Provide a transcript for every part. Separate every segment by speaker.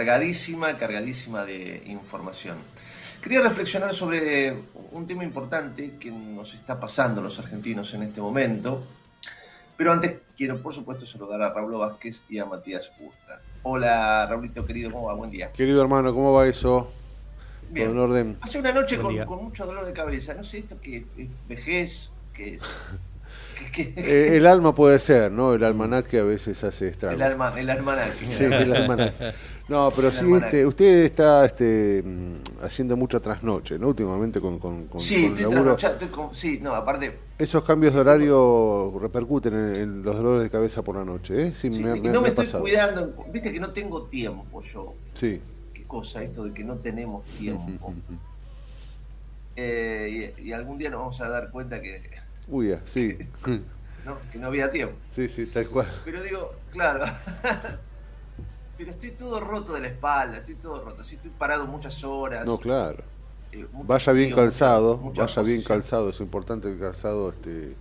Speaker 1: cargadísima, cargadísima de información. Quería reflexionar sobre un tema importante que nos está pasando a los argentinos en este momento, pero antes quiero, por supuesto, saludar a Raúl Vázquez y a Matías Urta. Hola, Raulito querido, ¿cómo va? Buen día.
Speaker 2: Querido hermano, ¿cómo va eso?
Speaker 1: Bien.
Speaker 2: ¿Todo en orden?
Speaker 1: Hace una noche con, mucho dolor de cabeza, no sé, esto que es vejez, que es...
Speaker 2: Eh, el alma puede ser, ¿no? El almanaque a veces hace estragos.
Speaker 1: el, alma, el almanaque.
Speaker 2: Sí, el almanaque. No, pero sí, este, usted está este, mm, haciendo mucha trasnoche, ¿no? Últimamente con, con, con,
Speaker 1: Sí,
Speaker 2: con
Speaker 1: estoy
Speaker 2: laburo.
Speaker 1: con- sí, no, aparte,
Speaker 2: Esos cambios de horario repercuten en, en los dolores de cabeza por la noche, ¿eh? Sí,
Speaker 1: sí,
Speaker 2: me,
Speaker 1: y
Speaker 2: me-
Speaker 1: no
Speaker 2: me
Speaker 1: me estoy
Speaker 2: pasado.
Speaker 1: cuidando, viste que no tengo tiempo yo.
Speaker 2: Sí.
Speaker 1: Qué cosa esto de que no tenemos tiempo. Eh, y, y algún día nos vamos a dar cuenta que
Speaker 2: Uy, sí.
Speaker 1: no, que no había tiempo.
Speaker 2: Sí, sí, tal cual.
Speaker 1: Pero digo, claro. Pero estoy todo roto de la espalda, estoy todo roto. Sí, estoy parado muchas horas.
Speaker 2: No, claro.
Speaker 1: eh,
Speaker 2: Vaya bien
Speaker 1: frío,
Speaker 2: calzado,
Speaker 1: mucha- mucha
Speaker 2: vaya bien calzado, es importante el calzado, este...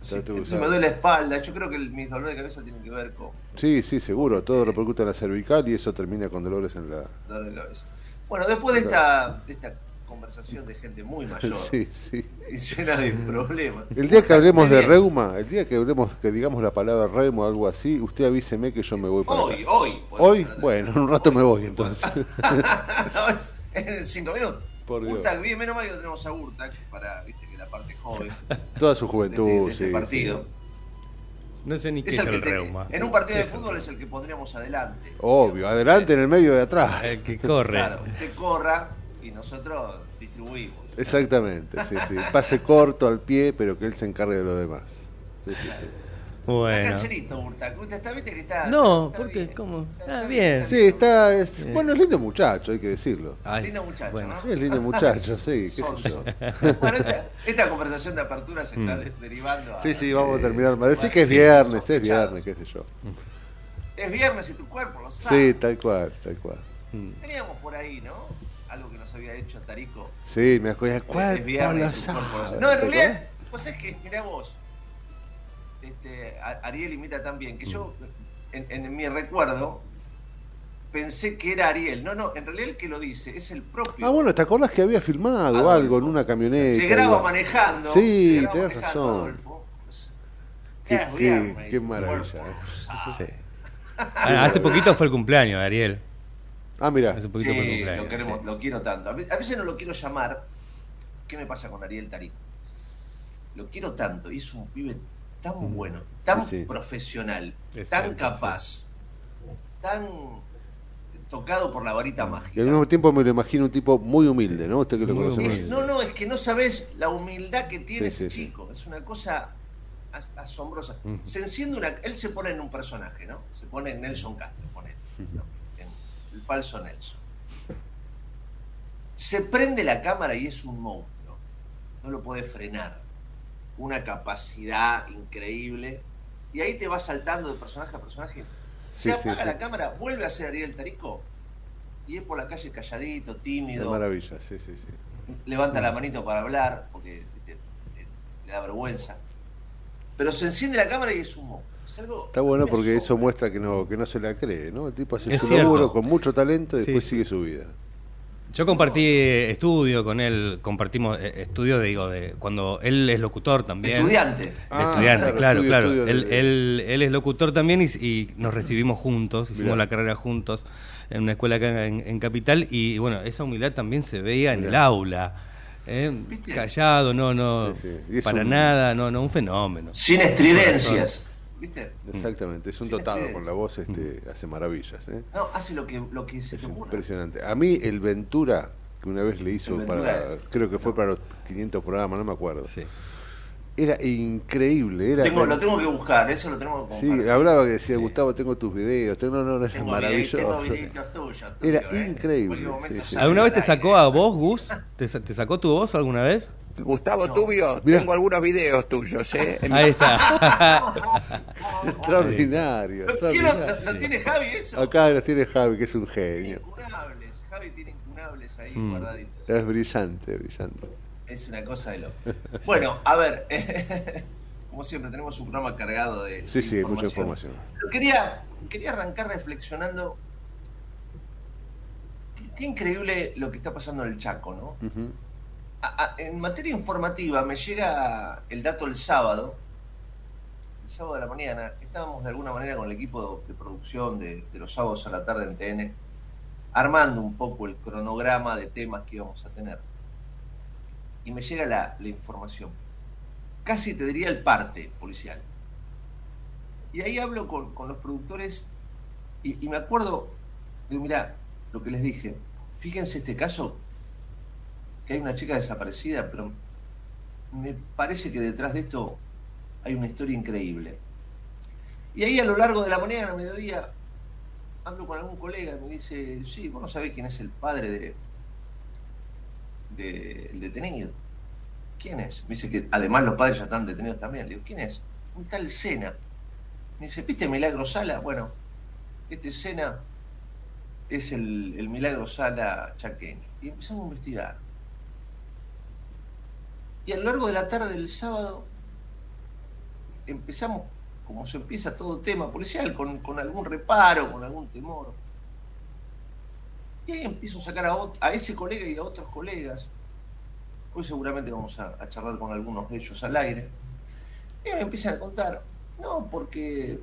Speaker 1: Sí, me duele la espalda. Yo creo que el- mis dolores de cabeza tienen que ver con
Speaker 2: Sí, sí, seguro, todo repercute en la cervical y eso termina con dolores en la...
Speaker 1: dolores de cabeza. Bueno, después de esta, de esta conversación de gente muy mayor
Speaker 2: Sí, sí.
Speaker 1: y llena de problemas.
Speaker 2: El día que hablemos de reuma, el día que hablemos, que digamos la palabra reuma o algo así, usted avíseme que yo me voy para
Speaker 1: Hoy, hoy.
Speaker 2: Hoy, bueno, en un rato me voy entonces.
Speaker 1: En cinco minutos.
Speaker 2: Por Dios.
Speaker 1: Urtac, bien, menos mal que lo tenemos a Urtac para, viste, que la parte joven
Speaker 2: Toda su juventud,
Speaker 1: de- de este
Speaker 2: sí,
Speaker 1: partido.
Speaker 3: No sé ni qué
Speaker 1: Es el
Speaker 3: el
Speaker 1: que te-
Speaker 3: reuma.
Speaker 1: en un partido
Speaker 3: ¿Qué
Speaker 1: de fútbol es el que pondríamos adelante.
Speaker 2: Obvio, adelante, en el medio de atrás.
Speaker 3: El que corre.
Speaker 1: Claro, usted corra nosotros distribuimos.
Speaker 2: Exactamente, sí, sí. Pase corto al pie, pero que él se encargue de lo demás. Sí, sí, sí.
Speaker 1: Está
Speaker 3: Bueno.
Speaker 1: Usted está, viste que está.
Speaker 3: No,
Speaker 1: está
Speaker 3: ¿por qué?
Speaker 1: bien.
Speaker 3: ¿Cómo?
Speaker 1: Está-
Speaker 3: Ah,
Speaker 1: está
Speaker 3: bien.
Speaker 2: Sí, está. es- bueno, es lindo muchacho, hay que decirlo.
Speaker 3: Ay,
Speaker 1: Lindo muchacho,
Speaker 3: bueno.
Speaker 1: ¿no?
Speaker 2: Es lindo muchacho, sí, qué sé
Speaker 1: Sonso.
Speaker 2: yo.
Speaker 1: Bueno, esta, esta conversación de apertura se está
Speaker 3: Mm.
Speaker 1: de- derivando a.
Speaker 2: Sí, sí, vamos a terminar. Decís que es
Speaker 1: sí,
Speaker 2: viernes, es viernes, qué sé yo.
Speaker 1: Es viernes y tu cuerpo lo sabe.
Speaker 2: Sí, tal cual, tal cual.
Speaker 3: Mm.
Speaker 1: Teníamos por ahí, ¿no? Había hecho Tarico.
Speaker 2: Sí, me acuerdo.
Speaker 1: Es
Speaker 2: ¿Cuál?
Speaker 1: viernes y tu cuerpo lo sabe. No, en
Speaker 2: ¿Te
Speaker 1: realidad, vos sabés que, mirá vos, este, Ariel imita tan bien, que yo, en, en mi recuerdo, pensé que era Ariel. No, no, en realidad el que lo dice es el propio.
Speaker 2: Ah, bueno, ¿te acordás que había filmado
Speaker 1: Adolfo.
Speaker 2: algo en una camioneta?
Speaker 1: Se graba
Speaker 2: Iba-
Speaker 1: manejando.
Speaker 2: Sí,
Speaker 1: graba
Speaker 2: tenés
Speaker 1: manejando,
Speaker 2: razón.
Speaker 1: Adolfo.
Speaker 2: Qué-
Speaker 1: Es
Speaker 2: maravilla, eh.
Speaker 3: Sí. Ah, Hace poquito fue el cumpleaños de Ariel.
Speaker 2: Ah, mira.
Speaker 3: Hace poquito fue el
Speaker 1: Sí, lo, queremos,
Speaker 3: sí.
Speaker 1: lo quiero tanto. A ve- a veces no lo quiero llamar. ¿Qué me pasa con Ariel Tarico? Lo quiero tanto y es un pibe tan bueno, tan
Speaker 2: Sí,
Speaker 1: profesional,
Speaker 3: Es
Speaker 1: tan
Speaker 3: cierto,
Speaker 1: capaz, tan tocado por la varita
Speaker 2: Y
Speaker 1: mágica.
Speaker 2: al mismo tiempo me lo imagino un tipo muy humilde, ¿no? Usted que lo conoce.
Speaker 1: Es- no, no, es que no sabes la humildad que tiene
Speaker 2: Sí,
Speaker 1: ese
Speaker 2: sí, sí.
Speaker 1: chico. Es una cosa as- asombrosa. Se enciende una. Él se pone en un personaje, ¿no? Se pone en Nelson Castro, pone. ¿no? El falso Nelson. Se prende la cámara y es un monstruo. No lo puede frenar. Una capacidad increíble. Y ahí te va saltando de personaje a personaje. Se
Speaker 2: Sí,
Speaker 1: apaga
Speaker 2: sí.
Speaker 1: la cámara, vuelve a ser Ariel Tarico. Y es por la calle calladito, tímido
Speaker 2: maravilla, sí, sí, sí.
Speaker 1: levanta la manito para hablar, porque eh, le da vergüenza. Pero se enciende la cámara y es un monstruo. Es algo
Speaker 2: Está bueno porque eso muestra que no, que no se la cree, ¿no? El tipo hace
Speaker 3: Es
Speaker 2: su
Speaker 3: cierto.
Speaker 2: laburo con mucho talento y
Speaker 3: Sí,
Speaker 2: después
Speaker 3: sí.
Speaker 2: sigue su vida.
Speaker 3: Yo compartí estudio con él, compartimos eh, estudio, digo, de cuando él es locutor también.
Speaker 1: Estudiante.
Speaker 2: Ah,
Speaker 3: estudiante, claro,
Speaker 2: estudio,
Speaker 3: claro.
Speaker 2: estudio de-
Speaker 3: él, él- él es locutor también y, y nos recibimos juntos, hicimos
Speaker 2: Mirá.
Speaker 3: la carrera juntos en una escuela acá en, en Capital y, bueno, esa humildad también se veía en el aula. ¿eh? Callado, no, no,
Speaker 2: Sí, sí.
Speaker 3: Para
Speaker 2: un-
Speaker 3: nada, no, no, un fenómeno.
Speaker 1: Sin estridencias. ¿Viste?
Speaker 2: Exactamente, es un
Speaker 1: Sí,
Speaker 2: dotado
Speaker 1: sí.
Speaker 2: con la voz, este, hace maravillas. ¿eh?
Speaker 1: No, hace lo que, lo que se
Speaker 2: Es
Speaker 1: te ocurra.
Speaker 2: impresionante. A mí el Ventura, que una vez le hizo
Speaker 1: Ventura.
Speaker 2: para, creo que fue para los 500 programas, no me acuerdo.
Speaker 3: Sí.
Speaker 2: Era increíble. Era
Speaker 1: Tengo, lo tengo que buscar, eso lo tenemos que
Speaker 2: Sí,
Speaker 1: compartir.
Speaker 2: hablaba que decía,
Speaker 3: Sí.
Speaker 2: Gustavo, tengo tus videos. Tengo, no, no,
Speaker 1: Tengo
Speaker 2: maravilloso.
Speaker 1: videitos- tengo videitos tuyos,
Speaker 2: Era
Speaker 1: ¿eh?
Speaker 2: increíble, sí, sí.
Speaker 3: ¿Alguna vez te sacó a vos, Gus? ¿Te, te sacó tu voz alguna vez?
Speaker 4: Gustavo
Speaker 1: No.
Speaker 4: Tubio,
Speaker 2: Mirá.
Speaker 4: tengo algunos videos tuyos, ¿eh?
Speaker 3: Ahí está.
Speaker 2: Extraordinario,
Speaker 1: ¿Lo, quiero-
Speaker 2: extraordinario.
Speaker 1: lo- lo tiene Javi eso?
Speaker 2: Acá lo tiene Javi, que es un genio.
Speaker 1: Incunables. Javi tiene incunables ahí
Speaker 3: Mm.
Speaker 1: guardaditos.
Speaker 2: Es brillante, brillante.
Speaker 1: Es una cosa de loco. Bueno, a ver, como siempre, tenemos un programa cargado de,
Speaker 2: Sí,
Speaker 1: de
Speaker 2: sí, mucha información.
Speaker 1: Pero quería, quería arrancar reflexionando. Qué, increíble lo que está pasando en el Chaco, ¿no?
Speaker 2: Ujú.
Speaker 1: En materia informativa, me llega el dato el sábado, el sábado de la mañana. Estábamos de alguna manera con el equipo de producción de, los sábados a la tarde en TN, armando un poco el cronograma de temas que íbamos a tener. Y me llega la, la información. Casi te diría el parte policial. Y ahí hablo con, con los productores y, y me acuerdo, digo, mirá, lo que les dije, fíjense este caso, que hay una chica desaparecida, pero me parece que detrás de esto hay una historia increíble. Y ahí a lo largo de la mañana, a mediodía, hablo con algún colega y me dice, sí, vos no sabés quién es el padre de del detenido. ¿Quién es? Me dice que además los padres ya están detenidos también. Le digo, ¿quién es? Un tal Sena. Me dice, ¿viste Milagro Sala? Bueno, este Sena es el, el Milagro Sala chaqueño. Y empezamos a investigar. Y a lo largo de la tarde del sábado empezamos, como se empieza todo tema policial, con, con algún reparo, con algún temor. Y ahí empiezo a sacar a, ese colega y a otros colegas. Hoy seguramente vamos a, a charlar con algunos de ellos al aire. Y me empiezan a contar, no, porque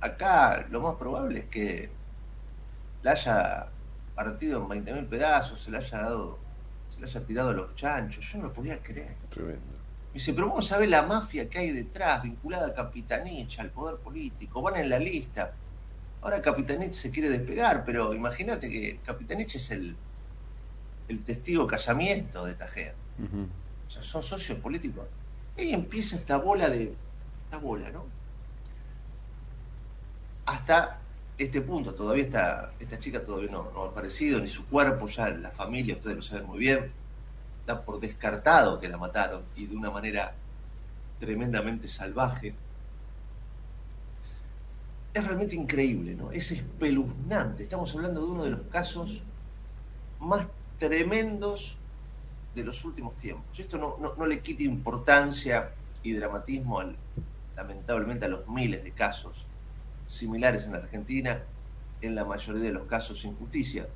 Speaker 1: acá lo más probable es que la haya partido en 20.000 pedazos, se le haya dado, se le haya tirado a los chanchos. Yo no lo podía creer.
Speaker 2: Tremendo.
Speaker 1: Me dice, pero vos sabés la mafia que hay detrás, vinculada a Capitanich, al poder político, van en la lista. Ahora Capitanich se quiere despegar, pero imagínate que Capitanich es el, el testigo casamiento de.
Speaker 2: Ujú.
Speaker 1: O sea, son socios políticos. Y ahí empieza esta bola de. esta bola, ¿no? Hasta este punto, todavía está, esta chica todavía no, ha aparecido, ni su cuerpo, ya la familia, ustedes lo saben muy bien, da por descartado que la mataron y de una manera tremendamente salvaje. Es realmente increíble, ¿no? Es espeluznante. Estamos hablando de uno de los casos más tremendos de los últimos tiempos. Esto no, no, no le quita importancia y dramatismo al, lamentablemente a los miles de casos similares en la Argentina, en la mayoría de los casos sin justicia.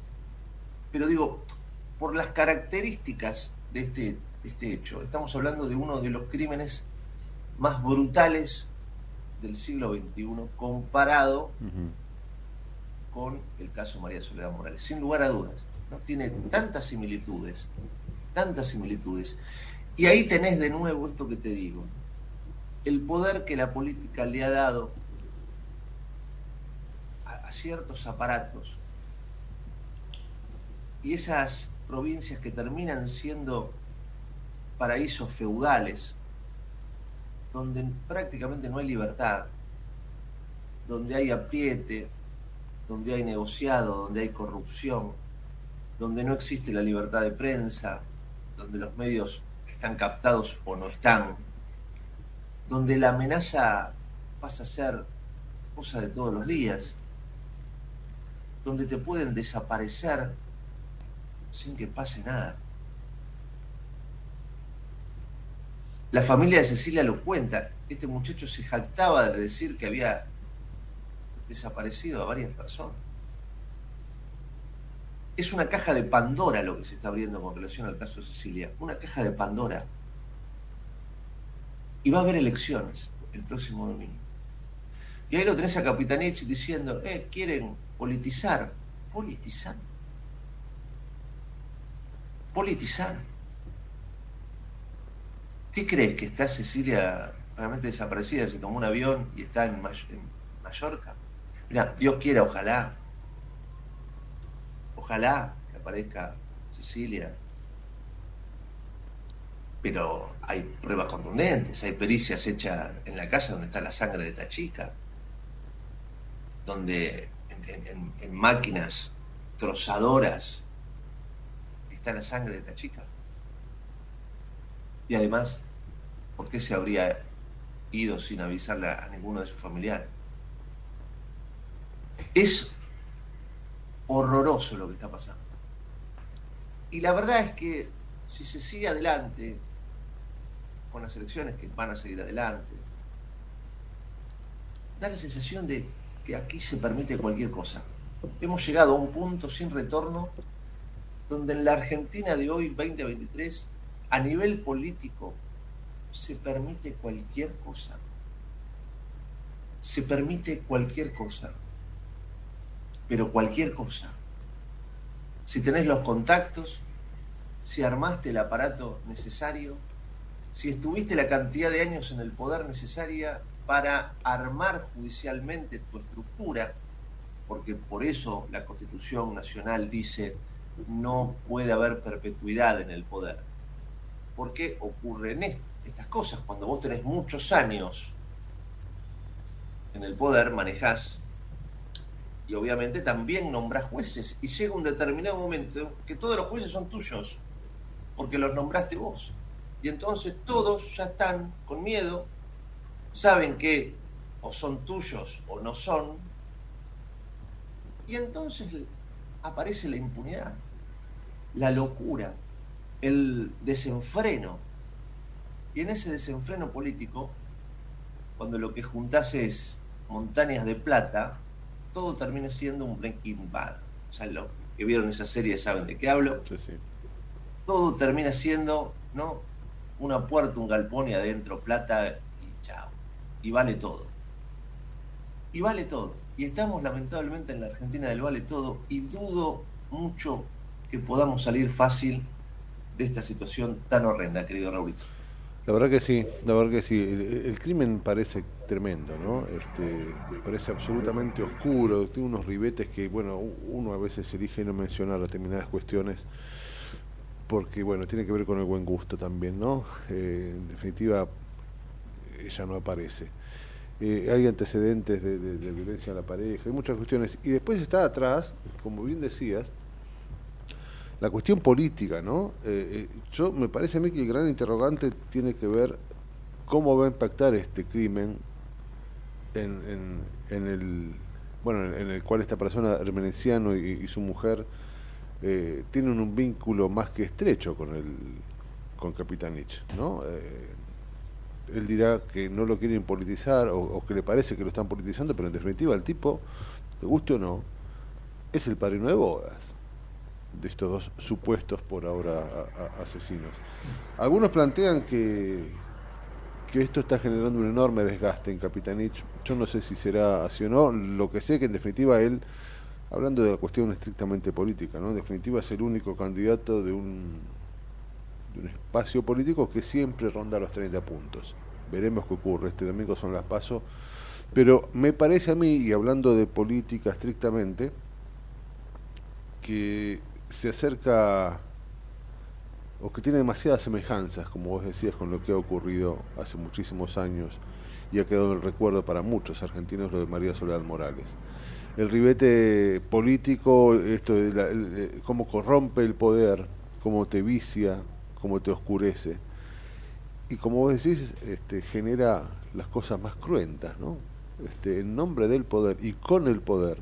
Speaker 1: Pero digo, por las características de este, de este hecho, estamos hablando de uno de los crímenes más brutales del siglo XXI comparado con el caso María Soledad Morales. Sin lugar a dudas, ¿no? tiene tantas similitudes, tantas similitudes. Y ahí tenés de nuevo esto que te digo, el poder que la política le ha dado a, ciertos aparatos. Y esas provincias que terminan siendo paraísos feudales, donde prácticamente no hay libertad, donde hay apriete, donde hay negociado, donde hay corrupción, donde no existe la libertad de prensa, donde los medios están captados o no están, donde la amenaza pasa a ser cosa de todos los días, donde te pueden desaparecer sin que pase nada. La familia de Cecilia lo cuenta. Este muchacho se jactaba de decir que había desaparecido a varias personas. es una caja de Pandora lo que se está abriendo con relación al caso de Cecilia. Una caja de Pandora. Y va a haber elecciones el próximo domingo. Y ahí lo tenés a Capitanich diciendo, eh, quieren politizar. ¿Politizar? ¿Politizar? ¿Qué crees que está Cecilia realmente desaparecida? Se tomó un avión y está en, Mallorca. Mira, Dios quiera, ojalá. Ojalá que aparezca Cecilia. Pero hay pruebas contundentes, hay pericias hechas en la casa donde está la sangre de esta chica donde en, máquinas trozadoras está la sangre de esta chica. Y además, ¿por qué se habría ido sin avisarle a ninguno de sus familiares? Es horroroso lo que está pasando. Y la verdad es que si se sigue adelante con las elecciones que van a seguir adelante, da la sensación de aquí se permite cualquier cosa. Hemos llegado a un punto sin retorno donde en la Argentina de hoy, 2023, a nivel político, se permite cualquier cosa. Se permite cualquier cosa. Pero cualquier cosa. Si tenés los contactos, si armaste el aparato necesario, si estuviste la cantidad de años en el poder necesaria para armar judicialmente tu estructura, porque por eso la Constitución Nacional dice no puede haber perpetuidad en el poder. Porque ocurren estas cosas. Cuando vos tenés muchos años en el poder, manejás y obviamente también nombrás jueces. Y llega un determinado momento que todos los jueces son tuyos, porque los nombraste vos. Y entonces todos ya están con miedo saben que o son tuyos o no son, y entonces aparece la impunidad, la locura, el desenfreno. Y en ese desenfreno político, cuando lo que juntás es montañas de plata, todo termina siendo un Breaking Bad. O sea, los que vieron esa serie saben de qué hablo. Todo termina siendo, ¿no? Una puerta, un galpón y adentro plata y vale todo. Y vale todo. Y estamos lamentablemente en la Argentina del vale todo y dudo mucho que podamos salir fácil de esta situación tan horrenda, querido Raulito.
Speaker 2: La verdad que sí, la verdad que sí. El, crimen parece tremendo, ¿no? Este, parece absolutamente oscuro, tiene unos ribetes que, bueno, uno a veces elige no mencionar determinadas cuestiones porque, bueno, tiene que ver con el buen gusto también, ¿no? Eh, en definitiva, ella no aparece. Eh, hay antecedentes de, violencia en la pareja, hay muchas cuestiones. Y después está atrás, como bien decías, la cuestión política, ¿no? Eh, eh, yo me parece a mí que el gran interrogante tiene que ver cómo va a impactar este crimen en, el bueno en el cual esta persona Hermenenciano y, su mujer tienen un vínculo más que estrecho con el con Capitanich, ¿no? Él dirá que no lo quieren politizar o, que le parece que lo están politizando, pero en definitiva el tipo, de guste o no, es el padrino de bodas de estos dos supuestos por ahora asesinos. Algunos plantean que, que esto está generando un enorme desgaste en Capitanich. Yo no sé si será así o no. Lo que sé que en definitiva él, hablando de la cuestión estrictamente política, ¿no? en definitiva es el único candidato de un un espacio político que siempre ronda los 30 puntos. Veremos qué ocurre. Este domingo son las pasos. Pero me parece a mí, y hablando de política estrictamente, que se acerca o que tiene demasiadas semejanzas, como vos decías, con lo que ha ocurrido hace muchísimos años y ha quedado en el recuerdo para muchos argentinos lo de María Soledad Morales. El ribete político, esto de cómo corrompe el poder, cómo te vicia, como te oscurece. Y como vos decís, este, genera las cosas más cruentas, ¿no? Este, en nombre del poder y con el poder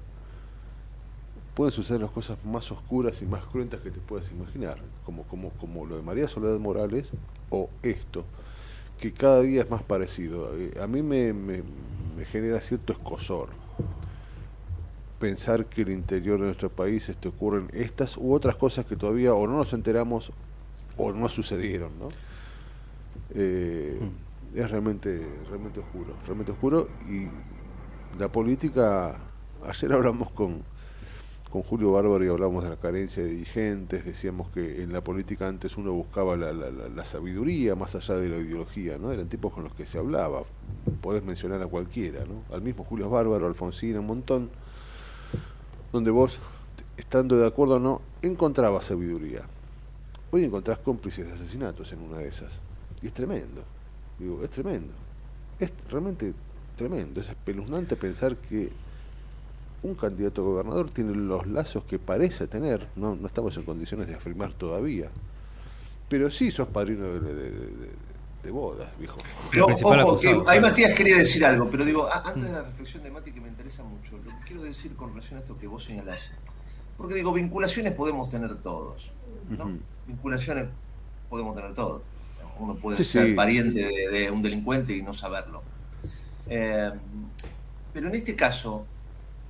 Speaker 2: pueden suceder las cosas más oscuras y más cruentas que te puedas imaginar, como, como, como lo de María Soledad Morales o esto, que cada día es más parecido. Eh, a mí me, genera cierto escosor. pensar que el interior de nuestro país este, ocurren estas u otras cosas que todavía o no nos enteramos o no sucedieron, ¿no? Eh, mm. Es realmente, realmente oscuro, realmente oscuro y la política, ayer hablamos con, con Julio Bárbaro y hablamos de la carencia de dirigentes, decíamos que en la política antes uno buscaba la, la, sabiduría más allá de la ideología, ¿no? Eran tipos con los que se hablaba, podés mencionar a cualquiera, ¿no? Al mismo Julio Bárbaro, Alfonsín, un montón, donde vos, estando de acuerdo o no, encontrabas sabiduría. Hoy encontrás cómplices de asesinatos en una de esas. Y es tremendo. Digo, es tremendo. Es realmente tremendo. Es espeluznante pensar que un candidato a gobernador tiene los lazos que parece tener. No, no estamos en condiciones de afirmar todavía. Pero sí sos padrino de, bodas, viejo.
Speaker 1: Pero, ojo, que ahí Matías quería decir algo, pero digo, antes de la reflexión de Mati que me interesa mucho, lo que quiero decir con relación a esto que vos señalás. Porque digo, vinculaciones podemos tener todos. ¿no? Vinculaciones podemos tener todos uno puede ser pariente de, un delincuente y no saberlo. Eh, pero en este caso,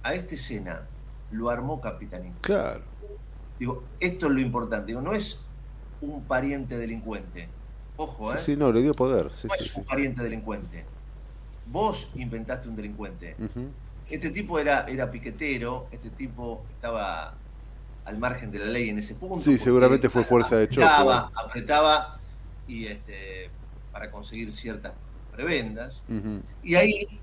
Speaker 1: a esta escena lo armó Capitanito.
Speaker 2: Claro.
Speaker 1: Digo, esto es lo importante. Digo, no es un pariente delincuente. Ojo, ¿eh?
Speaker 2: Sí, no, le dio poder.
Speaker 1: no es un pariente delincuente. Vos inventaste un delincuente. Este tipo era, era piquetero, este tipo estaba al margen de la ley en ese punto.
Speaker 2: Sí, seguramente fue fuerza de choque.
Speaker 1: Apretaba, apretaba y este, para conseguir ciertas prebendas. Y ahí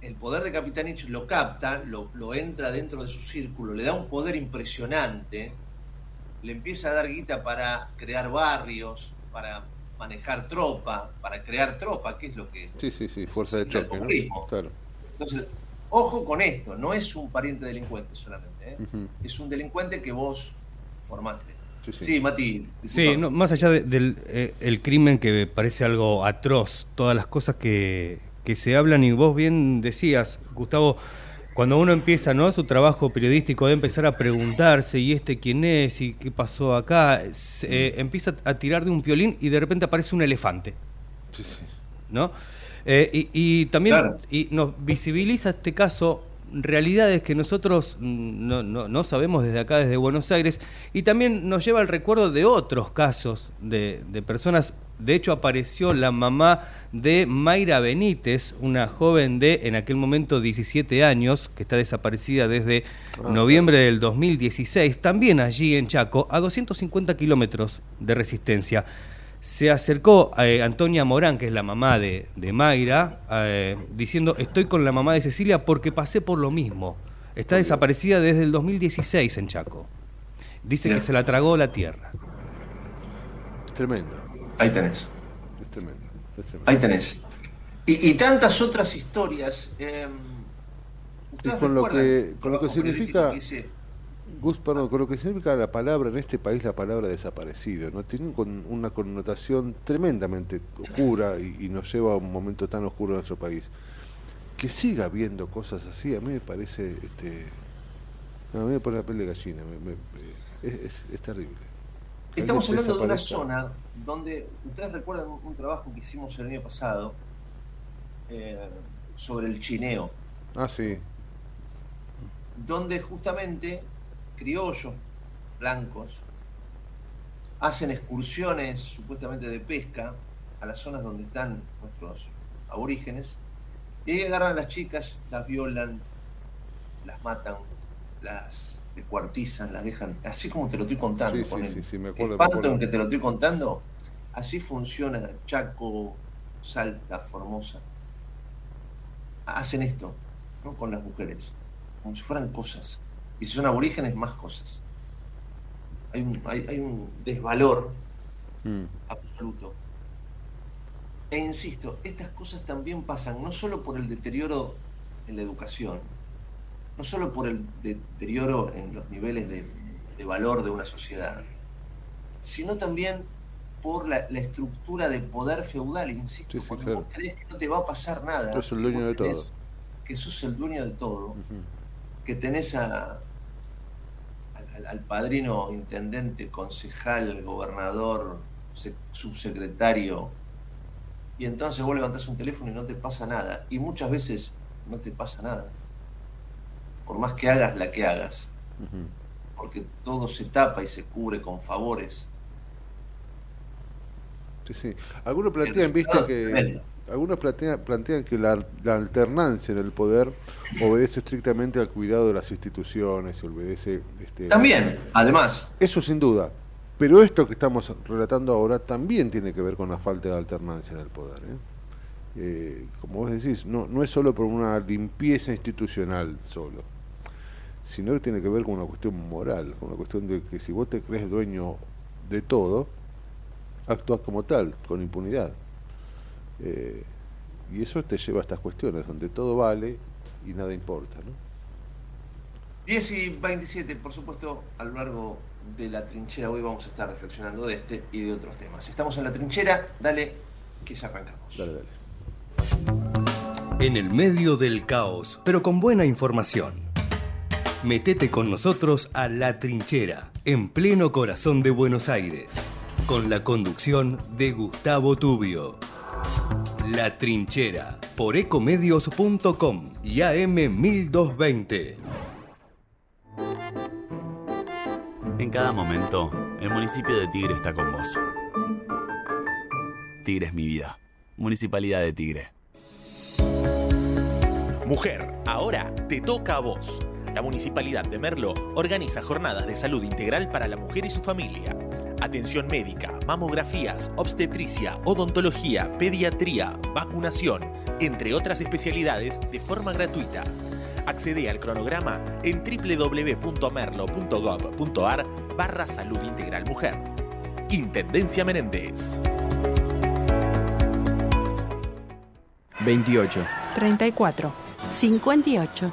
Speaker 1: el poder de Capitanich lo capta, lo, lo, entra dentro de su círculo, le da un poder impresionante, le empieza a dar guita para crear barrios, para manejar tropa, para crear tropa, que es lo que...
Speaker 2: Sí, sí, sí, fuerza de choque.
Speaker 1: Claro. Entonces, ojo con esto, no es un pariente delincuente solamente, ¿eh? es un delincuente que vos formaste. Sí, Mati.
Speaker 3: Sí, más allá del eh, el crimen que parece algo atroz, todas las cosas que, se hablan y vos bien decías, Gustavo, cuando uno empieza ¿no? su trabajo periodístico de empezar a preguntarse y este quién es y qué pasó acá, eh, empieza a tirar de un piolín y de repente aparece un elefante. Sí, sí. ¿No? Eh, y, también y nos visibiliza este caso realidades que nosotros no, no, sabemos desde acá, desde Buenos Aires, y también nos lleva al recuerdo de otros casos de, de personas. De hecho, apareció la mamá de Mayra Benítez, una joven de, en aquel momento, 17 años, que está desaparecida desde ah, noviembre del 2016, también allí en Chaco, a 250 kilómetros de resistencia se acercó a eh, Antonia Morán, que es la mamá de, Mayra, eh, diciendo, estoy con la mamá de Cecilia porque pasé por lo mismo. Está desaparecida desde el 2016 en Chaco. Dice que se la tragó la tierra.
Speaker 2: Tremendo.
Speaker 1: Ahí tenés.
Speaker 2: Es tremendo.
Speaker 1: Ahí tenés. Y, tantas otras historias. Eh,
Speaker 2: con lo que, con lo que significa... Gus, perdón, con lo que significa la palabra en este país, la palabra desaparecido, ¿no? Tiene una connotación tremendamente oscura y, nos lleva a un momento tan oscuro en nuestro país. Que siga habiendo cosas así, a mí me parece, este, a mí me pone la piel de gallina, es, terrible.
Speaker 1: Estamos hablando de una zona donde, ustedes recuerdan un, trabajo que hicimos el año pasado eh, sobre el chineo.
Speaker 2: Ah, sí.
Speaker 1: Donde justamente criollos blancos hacen excursiones supuestamente de pesca a las zonas donde están nuestros aborígenes y ahí agarran a las chicas, las violan, las matan, las descuartizan, las dejan, así como te lo estoy contando,
Speaker 2: con el
Speaker 1: espanto en que te lo estoy contando, así funciona Chaco, Salta, Formosa. Hacen esto ¿no? con las mujeres, como si fueran cosas. Y si son aborígenes, más cosas. Hay un, hay, un desvalor mm. absoluto. E insisto, estas cosas también pasan no solo por el deterioro en la educación, no solo por el deterioro en los niveles de, valor de una sociedad, sino también por la, estructura de poder feudal, insisto, porque vos crees que no te va a pasar nada.
Speaker 2: Que sos el dueño de todo.
Speaker 1: Que sos el dueño de todo, que tenés a, al, padrino, intendente, concejal, gobernador, subsecretario, y entonces vos levantás un teléfono y no te pasa nada. Y muchas veces no te pasa nada. por más que hagas la que hagas, porque todo se tapa y se cubre con favores.
Speaker 2: Sí, sí. Algunos plantean, viste, que algunos plantean, plantean que la, alternancia en el poder obedece estrictamente al cuidado de las instituciones, obedece...
Speaker 1: Este, también, además.
Speaker 2: Eso sin duda. Pero esto que estamos relatando ahora también tiene que ver con la falta de alternancia en el poder. ¿eh? Eh, como vos decís, no, no es solo por una limpieza institucional solo, sino que tiene que ver con una cuestión moral, con una cuestión de que si vos te crees dueño de todo, actúas como tal, con impunidad. Eh, y eso te lleva a estas cuestiones, donde todo vale y nada importa. ¿no?
Speaker 1: 10 y 27, por supuesto, a lo largo de la trinchera hoy vamos a estar reflexionando de este y de otros temas. Estamos en la trinchera, dale que ya arrancamos.
Speaker 2: Dale, dale.
Speaker 3: En el medio del caos, pero con buena información. Metete con nosotros a La Trinchera, en pleno corazón de Buenos Aires, con la conducción de Gustavo Tubio. La Trinchera, por ecomedios.com y AM1220.
Speaker 5: En cada momento, el municipio de Tigre está con vos. Tigre es mi vida. Municipalidad de Tigre.
Speaker 6: Mujer, ahora te toca a vos. La Municipalidad de Merlo organiza jornadas de salud integral para la mujer y su familia. Atención médica, mamografías, obstetricia, odontología, pediatría, vacunación, entre otras especialidades de forma gratuita. Accede al cronograma en www.merlo.gov.ar barra salud integral mujer. Intendencia Menéndez.
Speaker 7: 28.
Speaker 8: 34. 58.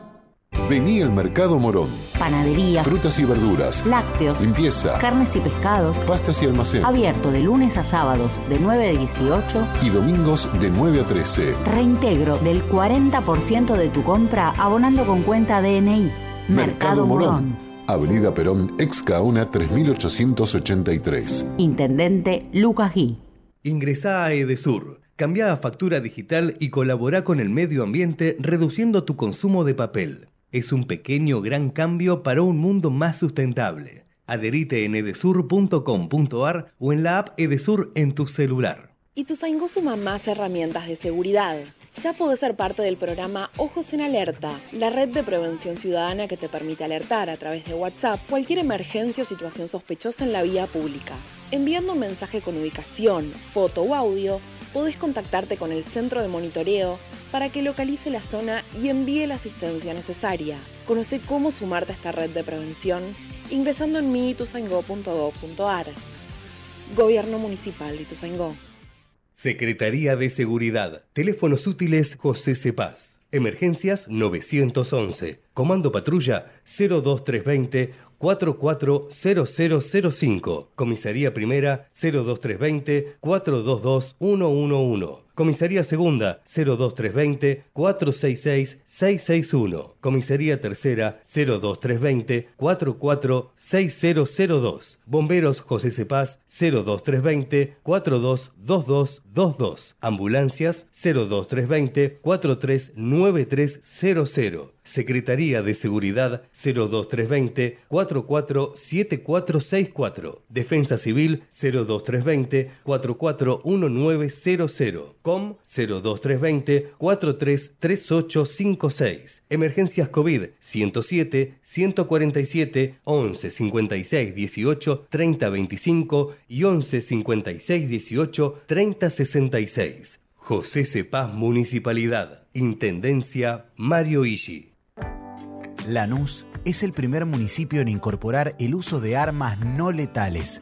Speaker 9: Vení al Mercado Morón.
Speaker 10: Panadería.
Speaker 9: Frutas y verduras.
Speaker 10: Lácteos.
Speaker 9: Limpieza.
Speaker 10: Carnes y pescados.
Speaker 9: Pastas y almacén.
Speaker 10: Abierto de lunes a sábados de 9 a 18.
Speaker 9: Y domingos de 9 a 13.
Speaker 10: Reintegro del 40% de tu compra abonando con cuenta DNI.
Speaker 9: Mercado, Morón. Avenida Perón, ex Caona 3883.
Speaker 10: Intendente Lucas Gui.
Speaker 3: Ingresá a Edesur. Cambia a factura digital y colabora con el medio ambiente reduciendo tu consumo de papel. Es un pequeño gran cambio para un mundo más sustentable. Adherite en edesur.com.ar o en la app Edesur en tu celular.
Speaker 11: Ituzaingó suma más herramientas de seguridad. Ya podés ser parte del programa Ojos en Alerta, la red de prevención ciudadana que te permite alertar a través de WhatsApp cualquier emergencia o situación sospechosa en la vía pública. Enviando un mensaje con ubicación, foto o audio, podés contactarte con el centro de monitoreo para que localice la zona y envíe la asistencia necesaria. Conoce cómo sumarte a esta red de prevención ingresando en miituzaingó.gov.ar. Gobierno Municipal de Ituzaingó.
Speaker 3: Secretaría de Seguridad. Teléfonos útiles José Cepaz. Emergencias 911. Comando Patrulla 02320 440005. Comisaría Primera 02320 422 111. Comisaría Segunda 02320 466 661. Comisaría Tercera 02320 446002. Bomberos José Cepaz 02320 422222. Ambulancias 02320 439300. Secretaría de Seguridad 02320 447464. Defensa Civil 02320 441900. COM 02320 433856. Emergencias COVID 107 147 11 56 18 30 25 y 11 56 18 30 66. José Cepaz Municipalidad. Intendencia Mario Ishi.
Speaker 12: Lanús es el primer municipio en incorporar el uso de armas no letales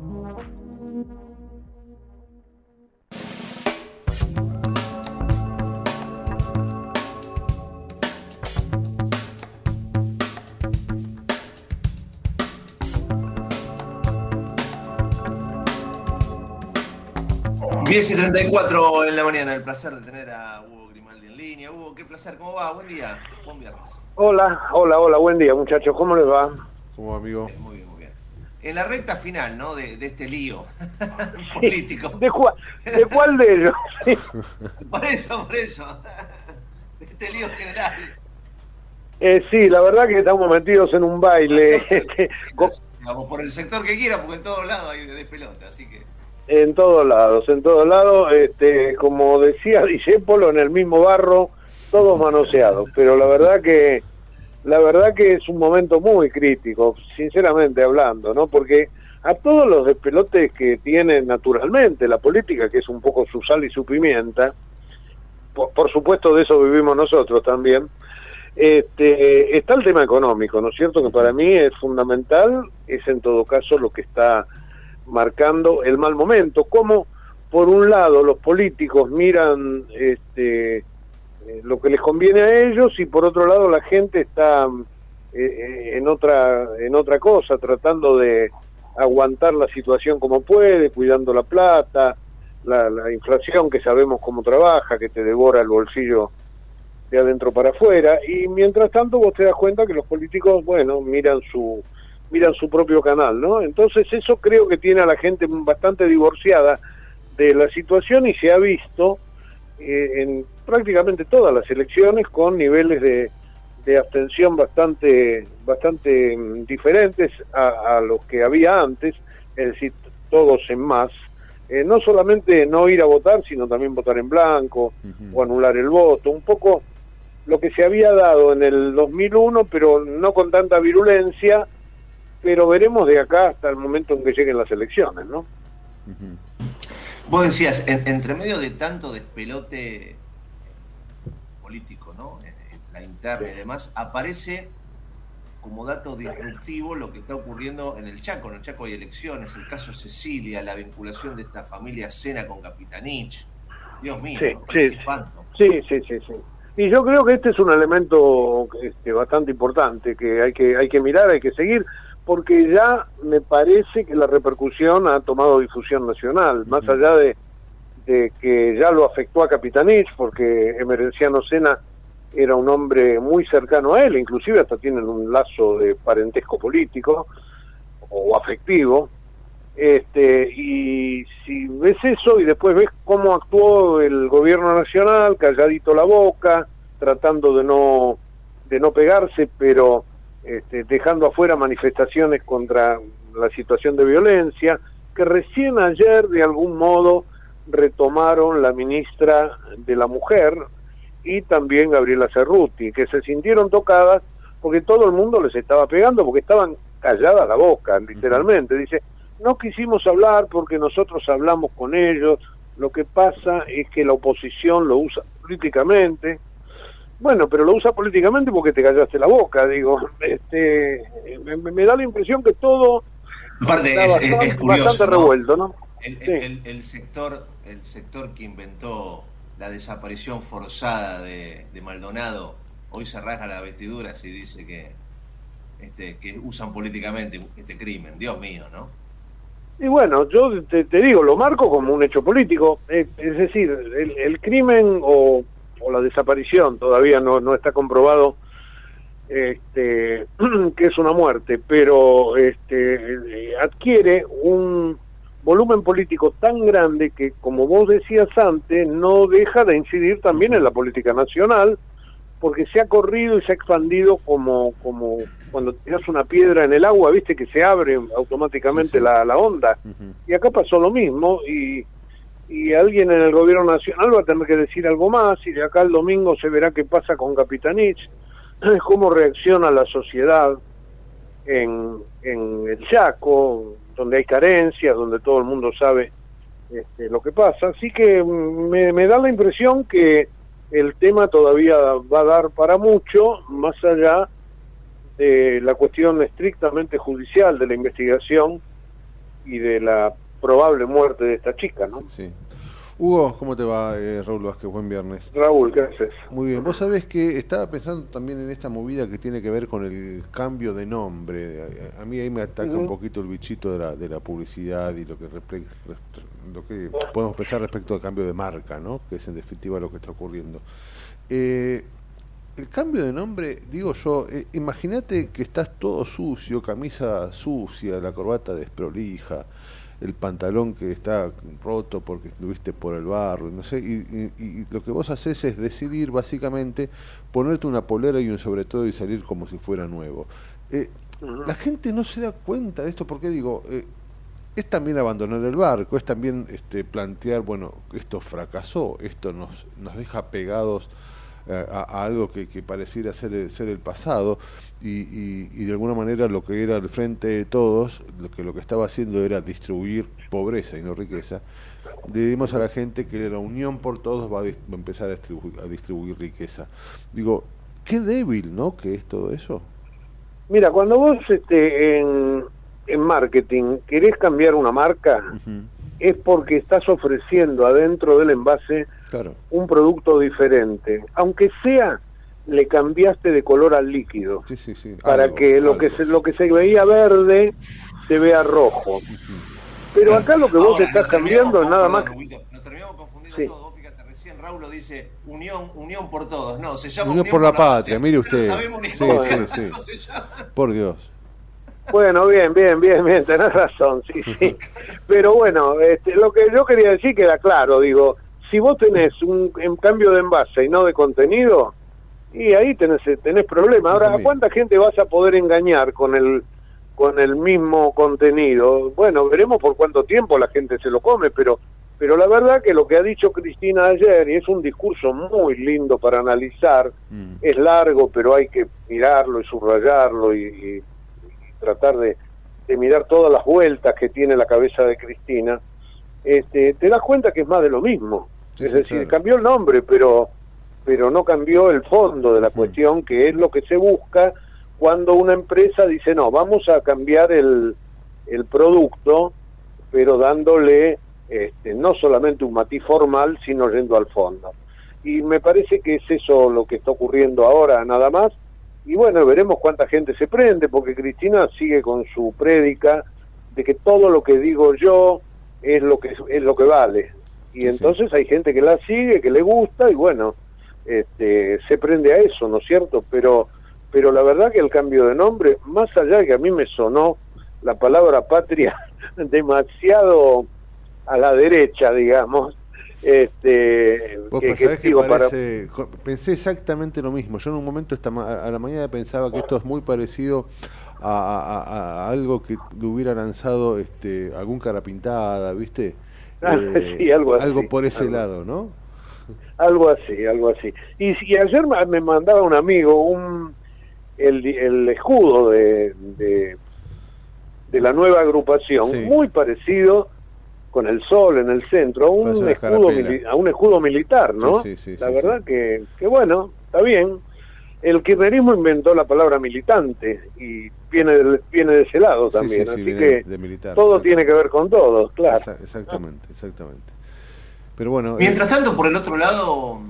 Speaker 1: Diez y 34 en la mañana, el placer de tener a Hugo Grimaldi en línea. Hugo, qué placer, ¿cómo va? Buen día, buen viernes.
Speaker 13: Hola, hola, hola, buen día muchachos, ¿cómo les va?
Speaker 2: ¿Cómo va, amigo?
Speaker 1: Muy bien, muy bien. En la recta final, ¿no? De, de este lío político.
Speaker 13: ¿De, cuál, ¿De cuál de ellos?
Speaker 1: por eso, por eso. De este lío general.
Speaker 13: Eh, sí, la verdad que estamos metidos en un baile. este, con-
Speaker 1: Digamos, por el sector que quiera, porque en todos lados hay de pelota, así que.
Speaker 13: En todos lados, en todos lados, este, como decía Discépolo, en el mismo barro, todos manoseados. Pero la verdad que, la verdad que es un momento muy crítico, sinceramente hablando, ¿no? Porque a todos los despelotes que tiene naturalmente la política, que es un poco su sal y su pimienta, por, por supuesto de eso vivimos nosotros también, este, está el tema económico, ¿no es cierto? Que para mí es fundamental, es en todo caso lo que está marcando el mal momento, como por un lado los políticos miran este, eh, lo que les conviene a ellos y por otro lado la gente está eh, en otra en otra cosa, tratando de aguantar la situación como puede, cuidando la plata, la, la inflación que sabemos cómo trabaja, que te devora el bolsillo de adentro para afuera. Y mientras tanto vos te das cuenta que los políticos, bueno, miran su miran su propio canal, ¿no? Entonces eso creo que tiene a la gente bastante divorciada de la situación y se ha visto eh, en prácticamente todas las elecciones con niveles de, de abstención bastante bastante mm, diferentes a, a los que había antes, es decir, todos en más. Eh, no solamente no ir a votar, sino también votar en blanco o anular el voto, un poco lo que se había dado en el 2001, pero no con tanta virulencia, pero veremos de acá hasta el momento en que lleguen las elecciones, ¿no?
Speaker 1: Vos decías, en- entre medio de tanto despelote político, ¿no? En La interna y demás, aparece como dato disruptivo lo que está ocurriendo en el Chaco. En el Chaco hay elecciones, el caso Cecilia, la vinculación de esta familia Sena con Capitanich. Dios mío,
Speaker 13: Sí, sí,
Speaker 1: espanto.
Speaker 13: sí, sí, sí, sí. Y yo creo que este es un elemento este, bastante importante que hay que hay que mirar, hay que seguir, porque ya me parece que la repercusión ha tomado difusión nacional, más allá de, de que ya lo afectó a Capitanich, porque Emerenciano Sena era un hombre muy cercano a él, inclusive hasta tienen un lazo de parentesco político o afectivo, Este, y si ves eso y después ves cómo actuó el gobierno nacional, calladito la boca, tratando de no, de no pegarse, pero este, dejando afuera manifestaciones contra la situación de violencia, que recién ayer de algún modo retomaron la ministra de la Mujer y también Gabriela Cerruti, que se sintieron tocadas porque todo el mundo les estaba pegando, porque estaban calladas la boca, literalmente. Dice, no quisimos hablar porque nosotros hablamos con ellos, lo que pasa es que la oposición lo usa políticamente. Bueno, pero lo usa políticamente porque te callaste la boca, digo. Este, me, da la impresión que todo
Speaker 1: Aparte, es, bastante, revuelto, ¿no? El, sector, el sector que inventó la desaparición forzada de, Maldonado hoy se rasga las vestiduras y dice que, este, que usan políticamente este crimen. Dios mío, ¿no?
Speaker 13: Y bueno, yo te, digo, lo marco como un hecho político. Es, decir, el, crimen o, o, la desaparición todavía no, no está comprobado este, que es una muerte, pero este, adquiere un volumen político tan grande que, como vos decías antes, no deja de incidir también en la política nacional, porque se ha corrido y se ha expandido como, como cuando tiras una piedra en el agua, viste que se abre automáticamente La, la, onda. Y acá pasó lo mismo y, y alguien en el gobierno nacional va a tener que decir algo más y de acá el domingo se verá qué pasa con Capitanich, cómo reacciona la sociedad en, en el Chaco, donde hay carencias, donde todo el mundo sabe este, lo que pasa. Así que mm, me, me da la impresión que el tema todavía va a dar para mucho, más allá de la cuestión estrictamente judicial de la investigación y de la probable muerte de esta chica, ¿no?
Speaker 2: Sí. Hugo, ¿cómo te va? Eh, Raúl Vázquez, buen viernes.
Speaker 13: Raúl, ¿qué haces?
Speaker 2: Muy bien, vos sabés que estaba pensando también en esta movida que tiene que ver con el cambio de nombre. A, mí ahí me ataca un poquito el bichito de la, de la publicidad y lo que, lo que podemos pensar respecto al cambio de marca, ¿no? que es en definitiva lo que está ocurriendo. Eh, el cambio de nombre, digo yo, eh, imagínate que estás todo sucio, camisa sucia, la corbata desprolija el pantalón que está roto porque estuviste por el barro, no sé, y, lo que vos haces es decidir básicamente ponerte una polera y un sobre todo y salir como si fuera nuevo. Eh, la gente no se da cuenta de esto porque digo, eh, es también abandonar el barco, es también este, plantear, bueno, esto fracasó, esto nos, nos deja pegados eh, a, algo que, pareciera ser, ser el pasado y, de alguna manera lo que era el frente de todos, lo que lo que estaba haciendo era distribuir pobreza y no riqueza, le a la gente que la unión por todos va a, empezar a distribuir, a distribuir riqueza. Digo, qué débil, ¿no? Que es todo eso.
Speaker 13: Mira, cuando vos este, en, en marketing querés cambiar una marca, es porque estás ofreciendo adentro del envase un producto diferente, aunque sea le cambiaste de color al líquido para que lo que se, lo que se veía verde se vea rojo. Pero acá lo que vos estás cambiando es nada más.
Speaker 1: Nos terminamos confundiendo todo. Fíjate, recién Raúl lo dice unión, unión por todos. No, se llama
Speaker 2: unión, por, la, patria. Mire usted. sí, sí, por Dios.
Speaker 13: Bueno, bien, bien, bien, bien, tenés razón, sí, sí. Pero bueno, este, lo que yo quería decir queda claro, digo, si vos tenés un, cambio de envase y no de contenido, y ahí tenés, tenés problema. Ahora, ¿a cuánta gente vas a poder engañar con el con el mismo contenido? Bueno, veremos por cuánto tiempo la gente se lo come, pero pero la verdad que lo que ha dicho Cristina ayer, y es un discurso muy lindo para analizar, mm. es largo, pero hay que mirarlo y subrayarlo y, tratar de, de, mirar todas las vueltas que tiene la cabeza de Cristina, este, te das cuenta que es más de lo mismo es decir, cambió el nombre, pero, pero no cambió el fondo de la cuestión, que es lo que se busca cuando una empresa dice, no, vamos a cambiar el, el producto, pero dándole este, no solamente un matiz formal, sino yendo al fondo. Y me parece que es eso lo que está ocurriendo ahora, nada más. Y bueno, veremos cuánta gente se prende, porque Cristina sigue con su prédica de que todo lo que digo yo es lo que es lo que vale y entonces hay gente que la sigue, que le gusta y bueno, este, se prende a eso, ¿no es cierto? Pero, pero la verdad que el cambio de nombre, más allá de que a mí me sonó la palabra patria demasiado a la derecha, digamos. Este,
Speaker 2: Pensé exactamente lo mismo. Yo en un momento esta a la mañana pensaba que esto es muy parecido a, algo que le hubiera lanzado este, algún cara pintada, ¿viste?
Speaker 13: Ah, sí, algo, así,
Speaker 2: algo por ese lado, ¿no?
Speaker 13: Algo así, algo así. Y, y ayer me mandaba un amigo un el, el escudo de, de, la nueva agrupación, muy parecido con el sol en el centro, a un, escudo, a un escudo militar, ¿no? la verdad que, que bueno, está bien. El kirchnerismo inventó la palabra militante y viene de, viene de ese lado también, así que todo tiene que ver con todo, claro.
Speaker 2: Exactamente, exactamente. Pero bueno,
Speaker 1: mientras tanto por el otro lado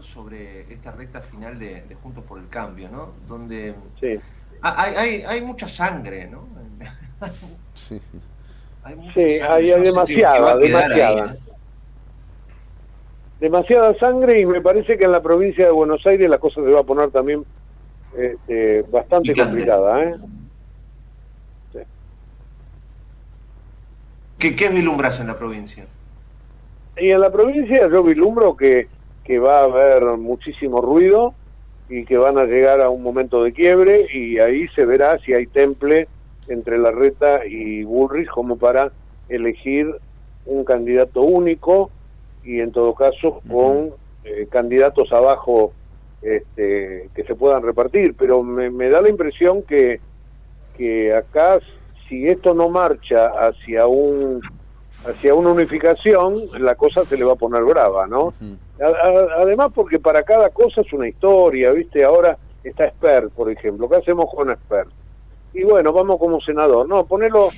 Speaker 1: sobre esta recta final de, Juntos por el Cambio, ¿no? Donde hay, hay, hay, mucha sangre, ¿no?
Speaker 13: sí, hay, hay, demasiada, demasiada. Demasiada sangre y me parece que en la provincia de Buenos Aires la cosa se va a poner también este, bastante complicada, ¿eh?
Speaker 1: ¿Qué, ¿Qué vislumbras en la provincia?
Speaker 13: Y en la provincia yo vislumbro que que va a haber muchísimo ruido y que van a llegar a un momento de quiebre y ahí se verá si hay temple entre Larreta y Bullrich como para elegir un candidato único y en todo caso con eh, candidatos abajo este, que se puedan repartir. Pero me, me da la impresión que, que acá, si esto no marcha hacia un hacia una unificación, la cosa se le va a poner brava, ¿no? además porque para cada cosa es una historia, ¿viste? Ahora está Esper, por ejemplo, ¿qué hacemos con Esper? Y bueno, vamos como senador, no, ponelo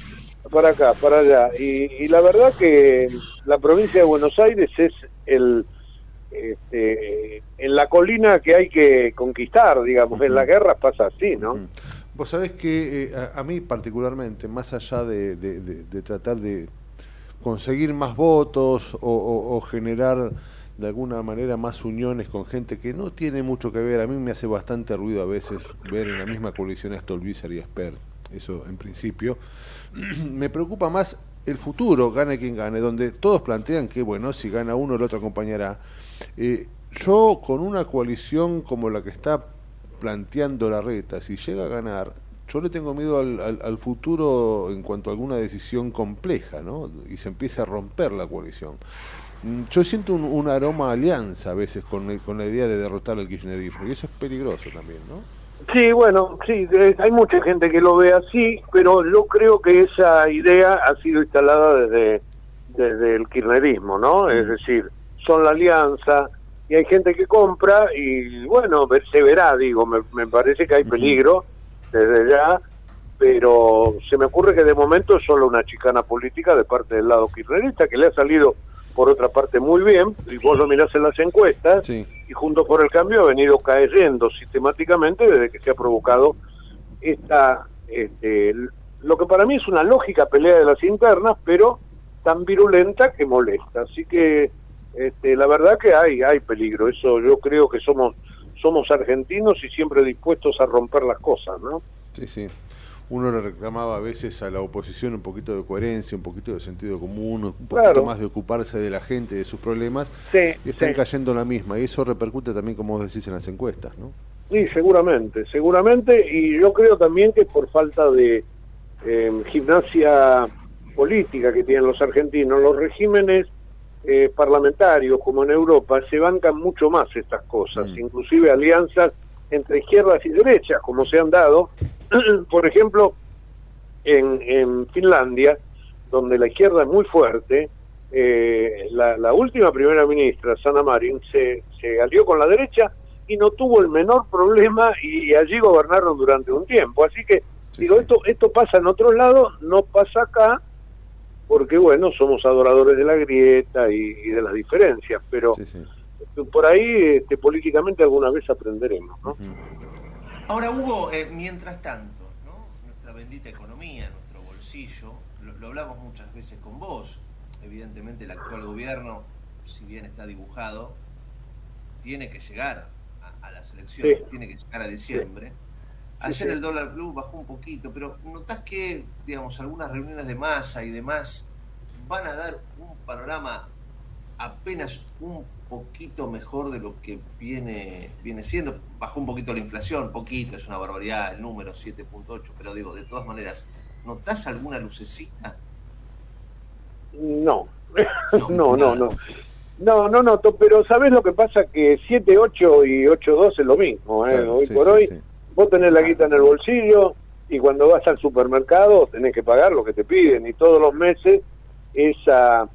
Speaker 13: para acá, para allá. Y, la verdad que la provincia de Buenos Aires es el... Este, en la colina que hay que conquistar, digamos, en las guerras pasa así, ¿no?
Speaker 2: Vos sabés que eh, a, mí particularmente, más allá de tratar de conseguir más votos o, generar de alguna manera más uniones con gente que no tiene mucho que ver. A mí me hace bastante ruido a veces ver en la misma coalición a Stolbizer y Esper, eso en principio. me preocupa más el futuro, gane quien gane, donde todos plantean que, bueno, si gana uno, el otro acompañará. Eh, yo con una coalición como la que está planteando la reta, si llega a ganar, yo le tengo miedo al, futuro en cuanto a alguna decisión compleja, ¿no? Y se empieza a romper la coalición. Mm, yo siento un, aroma a alianza a veces con, con la idea de derrotar al kirchnerismo, y eso es peligroso también, ¿no?
Speaker 13: Sí, bueno, sí, hay mucha gente que lo ve así, pero yo creo que esa idea ha sido instalada desde, desde el kirchnerismo, ¿no? Es decir, son la alianza, y hay gente que compra, y bueno, se verá, digo, me, me parece que hay peligro desde ya, pero se me ocurre que de momento es solo una chicana política de parte del lado kirchnerista, que le ha salido por otra parte muy bien, y vos lo mirás en las encuestas, y junto por el cambio ha venido cayendo sistemáticamente desde que se ha provocado esta, este, lo que para mí es una lógica pelea de las internas, pero tan virulenta que molesta. Así que este, la verdad que hay, hay peligro, eso yo creo que somos somos argentinos y siempre dispuestos a romper las cosas, ¿no?
Speaker 2: Sí, sí. Uno le reclamaba a veces a la oposición un poquito de coherencia, un poquito de sentido común, un poquito más de ocuparse de la gente, de sus problemas,
Speaker 13: sí,
Speaker 2: y están cayendo la misma, y eso repercute también, como vos decís, en las encuestas, ¿no?
Speaker 13: Sí, seguramente, seguramente, y yo creo también que por falta de em, gimnasia política que tienen los argentinos, los regímenes eh, parlamentarios como en Europa se bancan mucho más estas cosas, mm. inclusive alianzas entre izquierdas y derechas, como se han dado, por ejemplo, en, en Finlandia, donde la izquierda es muy fuerte, eh, la, última primera ministra, Sanna Marin, se, se alió con la derecha y no tuvo el menor problema y, allí gobernaron durante un tiempo. Así que, digo, esto, esto pasa en otros lados, no pasa acá, porque bueno, somos adoradores de la grieta y, de las diferencias, pero por ahí este, políticamente alguna vez aprenderemos. ¿no?
Speaker 1: Ahora, Hugo, eh, mientras tanto, ¿no? nuestra bendita economía, nuestro bolsillo, lo, hablamos muchas veces con vos, evidentemente el actual gobierno, si bien está dibujado, tiene que llegar a, las elecciones, tiene que llegar a diciembre. Ayer el dólar blue bajó un poquito, pero ¿notás que, digamos, algunas reuniones de masa y demás van a dar un panorama apenas un poquito mejor de lo que viene, viene siendo? Bajó un poquito la inflación, poquito, es una barbaridad el número 7.8, pero digo, de todas maneras, ¿notás alguna lucecita?
Speaker 13: No, no, no, no. No, no noto, pero ¿sabés lo que pasa? Que 7, 8 y 8, 2 es lo mismo. ¿eh? hoy por hoy, vos tenés la guita en el bolsillo y cuando vas al supermercado tenés que pagar lo que te piden y todos los meses esa,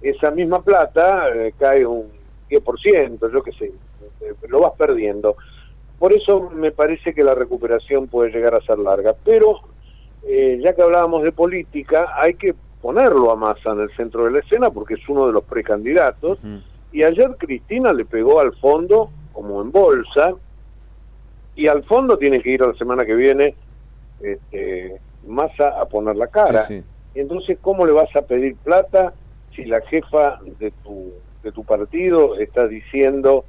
Speaker 13: esa misma plata eh, cae un 10%, yo qué sé, eh, lo vas perdiendo. Por eso me parece que la recuperación puede llegar a ser larga. Pero, eh, ya que hablábamos de política, hay que ponerlo a Massa en el centro de la escena porque es uno de los precandidatos. Y ayer Cristina le pegó al fondo como en bolsa y al fondo tiene que ir la semana que viene este, Massa a poner la cara. Y entonces, ¿cómo le vas a pedir plata si la jefa de tu, de tu partido está diciendo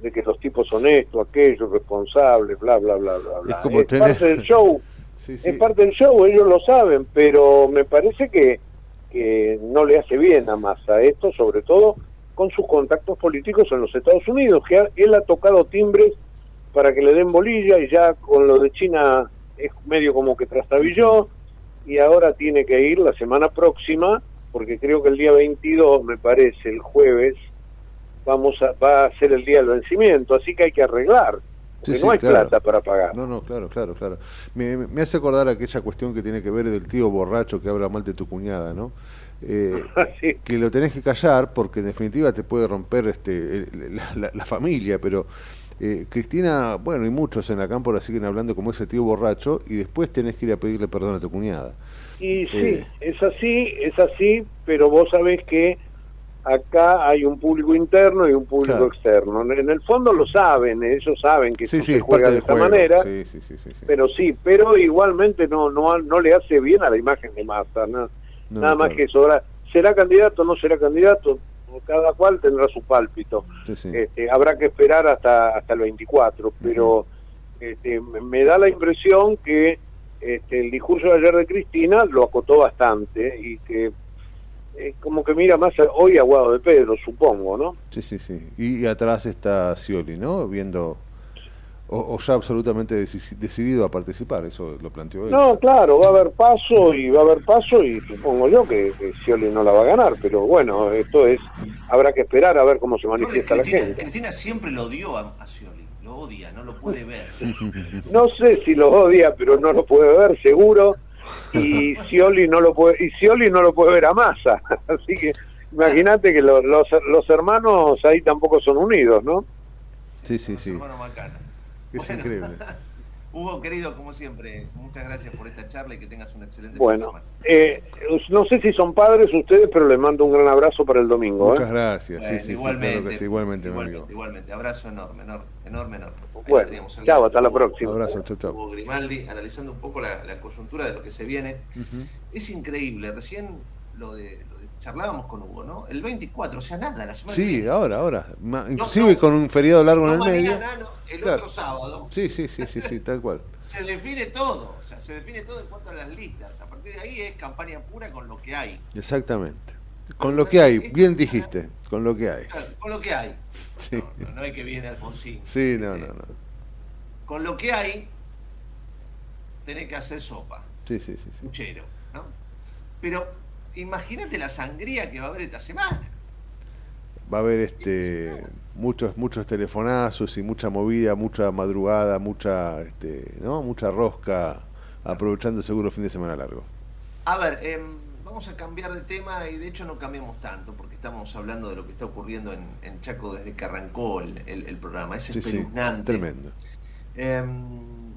Speaker 13: de que los tipos son esto, aquello, responsables, bla, bla, bla, bla, bla? Es, parte del show. Es parte del show, ellos lo saben, pero me parece que que no le hace bien a Massa esto, sobre todo con sus contactos políticos en los Estados Unidos, que él ha tocado timbres para que le den bolilla y ya con lo de China es medio como que trastabilló y ahora tiene que ir la semana próxima, porque creo que el día 22, me parece, el jueves, vamos a, va a ser el día del vencimiento, así que hay que arreglar. Porque no hay plata para pagar.
Speaker 2: No, no, claro, claro, claro. Me, me, hace acordar aquella cuestión que tiene que ver del tío borracho que habla mal de tu cuñada, ¿no? Eh, que lo tenés que callar porque en definitiva te puede romper este, la, familia, pero eh, Cristina, bueno, y muchos en la cámpora siguen hablando como ese tío borracho y después tenés que ir a pedirle perdón a tu cuñada.
Speaker 13: Y sí, eh, es así, es así, pero vos sabés que acá hay un público interno y un público externo. En el fondo lo saben, ellos saben que se juega de esta manera, pero sí, pero igualmente no, no, no le hace bien a la imagen de Massa, nada más que eso. Ahora, ¿será candidato o no será candidato? Cada cual tendrá su pálpito. Este, habrá que esperar hasta, hasta el 24, pero este, me da la impresión que este, el discurso de ayer de Cristina lo acotó bastante y que como que mira más hoy a Guado de Pedro, supongo, ¿no?
Speaker 2: Sí, sí, sí. Y, atrás está Scioli, ¿no? Viendo, o, ya absolutamente decidido a participar, eso lo planteó él.
Speaker 13: No, claro, va a haber paso y va a haber paso y supongo yo que, Scioli no la va a ganar, pero bueno, esto es, habrá que esperar a ver cómo se manifiesta la gente.
Speaker 1: Cristina siempre lo odió a, a Scioli, lo odia, no lo puede ver.
Speaker 13: no sé si lo odia, pero no lo puede ver, seguro. Y Scioli no lo puede y Scioli no lo puede ver a masa así que imagínate que los, los, hermanos ahí tampoco son unidos no
Speaker 2: sí sí sí.
Speaker 1: es increíble Hugo, querido, como siempre, muchas gracias por esta charla y que tengas un excelente
Speaker 13: Bueno, eh, no sé si son padres ustedes, pero les mando un gran abrazo para el domingo.
Speaker 2: ¿eh? Muchas gracias. sí, sí,
Speaker 1: igualmente,
Speaker 2: igualmente,
Speaker 1: igualmente, igualmente, Abrazo enorme, enorme, enorme, enorme.
Speaker 13: Bueno, chao, hasta la próxima.
Speaker 2: Abrazo, chao, chao.
Speaker 1: Hugo Grimaldi, analizando un poco la, coyuntura de lo que se viene. Es increíble, recién lo de, charlábamos con Hugo, ¿no? El 24, o sea, nada, la semana
Speaker 2: Sí, ahora, ahora. inclusive con un feriado largo en el medio.
Speaker 1: el otro sábado.
Speaker 2: Sí, sí, sí, sí, sí, tal cual.
Speaker 1: Se define todo, o sea, se define todo en cuanto a las listas. A partir de ahí es campaña pura con lo que hay.
Speaker 2: Exactamente. Con lo que hay, bien dijiste, con lo que hay.
Speaker 1: con lo que hay. Sí. No, hay que viene Alfonsín.
Speaker 2: Sí, no, no, no.
Speaker 1: Con lo que hay, tenés que hacer sopa.
Speaker 2: Sí, sí, sí.
Speaker 1: Muchero, ¿no? Pero imagínate la sangría que va a haber esta semana.
Speaker 2: Va a haber este muchos muchos telefonazos y mucha movida, mucha madrugada, mucha este, ¿no? mucha rosca, aprovechando seguro fin de semana largo.
Speaker 1: A ver, em, vamos a cambiar de tema y de hecho no cambiamos tanto porque estamos hablando de lo que está ocurriendo en, Chaco desde que arrancó el, programa. Es espeluznante.
Speaker 2: tremendo.
Speaker 1: Em,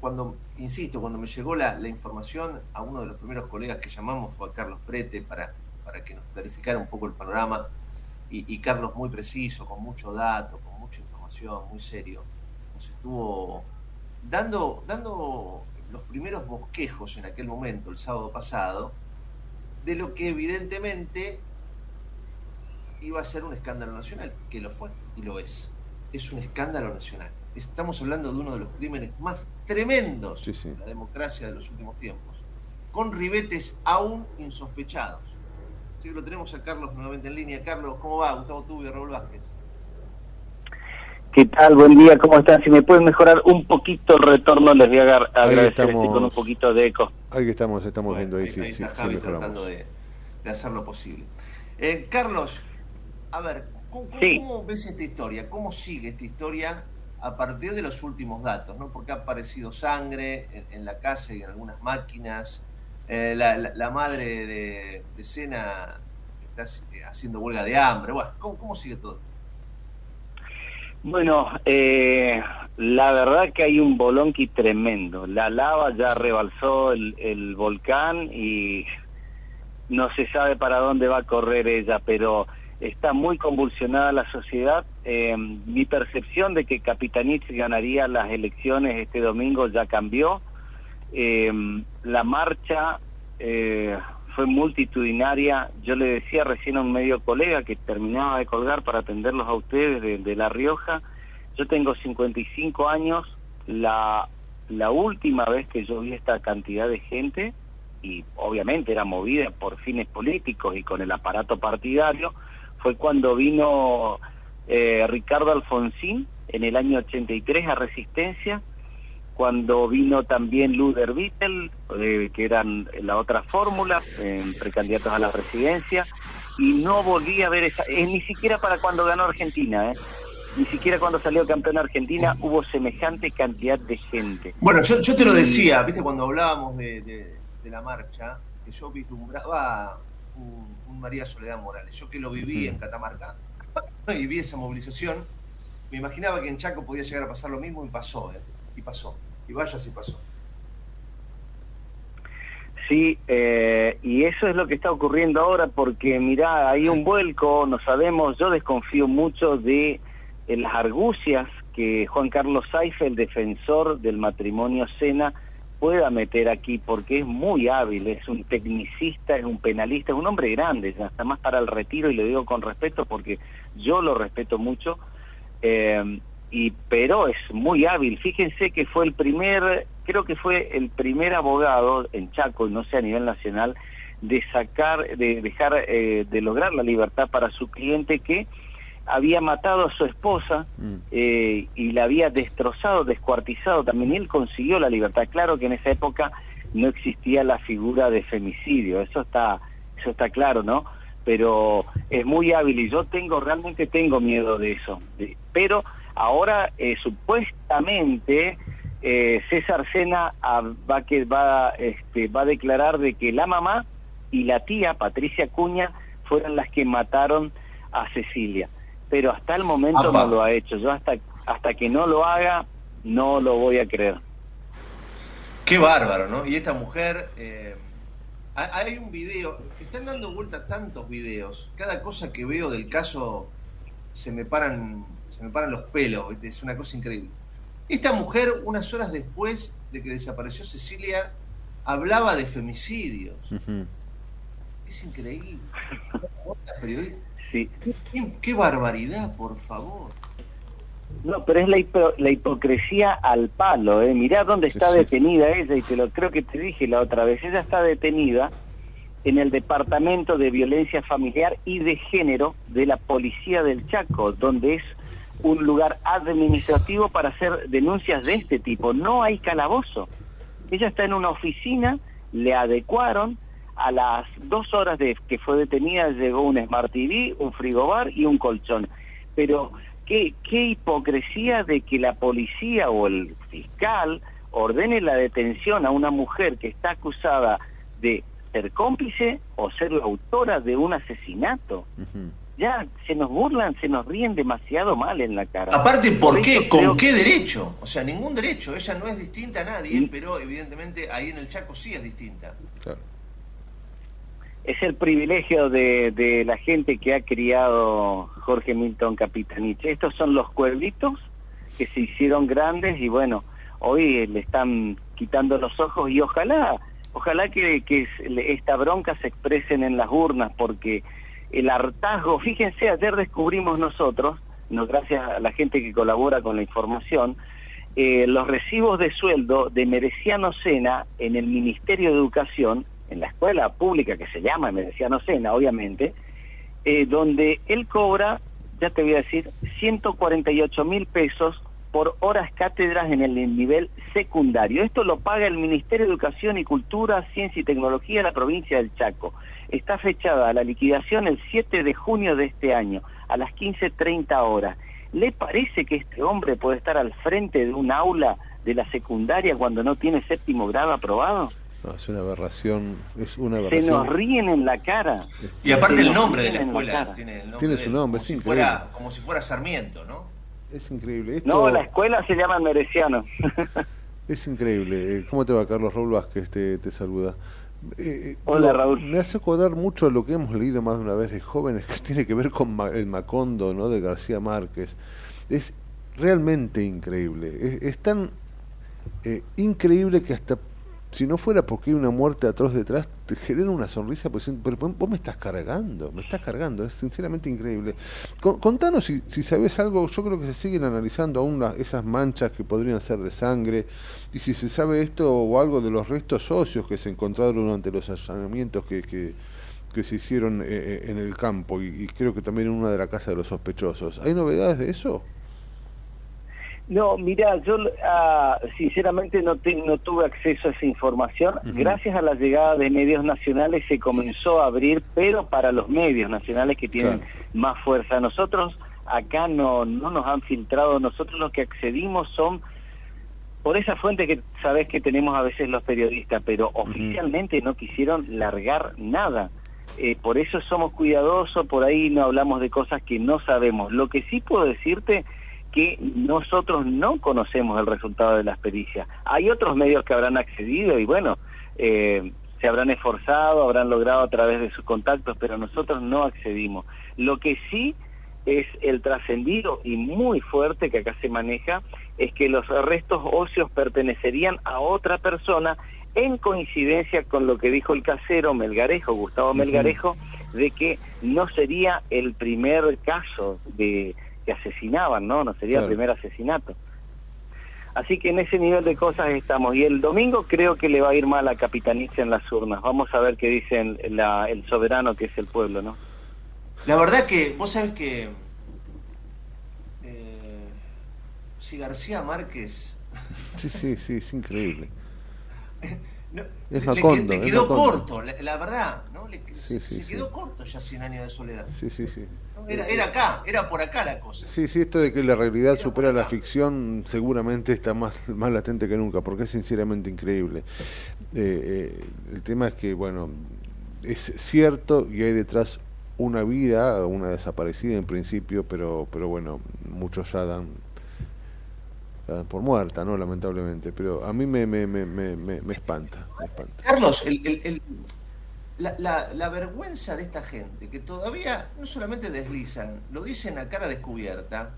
Speaker 1: cuando, insisto, cuando me llegó la, información, a uno de los primeros colegas que llamamos fue a Carlos Prete para, para que nos clarificara un poco el panorama. Y, Carlos muy preciso, con mucho dato, con mucha información, muy serio, nos estuvo dando, dando los primeros bosquejos en aquel momento, el sábado pasado, de lo que evidentemente iba a ser un escándalo nacional, que lo fue y lo es. Es un escándalo nacional estamos hablando de uno de los crímenes más tremendos de la democracia de los últimos tiempos, con ribetes aún insospechados. Así que lo tenemos a Carlos nuevamente en línea. Carlos, ¿cómo va? Gustavo Tubio, Raúl Vázquez.
Speaker 14: ¿Qué tal? Buen día, ¿cómo están? Si me pueden mejorar un poquito el retorno, les voy a agradecer estoy con un poquito de eco.
Speaker 2: Ahí que estamos, estamos viendo ahí, sí,
Speaker 1: está Javi tratando de, hacer lo posible. Eh, Carlos, a ver, ¿cómo, ves esta historia? ¿Cómo sigue esta historia a partir de los últimos datos? ¿no? Porque ha aparecido sangre en, la calle y en algunas máquinas. Eh, la, madre de, de Sena está haciendo huelga de hambre. Bueno, ¿cómo, sigue todo esto?
Speaker 14: Bueno, eh, la verdad que hay un bolonqui tremendo. La lava ya rebalsó el volcán y no se sabe para dónde va a correr ella, pero está muy convulsionada la sociedad. Eh, mi percepción de que Capitanich ganaría las elecciones este domingo ya cambió. Eh, la marcha eh, fue multitudinaria. Yo le decía recién a un medio colega que terminaba de colgar para atenderlos a ustedes de, de La Rioja. Yo tengo 55 años. La, la última vez que yo vi esta cantidad de gente, y obviamente era movida por fines políticos y con el aparato partidario, fue cuando vino eh, Ricardo Alfonsín en el año 83 a Resistencia, cuando vino también Luder Vittel, eh, que eran la otra fórmula, precandidatos a la presidencia, y no volví a ver esa, ni siquiera para cuando ganó Argentina, ¿eh? ni siquiera cuando salió campeón Argentina hubo semejante cantidad de gente.
Speaker 1: Bueno, yo, yo te lo decía, viste, cuando hablábamos de, de la marcha, que yo vislumbraba un, María Soledad Morales. Yo que lo viví en Catamarca y vi esa movilización, me imaginaba que en Chaco podía llegar a pasar lo mismo y pasó, ¿eh? y pasó. Y vaya si pasó.
Speaker 14: Sí, eh, y eso es lo que está ocurriendo ahora porque, mirá, hay un vuelco, no sabemos, yo desconfío mucho de eh, las argucias que Juan Carlos Saife, el defensor del matrimonio Sena, pueda meter aquí porque es muy hábil, es un tecnicista, es un penalista, es un hombre grande, ya está más para el retiro y lo digo con respeto porque yo lo respeto mucho, eh, y pero es muy hábil. Fíjense que fue el primer, creo que fue el primer abogado en Chaco, y no sé a nivel nacional, de sacar, de dejar, eh, de lograr la libertad para su cliente que había matado a su esposa mm. eh, y la había destrozado, descuartizado también, y él consiguió la libertad. Claro que en esa época no existía la figura de femicidio, eso está, eso está claro, ¿no? Pero es muy hábil y yo tengo, realmente tengo miedo de eso. pero ahora eh, supuestamente eh, César Sena ah, va, que, va, este, va a declarar de que la mamá y la tía, Patricia Cuña, fueron las que mataron a Cecilia pero hasta el momento no lo ha hecho. Yo hasta, hasta que no lo haga, no lo voy a creer.
Speaker 1: Qué bárbaro, ¿no? Y esta mujer, eh, hay un video, están dando vueltas tantos videos, cada cosa que veo del caso se me paran, se me paran los pelos, es una cosa increíble. Esta mujer, unas horas después de que desapareció Cecilia, hablaba de femicidios. Es increíble.
Speaker 14: Sí.
Speaker 1: Qué, barbaridad, por favor.
Speaker 14: No, pero es la, la hipocresía al palo, ¿eh? Mirá dónde está detenida ella, y te lo creo que te dije la otra vez. Ella está detenida en el Departamento de Violencia Familiar y de Género de la Policía del Chaco, donde es un lugar administrativo para hacer denuncias de este tipo. No hay calabozo. Ella está en una oficina, le adecuaron, a las dos horas de que fue detenida llegó un Smart TV, un frigobar y un colchón. Pero qué, qué hipocresía de que la policía o el fiscal ordene la detención a una mujer que está acusada de ser cómplice o ser la autora de un asesinato. Ya se nos burlan, se nos ríen demasiado mal en la cara.
Speaker 1: Aparte, ¿por, qué? ¿Con qué derecho? O sea, ningún derecho. Ella no es distinta a nadie, pero evidentemente ahí en el Chaco sí es distinta. Claro
Speaker 14: es el privilegio de, la gente que ha criado Jorge Milton Capitanich. Estos son los pueblitos que se hicieron grandes y bueno, hoy le están quitando los ojos y ojalá, ojalá que, que esta bronca se expresen en las urnas porque el hartazgo, fíjense, ayer descubrimos nosotros no gracias a la gente que colabora con la información, eh, los recibos de sueldo de Mereciano Sena en el Ministerio de Educación, en la escuela pública que se llama Mereciano Sena, obviamente, eh, donde él cobra, ya te voy a decir, 148 mil pesos por horas cátedras en el nivel secundario. Esto lo paga el Ministerio de Educación y Cultura, Ciencia y Tecnología de la provincia del Chaco. Está fechada la liquidación el 7 de junio de este año, a las 15.30 horas. ¿Le parece que este hombre puede estar al frente de un aula de la secundaria cuando no tiene séptimo grado aprobado?
Speaker 2: No, es una aberración, es una aberración.
Speaker 14: Se nos ríen en la cara.
Speaker 1: Y aparte el nombre de la escuela tiene el nombre,
Speaker 2: Tiene su nombre,
Speaker 1: como si fuera como si fuera Sarmiento, ¿no?
Speaker 2: Es increíble. Esto
Speaker 14: No, la escuela se llama Mereciano.
Speaker 2: es increíble. Eh, ¿Cómo te va, Carlos Raúl Vázquez? Te, te saluda. Eh, eh,
Speaker 14: Hola,
Speaker 2: digo,
Speaker 14: Raúl.
Speaker 2: Me hace acordar mucho lo que hemos leído más de una vez de jóvenes que tiene que ver con Ma- el Macondo, ¿no? De García Márquez. Es realmente increíble. Es, es tan eh, increíble que hasta si no fuera porque hay una muerte atroz detrás, te genera una sonrisa, pues, pero vos me estás cargando, me estás cargando, es sinceramente increíble. Con- contanos si, si sabes algo, yo creo que se siguen analizando aún esas manchas que podrían ser de sangre, y si se sabe esto o algo de los restos óseos que se encontraron durante los allanamientos que, que, que se hicieron eh, eh, en el campo, y, y creo que también en una de la casa de los sospechosos. ¿Hay novedades de eso?
Speaker 14: No, mira, yo ah, sinceramente no, te- no tuve acceso a esa información. Gracias a la llegada de medios nacionales se comenzó a abrir, pero para los medios nacionales que tienen más fuerza. Nosotros acá no, no nos han filtrado, nosotros lo que accedimos son por esa fuente que sabes que tenemos a veces los periodistas, pero oficialmente no quisieron largar nada. Eh, por eso somos cuidadosos, por ahí no hablamos de cosas que no sabemos. Lo que sí puedo decirte que nosotros no conocemos el resultado de las pericias. Hay otros medios que habrán accedido y bueno, eh, se habrán esforzado, habrán logrado a través de sus contactos, pero nosotros no accedimos. Lo que sí es el trascendido y muy fuerte que acá se maneja es que los restos óseos pertenecerían a otra persona en coincidencia con lo que dijo el casero Melgarejo, Gustavo Melgarejo, de que no sería el primer caso de que asesinaban, ¿no? No sería
Speaker 2: Claro.
Speaker 14: el primer asesinato. Así que en ese nivel de cosas estamos. Y el domingo creo que le va a ir mal a Capitanicia en las urnas. Vamos a ver qué dice el, la- el soberano que es el pueblo, ¿no?
Speaker 1: La verdad que vos sabés que eh, si García Márquez
Speaker 2: Sí, sí, sí, es increíble.
Speaker 1: no,
Speaker 2: Es
Speaker 1: le,
Speaker 2: Macondo,
Speaker 1: le quedó
Speaker 2: Macondo.
Speaker 1: corto, la, la verdad, ¿no? Le-
Speaker 2: Sí, sí,
Speaker 1: se
Speaker 2: sí.
Speaker 1: quedó corto ya 100 años de soledad.
Speaker 2: Sí, sí, sí.
Speaker 1: Era, era acá, era por acá la cosa.
Speaker 2: Sí, sí, esto de que la realidad supera la ficción seguramente está más, más latente que nunca, porque es sinceramente increíble. Eh, eh, el tema es que, bueno, es cierto y hay detrás una vida, una desaparecida en principio, pero, pero bueno, muchos ya dan, la dan por muerta, ¿no? Lamentablemente, pero a mí me, me, me, me, me- me espanta, me espanta.
Speaker 1: Carlos, el, el- el- la, la- la vergüenza de esta gente que todavía no solamente deslizan, lo dicen a cara descubierta,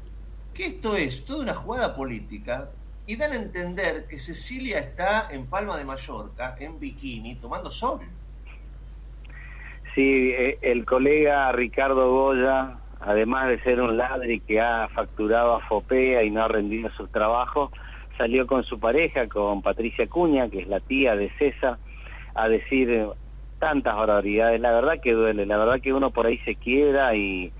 Speaker 1: que esto es toda una jugada política y dan a entender que Cecilia está en Palma de Mallorca, en bikini, tomando sol.
Speaker 14: Sí, eh, el colega Ricardo Goya, además de ser un ladri que ha facturado a Fopea y no ha rendido sus trabajos, salió con su pareja, con Patricia Cuña, que es la tía de César, a decir tantas barbaridades. La verdad que duele, la verdad que uno por ahí se quiebra y,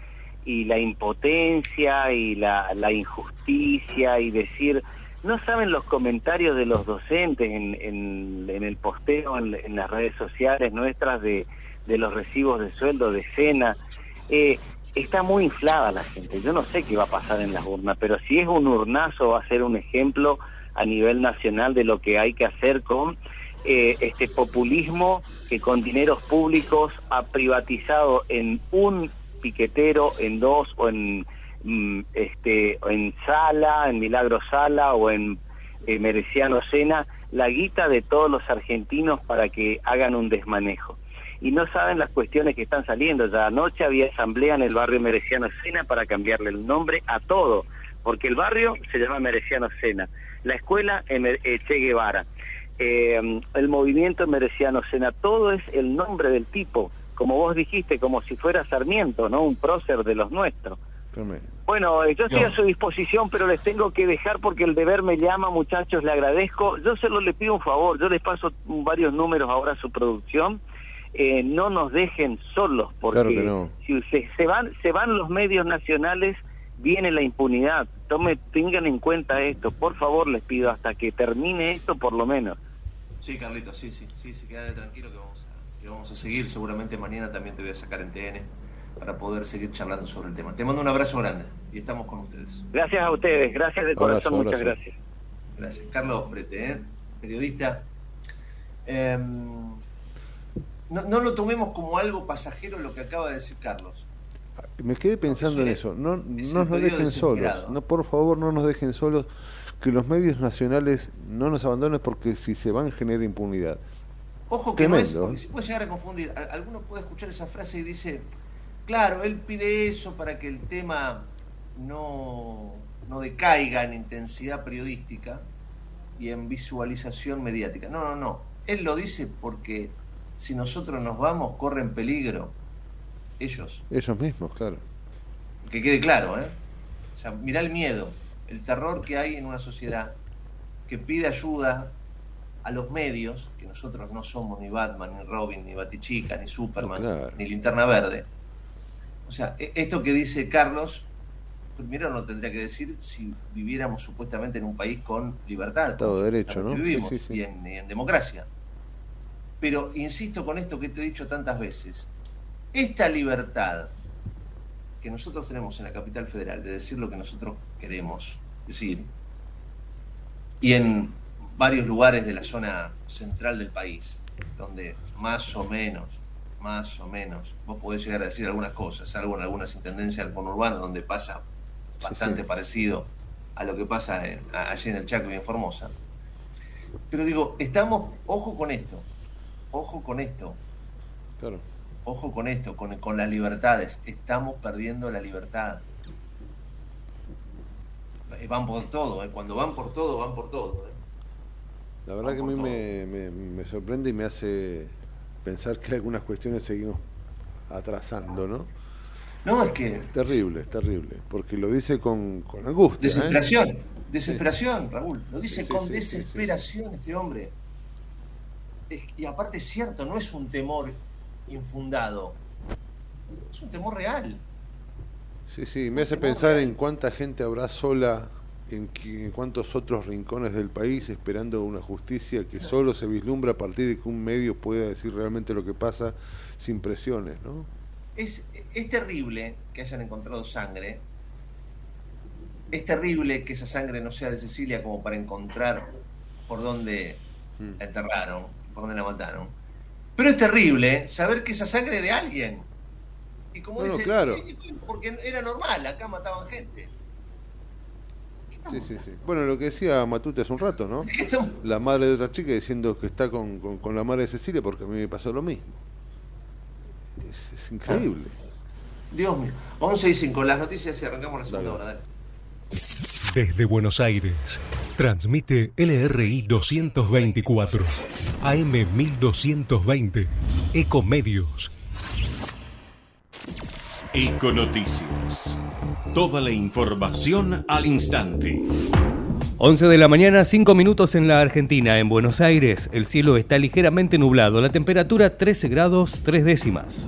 Speaker 14: y la impotencia y la, la injusticia y decir, no saben los comentarios de los docentes en, en, el posteo, en, en las redes sociales nuestras de, de los recibos de sueldo, de cena. Eh, está muy inflada la gente. Yo no sé qué va a pasar en las urnas, pero si es un urnazo va a ser un ejemplo a nivel nacional de lo que hay que hacer con eh, este populismo que con dineros públicos ha privatizado en un piquetero, en dos o en mm, este en Sala, en Milagro Sala o en eh, Mereciano Sena, la guita de todos los argentinos para que hagan un desmanejo. Y no saben las cuestiones que están saliendo. Ya anoche había asamblea en el barrio Mereciano Sena para cambiarle el nombre a todo, porque el barrio se llama Mereciano Sena, la escuela eh, Che Guevara, eh, el movimiento Mereciano Sena, todo es el nombre del tipo, como vos dijiste, como si fuera Sarmiento, ¿no? Un prócer de los nuestros. Bueno, eh, yo estoy a su disposición, pero les tengo que dejar porque el deber me llama, muchachos, le agradezco. Yo solo le pido un favor, yo les paso varios números ahora a su producción. Eh, no nos dejen solos, porque si se, van, se van los medios nacionales, viene la impunidad. Tome, tengan en cuenta esto, por favor, les pido, hasta que termine esto por lo menos.
Speaker 1: Sí, Carlito, sí, sí, sí, se queda tranquilo que vamos, a, que vamos a seguir. Seguramente mañana también te voy a sacar en TN para poder seguir charlando sobre el tema. Te mando un abrazo grande y estamos con ustedes.
Speaker 14: Gracias a ustedes, gracias de corazón, muchas gracias.
Speaker 1: Gracias. Carlos Prete, ¿eh? periodista. Em, no, lo tomemos como algo pasajero lo que acaba de decir Carlos.
Speaker 2: Me quedé pensando en eso. No, no nos dejen solos. No, por favor, no nos dejen solos. Que los medios nacionales no nos abandonen porque si se van genera impunidad.
Speaker 1: Ojo que no es, porque se puede llegar a confundir. Alguno puede escuchar esa frase y dice, Claro, él pide eso para que el tema no, no decaiga en intensidad periodística y en visualización mediática. No, no, no. Él lo dice porque si nosotros nos vamos, corren peligro ellos.
Speaker 2: Ellos mismos, claro.
Speaker 1: Que quede claro, ¿eh? O sea, mirá el miedo, el terror que hay en una sociedad que pide ayuda a los medios, que nosotros no somos ni Batman, ni Robin, ni Batichica, ni Superman, ni Linterna Verde o sea, e, esto que dice Carlos, primero no tendría que decir si viviéramos supuestamente en un país con libertad.
Speaker 2: Todo derecho, ¿no?
Speaker 1: Vivimos Y, en, democracia. Pero insisto con esto que te he dicho tantas veces. Esta libertad que nosotros tenemos en la capital federal de decir lo que nosotros queremos decir, y en varios lugares de la zona central del país, donde más o menos más o menos. Vos podés llegar a decir algunas cosas, salvo en algunas intendencias del conurbano donde pasa bastante parecido a lo que pasa allí en el Chaco y en Formosa. Pero digo, estamos, ojo con esto, ojo con esto.
Speaker 2: Claro.
Speaker 1: Ojo con esto, con, con las libertades. Estamos perdiendo la libertad. Eh, van por todo, eh. cuando van por todo, van por todo. Eh.
Speaker 2: La verdad que a mí me, me sorprende y me hace pensar que algunas cuestiones seguimos atrasando, ¿no?
Speaker 1: No, es que...
Speaker 2: Es terrible, es terrible, porque lo dice con, con angustia.
Speaker 1: ¿eh? Desesperación, desesperación, Raúl, lo dice con desesperación este hombre. Y aparte es cierto, no es un temor infundado, es un temor real.
Speaker 2: Sí, sí, me hace pensar en cuánta gente habrá sola en, en, cuántos otros rincones del país esperando una justicia que solo se vislumbra a partir de que un medio pueda decir realmente lo que pasa sin presiones, ¿no?
Speaker 1: Es, es terrible que hayan encontrado sangre. Es terrible que esa sangre no sea de Cecilia como para encontrar por dónde hmm. la enterraron, por dónde la mataron. Pero es terrible saber que esa sangre de alguien. Y como dice,
Speaker 2: claro.
Speaker 1: porque era normal, acá mataban gente.
Speaker 2: Sí, sí, sí. Bueno, lo que decía Matute hace un rato, ¿no? La madre de otra chica diciendo que está con, con, la madre de Cecilia porque a mí me pasó lo mismo. Es, increíble.
Speaker 1: Dios mío. 11 y 5, las noticias y arrancamos la segunda hora.
Speaker 15: Desde Buenos Aires, transmite LRI 224, AM 1220, Ecomedios. Econoticias. Toda la información al instante.
Speaker 3: 11 de la mañana, 5 minutos en la Argentina. En Buenos Aires, el cielo está ligeramente nublado. La temperatura 13 grados 3 décimas.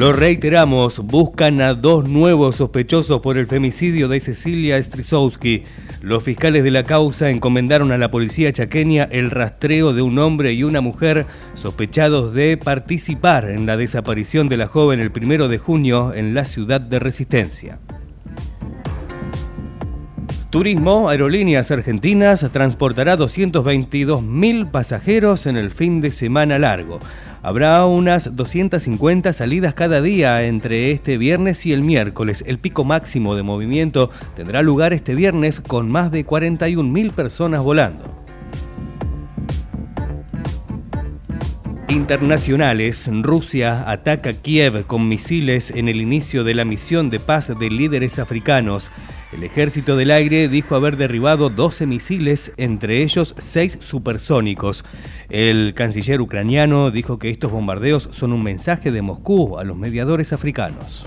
Speaker 3: Lo reiteramos, buscan a dos nuevos sospechosos por el femicidio de Cecilia Strisowski. Los fiscales de la causa encomendaron a la policía chaqueña el rastreo de un hombre y una mujer sospechados de participar en la desaparición de la joven el primero de junio en la ciudad de Resistencia. Turismo Aerolíneas Argentinas transportará 222.000 pasajeros en el fin de semana largo. Habrá unas 250 salidas cada día entre este viernes y el miércoles. El pico máximo de movimiento tendrá lugar este viernes con más de 41.000 personas volando. Internacionales, Rusia ataca Kiev con misiles en el inicio de la misión de paz de líderes africanos. El ejército del aire dijo haber derribado 12 misiles, entre ellos 6 supersónicos. El canciller ucraniano dijo que estos bombardeos son un mensaje de Moscú a los mediadores africanos.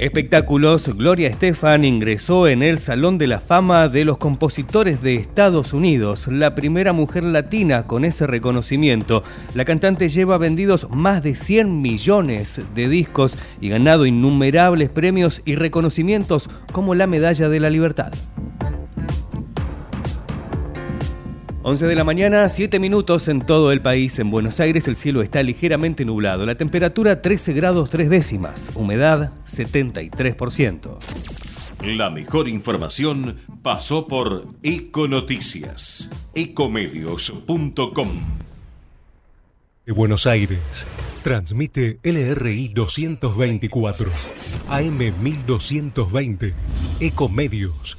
Speaker 3: Espectáculos, Gloria Estefan ingresó en el Salón de la Fama de los Compositores de Estados Unidos, la primera mujer latina con ese reconocimiento. La cantante lleva vendidos más de 100 millones de discos y ganado innumerables premios y reconocimientos como la Medalla de la Libertad. 11 de la mañana, 7 minutos en todo el país. En Buenos Aires el cielo está ligeramente nublado. La temperatura 13 grados 3 décimas. Humedad 73%.
Speaker 16: La mejor información pasó por Econoticias. Ecomedios.com.
Speaker 17: De Buenos Aires, transmite LRI 224, AM 1220, Ecomedios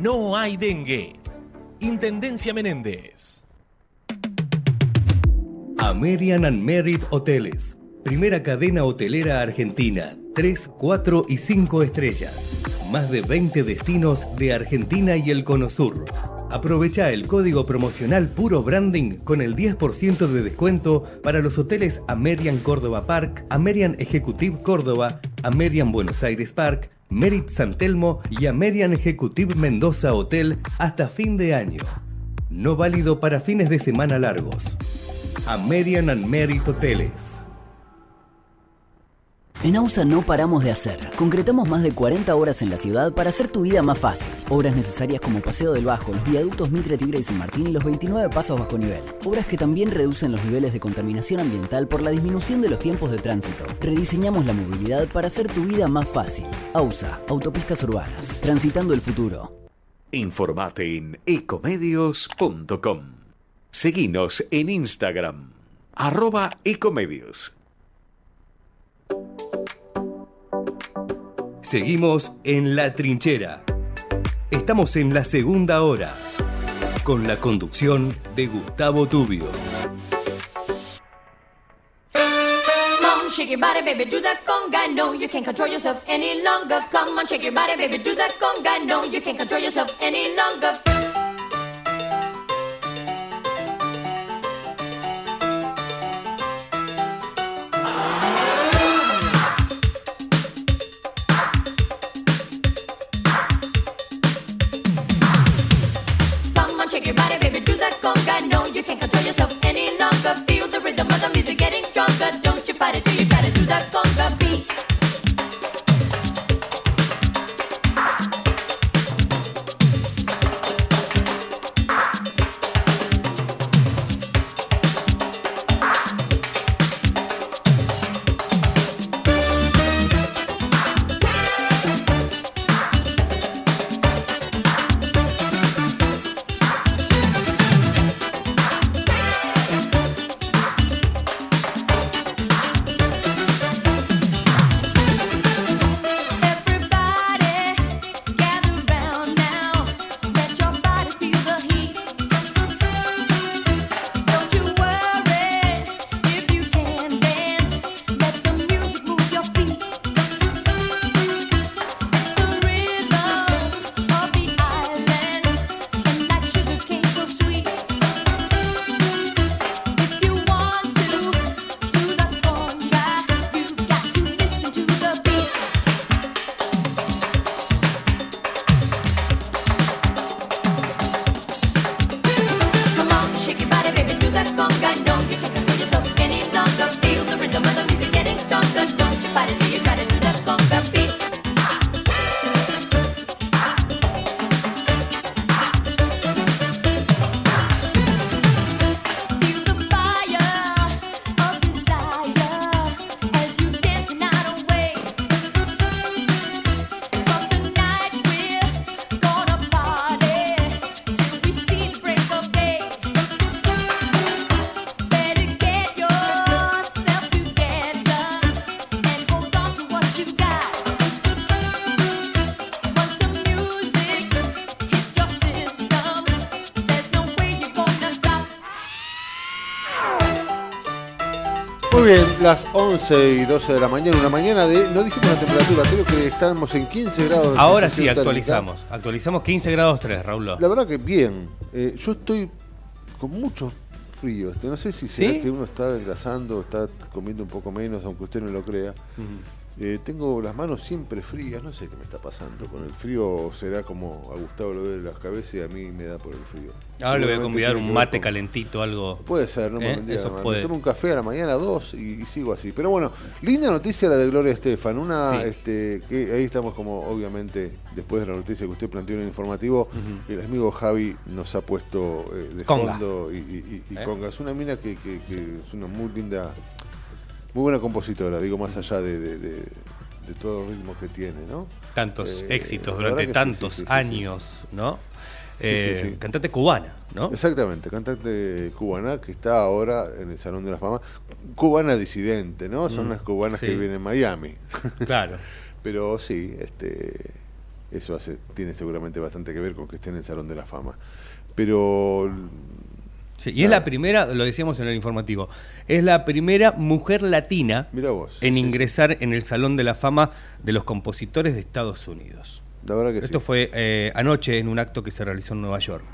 Speaker 6: no hay dengue. Intendencia Menéndez.
Speaker 15: American and Merit Hoteles. Primera cadena hotelera argentina. 3, 4 y 5 estrellas. Más de 20 destinos de Argentina y el Cono Sur. Aprovecha el código promocional Puro Branding con el 10% de descuento para los hoteles Amerian Córdoba Park, Amerian Executive Córdoba, Amerian Buenos Aires Park, Merit San Telmo y Amerian Executive Mendoza Hotel hasta fin de año. No válido para fines de semana largos. American and Merit Hoteles.
Speaker 18: En AUSA no paramos de hacer. Concretamos más de 40 horas en la ciudad para hacer tu vida más fácil. Obras necesarias como Paseo del Bajo, los viaductos Mitre, Tigre y San Martín y los 29 pasos bajo nivel. Obras que también reducen los niveles de contaminación ambiental por la disminución de los tiempos de tránsito. Rediseñamos la movilidad para hacer tu vida más fácil. AUSA, Autopistas Urbanas. Transitando el futuro.
Speaker 19: Informate en ecomedios.com. Seguinos en Instagram. Arroba ecomedios.
Speaker 15: Seguimos en La Trinchera. Estamos en la segunda hora, con la conducción de Gustavo Tubio.
Speaker 20: Shake your body, baby, do that conga. No, you can't control yourself any longer. Come on, shake your body, baby, do that conga. No, you can't control yourself any longer.
Speaker 2: Muy bien, las 11 y 12 de la mañana, una mañana de, no dijimos la temperatura, creo que estamos en 15 grados.
Speaker 3: Ahora sí,
Speaker 2: térmica.
Speaker 3: actualizamos. Actualizamos 15 grados 3, Raúl.
Speaker 2: La verdad que bien. Eh, yo estoy con mucho frío. Este, no sé si será
Speaker 3: ¿Sí?
Speaker 2: que uno está adelgazando, está comiendo un poco menos, aunque usted no lo crea. Eh, tengo las manos siempre frías, no sé qué me está pasando con el frío. Será como a Gustavo lo de las cabezas y a mí me da por el frío.
Speaker 3: Ahora le voy a convidar un mate
Speaker 2: con-
Speaker 3: calentito, algo.
Speaker 2: Puede ser, no me
Speaker 3: ¿Eh? Eso puede.
Speaker 2: Me tomo un café a la mañana, dos, y, y sigo así. Pero bueno, linda noticia la de Gloria Estefan. Una,
Speaker 3: Sí.
Speaker 2: este, que ahí estamos como, obviamente, después de la noticia que usted planteó en el informativo, que el amigo Javi nos ha puesto eh, de
Speaker 3: Conga.
Speaker 2: fondo y, y- y-
Speaker 3: ¿Eh?
Speaker 2: conga. Es una mina que, que- que es una muy linda, muy buena compositora, digo, más allá de, de- de- de todos los ritmos que tiene, ¿no?
Speaker 3: Tantos
Speaker 2: Eh,
Speaker 3: éxitos durante tantos
Speaker 2: sí, sí, sí, sí.
Speaker 3: años, ¿no? Eh. Cantante cubana, ¿no?
Speaker 2: Exactamente, cantante cubana que está ahora en el Salón de la Fama. Cubana disidente, ¿no? Son
Speaker 3: Mm,
Speaker 2: las cubanas que viven en Miami.
Speaker 3: Claro.
Speaker 2: Pero sí, este, eso hace, tiene seguramente bastante que ver con que esté en el Salón de la Fama. Pero
Speaker 3: Sí, y es la primera, lo decíamos en el informativo, es la primera mujer latina
Speaker 2: vos,
Speaker 3: en ingresar en el Salón de la Fama de los Compositores de Estados Unidos.
Speaker 2: la verdad que
Speaker 3: Esto
Speaker 2: sí.
Speaker 3: fue eh, anoche en un acto que se realizó en Nueva York.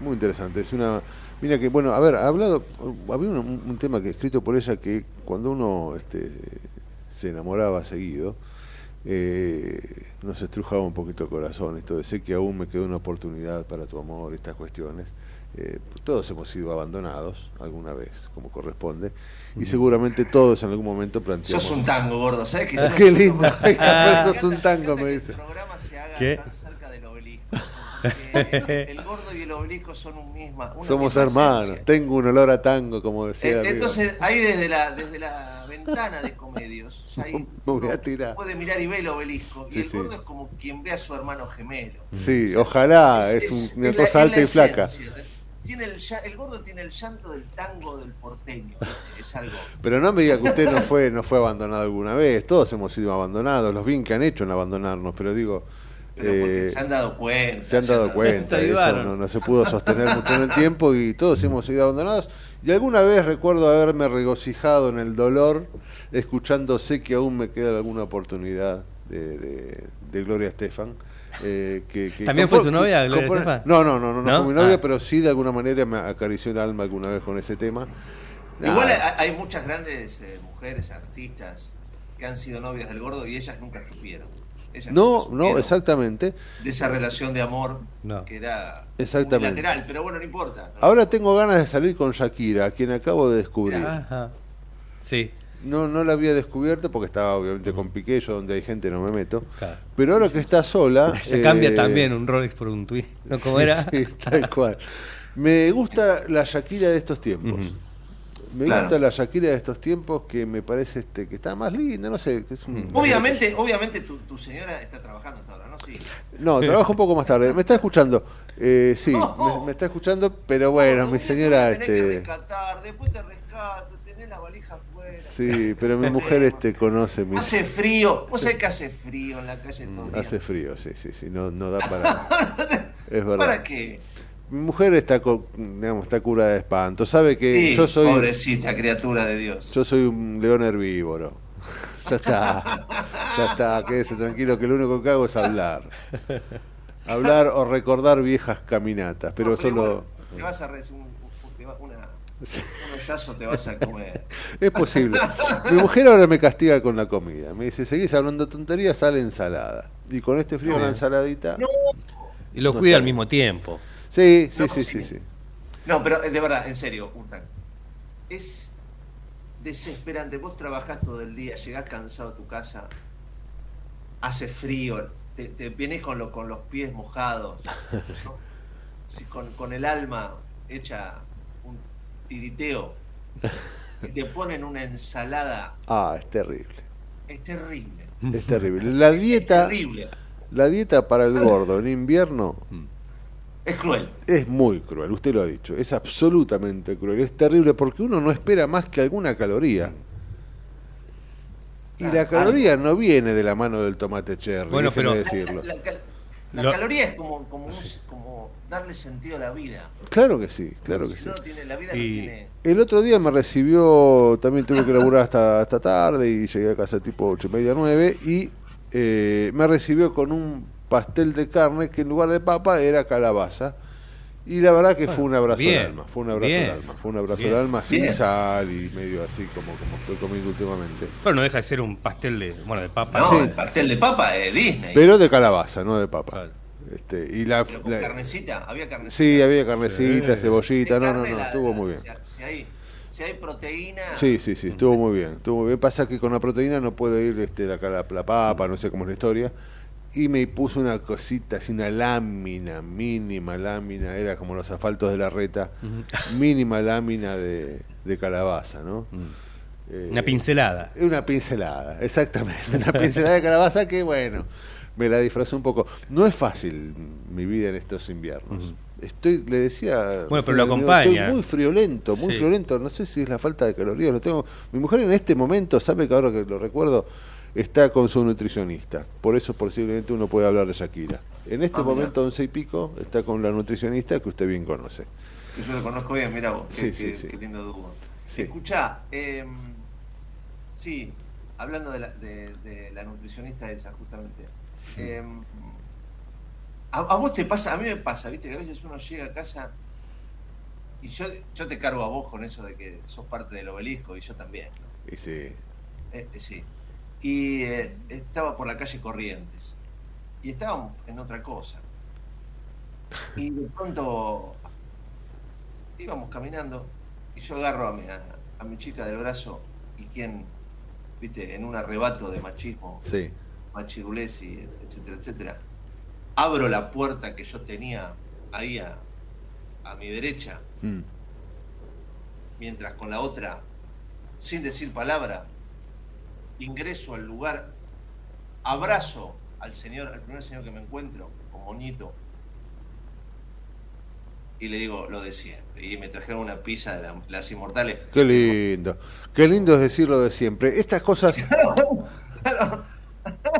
Speaker 2: Muy interesante. Es una. Mira que, bueno, a ver, ha hablado. Había un, un tema que escrito por ella que cuando uno este, se enamoraba seguido, eh, nos estrujaba un poquito el corazón. Esto de sé que aún me queda una oportunidad para tu amor, estas cuestiones. Eh, todos hemos sido abandonados alguna vez, como corresponde, y seguramente todos en algún momento planteamos.
Speaker 1: Sos un tango, gordo, ¿sabes qué
Speaker 2: Ah,
Speaker 1: sos?
Speaker 2: qué linda, pero sos un tango, me dice.
Speaker 1: ¿Qué? tan cerca del obelisco. el gordo y el obelisco son un misma, una
Speaker 2: Somos
Speaker 1: misma
Speaker 2: hermanos,
Speaker 1: esencia.
Speaker 2: tengo un olor a tango, como decía.
Speaker 1: Eh. Entonces, ahí desde la, desde la ventana de comedios, ya ahí
Speaker 2: me voy a tirar.
Speaker 1: puede mirar y ve el obelisco.
Speaker 2: Sí,
Speaker 1: y el
Speaker 2: sí.
Speaker 1: gordo es como quien ve a su hermano gemelo.
Speaker 2: Sí, ojalá, es, un- una
Speaker 1: es la-
Speaker 2: cosa
Speaker 1: es
Speaker 2: alta
Speaker 1: la
Speaker 2: y flaca.
Speaker 1: esencia. Tiene el, el gordo tiene el llanto del tango del porteño. Es algo.
Speaker 2: Pero no me diga que usted no fue, no fue abandonado alguna vez, todos hemos sido abandonados, los bien que han hecho en abandonarnos, pero digo,
Speaker 1: Pero porque
Speaker 2: eh,
Speaker 1: se han dado cuenta.
Speaker 2: se han dado cuenta,
Speaker 1: Se
Speaker 2: eso
Speaker 1: avivaron.
Speaker 2: no, no se pudo sostener mucho en el tiempo y todos hemos sido abandonados. Y alguna vez recuerdo haberme regocijado en el dolor, escuchando sé que aún me queda alguna oportunidad de, de- de Gloria Estefan. Eh, que, que
Speaker 3: ¿También fue su novia, Gloria
Speaker 2: compone-
Speaker 3: Estefan?
Speaker 2: No, no, no, no, no
Speaker 3: ¿No?
Speaker 2: fue mi novia,
Speaker 3: Ah.
Speaker 2: pero sí de alguna manera me acarició el alma alguna vez con ese tema.
Speaker 1: Igual
Speaker 2: Nada.
Speaker 1: hay, muchas grandes eh, mujeres, artistas, que han sido novias del gordo y ellas nunca supieron. Ellas
Speaker 2: No,
Speaker 1: nunca
Speaker 2: no,
Speaker 1: supieron
Speaker 2: exactamente.
Speaker 1: De esa relación de amor
Speaker 3: No.
Speaker 1: que era
Speaker 2: Exactamente.
Speaker 1: unilateral, pero bueno, no importa.
Speaker 2: Ahora tengo ganas de salir con Shakira, a quien acabo de descubrir.
Speaker 3: Ajá. Sí.
Speaker 2: No, no la había descubierto porque estaba obviamente con Piqué, yo donde hay gente no me meto.
Speaker 3: Claro.
Speaker 2: Pero ahora que está sola.
Speaker 3: Se cambia
Speaker 2: eh,
Speaker 3: también un Rolex por un tweet. ¿No? ¿Cómo
Speaker 2: sí,
Speaker 3: era?
Speaker 2: sí, tal cual. Me gusta la Shakira de estos tiempos. Me
Speaker 1: Claro.
Speaker 2: gusta la Shakira de estos tiempos que me parece este, que está más linda, no sé. Que es un-
Speaker 1: Obviamente, obviamente tu, tu señora está trabajando hasta ahora, ¿no? Sí.
Speaker 2: No, trabajo un poco más tarde. Me está escuchando. Eh, sí, me, me está escuchando, pero bueno, mi señora.
Speaker 1: Tenés que
Speaker 2: Este,
Speaker 1: rescatar, después te rescato, tenés la valija afuera.
Speaker 2: sí, pero mi mujer este, conoce mi.
Speaker 1: Hace frío, vos sabés que hace frío en la calle todo el día.
Speaker 2: Hace frío, sí, sí, sí, no, no da para. es verdad.
Speaker 1: ¿Para qué?
Speaker 2: Mi mujer está, digamos, está cura de espanto. Sabe que
Speaker 1: Sí,
Speaker 2: yo soy.
Speaker 1: pobrecita criatura de Dios.
Speaker 2: Yo soy un león herbívoro. ya está. Ya está, quédese tranquilo que lo único que hago es hablar. Hablar o recordar viejas caminatas, pero
Speaker 1: No,
Speaker 2: solo.
Speaker 1: igual Te vas a recibir un, un- te va- una, un hoyazo te vas a comer.
Speaker 2: Es posible. Mi mujer ahora me castiga con la comida. Me dice, seguís hablando tonterías, sale ensalada. Y con este frío,
Speaker 3: No.
Speaker 2: una ensaladita.
Speaker 3: Y lo
Speaker 2: No
Speaker 3: cuida
Speaker 2: está
Speaker 3: al mismo tiempo.
Speaker 2: Sí, sí,
Speaker 1: No,
Speaker 2: sí,
Speaker 1: sí.
Speaker 2: sí, sí.
Speaker 1: No, pero eh, de verdad, en serio, Hurtan. Es desesperante. Vos trabajás todo el día, llegás cansado a tu casa, hace frío, te, te vienes con, lo, con los pies mojados, ¿no? Sí, con, con el alma hecha un tiriteo, y te ponen una ensalada.
Speaker 2: Ah, es terrible.
Speaker 1: Es terrible.
Speaker 2: Es terrible. La dieta,
Speaker 1: terrible.
Speaker 2: la dieta para el gordo en invierno
Speaker 1: Es cruel.
Speaker 2: es muy cruel, usted lo ha dicho, es absolutamente cruel, es terrible porque uno no espera más que alguna caloría. Y la caloría no viene de la mano del tomate cherry,
Speaker 3: Bueno, pero-
Speaker 2: decirlo.
Speaker 1: La, cal- la
Speaker 3: Lo-
Speaker 1: caloría es como, como, un- como darle sentido a la vida.
Speaker 2: Claro que sí, claro que
Speaker 1: Si
Speaker 2: sí.
Speaker 1: no, no tiene, la vida no
Speaker 3: Y-
Speaker 1: tiene...
Speaker 2: El otro día me recibió, también tuve que laburar hasta, hasta tarde y llegué a casa tipo ocho y media, nueve y eh, me recibió con un pastel de carne que en lugar de papa era calabaza. Y la verdad que fue un abrazo
Speaker 3: bien,
Speaker 2: al alma, fue un abrazo
Speaker 3: bien,
Speaker 2: al alma, fue un abrazo
Speaker 3: bien.
Speaker 2: al alma sin
Speaker 3: Bien.
Speaker 2: sal y medio así como, como estoy comiendo últimamente.
Speaker 3: Pero no deja de ser un pastel de, bueno, de papa.
Speaker 1: No,
Speaker 2: Sí.
Speaker 1: el pastel de papa de Disney.
Speaker 2: Pero de calabaza, no de papa. Este, y la,
Speaker 1: Pero con
Speaker 2: la-
Speaker 1: carnecita, había carnecita.
Speaker 2: sí, había carnecita,
Speaker 3: Sí.
Speaker 2: cebollita, no, no, no,
Speaker 1: la-
Speaker 2: estuvo
Speaker 1: la-
Speaker 2: muy bien.
Speaker 1: Si, si hay, si hay proteína...
Speaker 2: Sí, sí, sí, estuvo muy bien. Estuvo muy bien. Pasa que con la proteína no puede ir este, la, la, la papa, no sé cómo es la historia. Y me puso una cosita, así una lámina, mínima lámina, era como los asfaltos de la reta, mínima lámina de, de calabaza, ¿no? Eh,
Speaker 3: Una pincelada.
Speaker 2: Una pincelada, exactamente. Una pincelada de calabaza que, bueno, me la disfrazó un poco. No es fácil mi vida en estos inviernos. Estoy, le decía.
Speaker 3: Bueno, pero lo acompaña.
Speaker 2: Estoy muy friolento, muy
Speaker 3: Sí.
Speaker 2: friolento. No sé si es la falta de calorías. Lo tengo. Mi mujer en este momento, sabe que ahora que lo recuerdo, está con su nutricionista. Por eso posiblemente uno puede hablar de Shakira. En este
Speaker 1: Ah,
Speaker 2: momento, once y pico, está con la nutricionista que usted bien conoce.
Speaker 1: que Yo lo conozco bien, mira vos,
Speaker 2: Sí,
Speaker 1: qué,
Speaker 2: sí,
Speaker 1: qué-
Speaker 2: sí.
Speaker 1: qué lindo dúo.
Speaker 2: Sí.
Speaker 1: Escuchá, em, sí, hablando de la, de, de la nutricionista esa, justamente. em, a, a vos te pasa, a mí me pasa, viste, que a veces uno llega a casa y yo, yo te cargo a vos con eso de que sos parte del obelisco y yo también.
Speaker 2: Y sí.
Speaker 1: Eh, eh, sí. Y eh, estaba por la calle Corrientes. Y estábamos en otra cosa. Y de pronto íbamos caminando y yo agarro a mi, a, a mi chica del brazo y quien, viste, en un arrebato de machismo,
Speaker 2: Sí.
Speaker 1: machirulés y etcétera, etcétera, abro la puerta que yo tenía ahí a, a mi derecha,
Speaker 2: Mm.
Speaker 1: mientras con la otra, sin decir palabra, ingreso al lugar, abrazo al señor, al primer señor que me encuentro, con moñito, y le digo lo de siempre. Y me trajeron una pizza de la- las inmortales.
Speaker 2: Qué lindo. Qué lindo es decirlo de siempre. Estas cosas.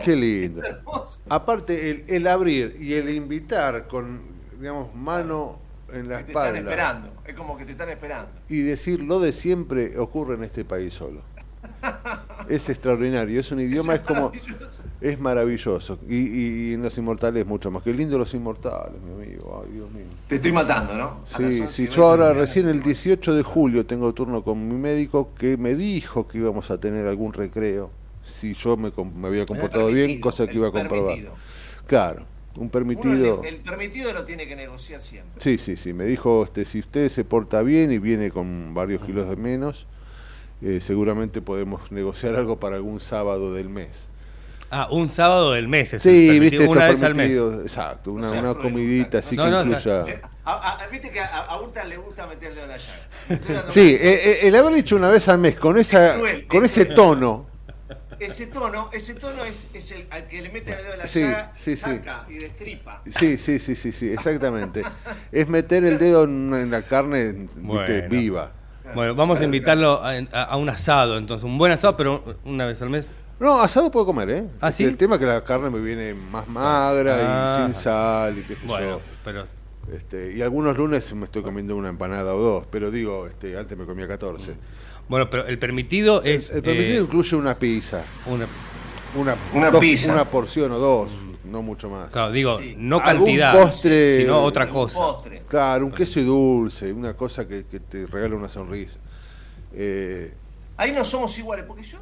Speaker 2: Qué lindo. Aparte, el, el abrir y el invitar con, digamos, mano en la
Speaker 1: Te están
Speaker 2: espalda
Speaker 1: esperando, es como que te están esperando.
Speaker 2: y decir lo de siempre ocurre en este país solo. Es extraordinario. Es un idioma, es como. Es maravilloso. Y, y- en los inmortales mucho más. Qué lindo los inmortales, mi amigo. Ay, Dios mío.
Speaker 1: Te estoy matando, ¿no?
Speaker 2: Sí,
Speaker 1: 11
Speaker 2: sí, yo
Speaker 1: 20
Speaker 2: ahora recién el 18 de julio tengo turno con mi médico que me dijo que íbamos a tener algún recreo si yo me, me había comportado bien, cosa que iba a comprobar.
Speaker 1: permitido.
Speaker 2: Claro, un permitido.
Speaker 1: el, el permitido lo tiene que negociar siempre.
Speaker 2: Sí, sí, sí, me dijo, este, si usted se porta bien y viene con varios kilos de menos, eh, seguramente podemos negociar algo para algún sábado del mes.
Speaker 3: Ah, un sábado del mes. Es
Speaker 2: Sí, viste,
Speaker 3: una vez al mes.
Speaker 2: exacto, una,
Speaker 1: O sea,
Speaker 2: una
Speaker 1: cruel,
Speaker 2: comidita así
Speaker 3: No,
Speaker 2: que
Speaker 3: no,
Speaker 2: incluya...
Speaker 1: A- a- Viste que a, a Urta le gusta meter el dedo en la dando
Speaker 2: Sí, eh, eh, el haber dicho una vez al mes con esa,
Speaker 1: cruel,
Speaker 2: con
Speaker 1: es
Speaker 2: ese
Speaker 1: cruel.
Speaker 2: tono,
Speaker 1: Ese tono, ese tono es, es el al que le mete el dedo en la
Speaker 2: Sí,
Speaker 1: llaga,
Speaker 2: sí, sí.
Speaker 1: saca y destripa.
Speaker 2: Sí, sí, sí, sí, sí, exactamente. es meter el dedo en, en la carne viste,
Speaker 3: Bueno.
Speaker 2: viva.
Speaker 3: Bueno, vamos a invitarlo a, a- a un asado, entonces, un buen asado, pero una vez al mes.
Speaker 2: No, asado puedo comer, ¿eh?
Speaker 3: ¿Ah, sí?
Speaker 2: El tema es que la carne me viene más magra
Speaker 3: Ah.
Speaker 2: y sin sal y qué sé
Speaker 3: Bueno,
Speaker 2: yo.
Speaker 3: pero
Speaker 2: Este, y algunos lunes me estoy comiendo una empanada o dos, pero digo, este, antes me comía 14.
Speaker 3: bueno, pero el permitido es
Speaker 2: El permitido
Speaker 3: eh,
Speaker 2: incluye una pizza,
Speaker 3: una
Speaker 2: una,
Speaker 1: Una
Speaker 2: dos-
Speaker 1: pizza.
Speaker 2: una porción o dos, no mucho más.
Speaker 3: claro, digo,
Speaker 1: Sí.
Speaker 3: no
Speaker 2: Algún
Speaker 3: cantidad,
Speaker 2: postre-
Speaker 3: sino otra
Speaker 1: Algún
Speaker 3: cosa.
Speaker 1: postre.
Speaker 2: Claro, un queso y dulce, una cosa que, que te regala una sonrisa. Eh,
Speaker 1: Ahí no somos iguales, porque yo,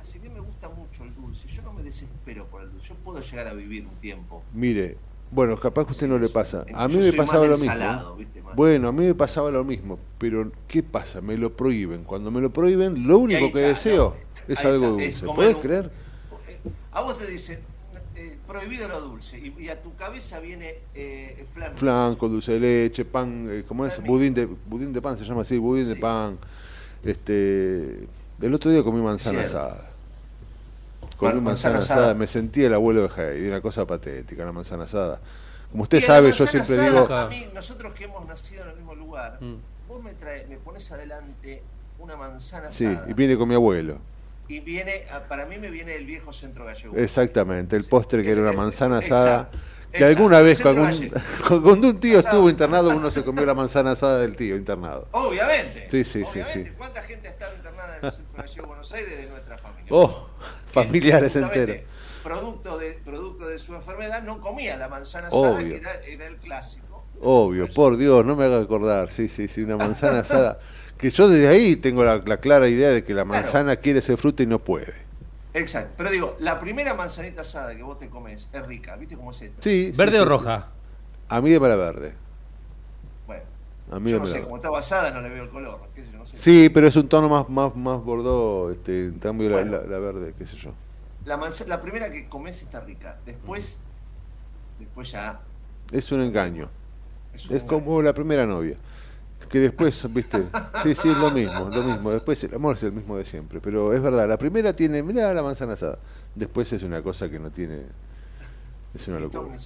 Speaker 1: así bien me gusta mucho el dulce, yo no me desespero por el dulce, yo puedo llegar a vivir un tiempo.
Speaker 2: Mire, bueno, capaz que a usted no le pasa. A mí
Speaker 1: Yo
Speaker 2: me
Speaker 1: soy
Speaker 2: pasaba
Speaker 1: más
Speaker 2: lo mismo.
Speaker 1: salado, ¿viste? Más-
Speaker 2: Bueno, a mí me pasaba lo mismo, pero ¿qué pasa? Me lo prohíben. Cuando me lo prohíben, lo único que
Speaker 1: ya,
Speaker 2: deseo
Speaker 1: no,
Speaker 2: es algo dulce. ¿Puedes
Speaker 1: un-
Speaker 2: creer?
Speaker 1: A vos te dicen, eh, prohibido lo dulce, y, y a tu cabeza viene eh, flan.
Speaker 2: Flanco, dulce de leche, pan, eh, ¿cómo es? Budín de, budín de pan se llama así, budín de pan. Este, el otro día comí manzana
Speaker 1: Cierto.
Speaker 2: asada. Comí
Speaker 1: Man-
Speaker 2: manzana,
Speaker 1: manzana
Speaker 2: asada.
Speaker 1: asada.
Speaker 2: me sentí el abuelo de Heidi, una cosa patética, la manzana asada. Como usted sabe, yo siempre
Speaker 1: asada,
Speaker 2: digo,
Speaker 1: A mí, nosotros que hemos nacido en el mismo lugar,
Speaker 3: Mm.
Speaker 1: vos me, traes, me pones adelante una manzana
Speaker 2: sí,
Speaker 1: asada.
Speaker 2: y viene con mi abuelo.
Speaker 1: Y viene, a- para mí me viene el viejo centro gallego.
Speaker 2: Exactamente, el postre que era una manzana asada
Speaker 1: Exacto.
Speaker 2: Que alguna vez, cuando un, tío estuvo internado, uno se comió la manzana asada del tío internado.
Speaker 1: Obviamente.
Speaker 2: Sí, sí, sí, sí.
Speaker 1: ¿Cuánta gente ha estado internada en el Centro Gallego de Buenos Aires de nuestra familia?
Speaker 2: Oh, familiares enteros.
Speaker 1: Producto de, producto de su enfermedad, no comía la manzana asada,
Speaker 2: Obvio.
Speaker 1: que era, era el clásico.
Speaker 2: Obvio, por Dios, no me haga acordar. Sí, sí, sí, una manzana asada. Que yo desde ahí tengo la, la clara idea de que la manzana quiere ser fruta y no puede.
Speaker 1: Exacto. Pero digo, la primera manzanita asada que vos te comes es rica. ¿Viste cómo es esta?
Speaker 2: Sí.
Speaker 3: ¿Verde
Speaker 2: sí,
Speaker 3: o
Speaker 2: sí,
Speaker 3: roja?
Speaker 2: sí. A mí de la verde.
Speaker 1: Bueno,
Speaker 2: A mí
Speaker 1: yo
Speaker 2: de
Speaker 1: no sé,
Speaker 2: verde.
Speaker 1: como está basada no le veo el color. qué sé yo, no sé.
Speaker 2: Sí, pero es un tono más, más, más bordó, este, en cambio la-
Speaker 1: Bueno.
Speaker 2: la, la verde, qué sé yo.
Speaker 1: La, manza- la primera que comes está rica. Después, después ya
Speaker 2: Es un engaño.
Speaker 1: es
Speaker 2: Es,
Speaker 1: un engaño.
Speaker 2: como la primera novia. Que después, viste, sí, sí, es lo mismo, lo mismo. Después el amor es el mismo de siempre. Pero es verdad, la primera tiene, mirá la manzana asada. Después es una cosa que no tiene, es una locura.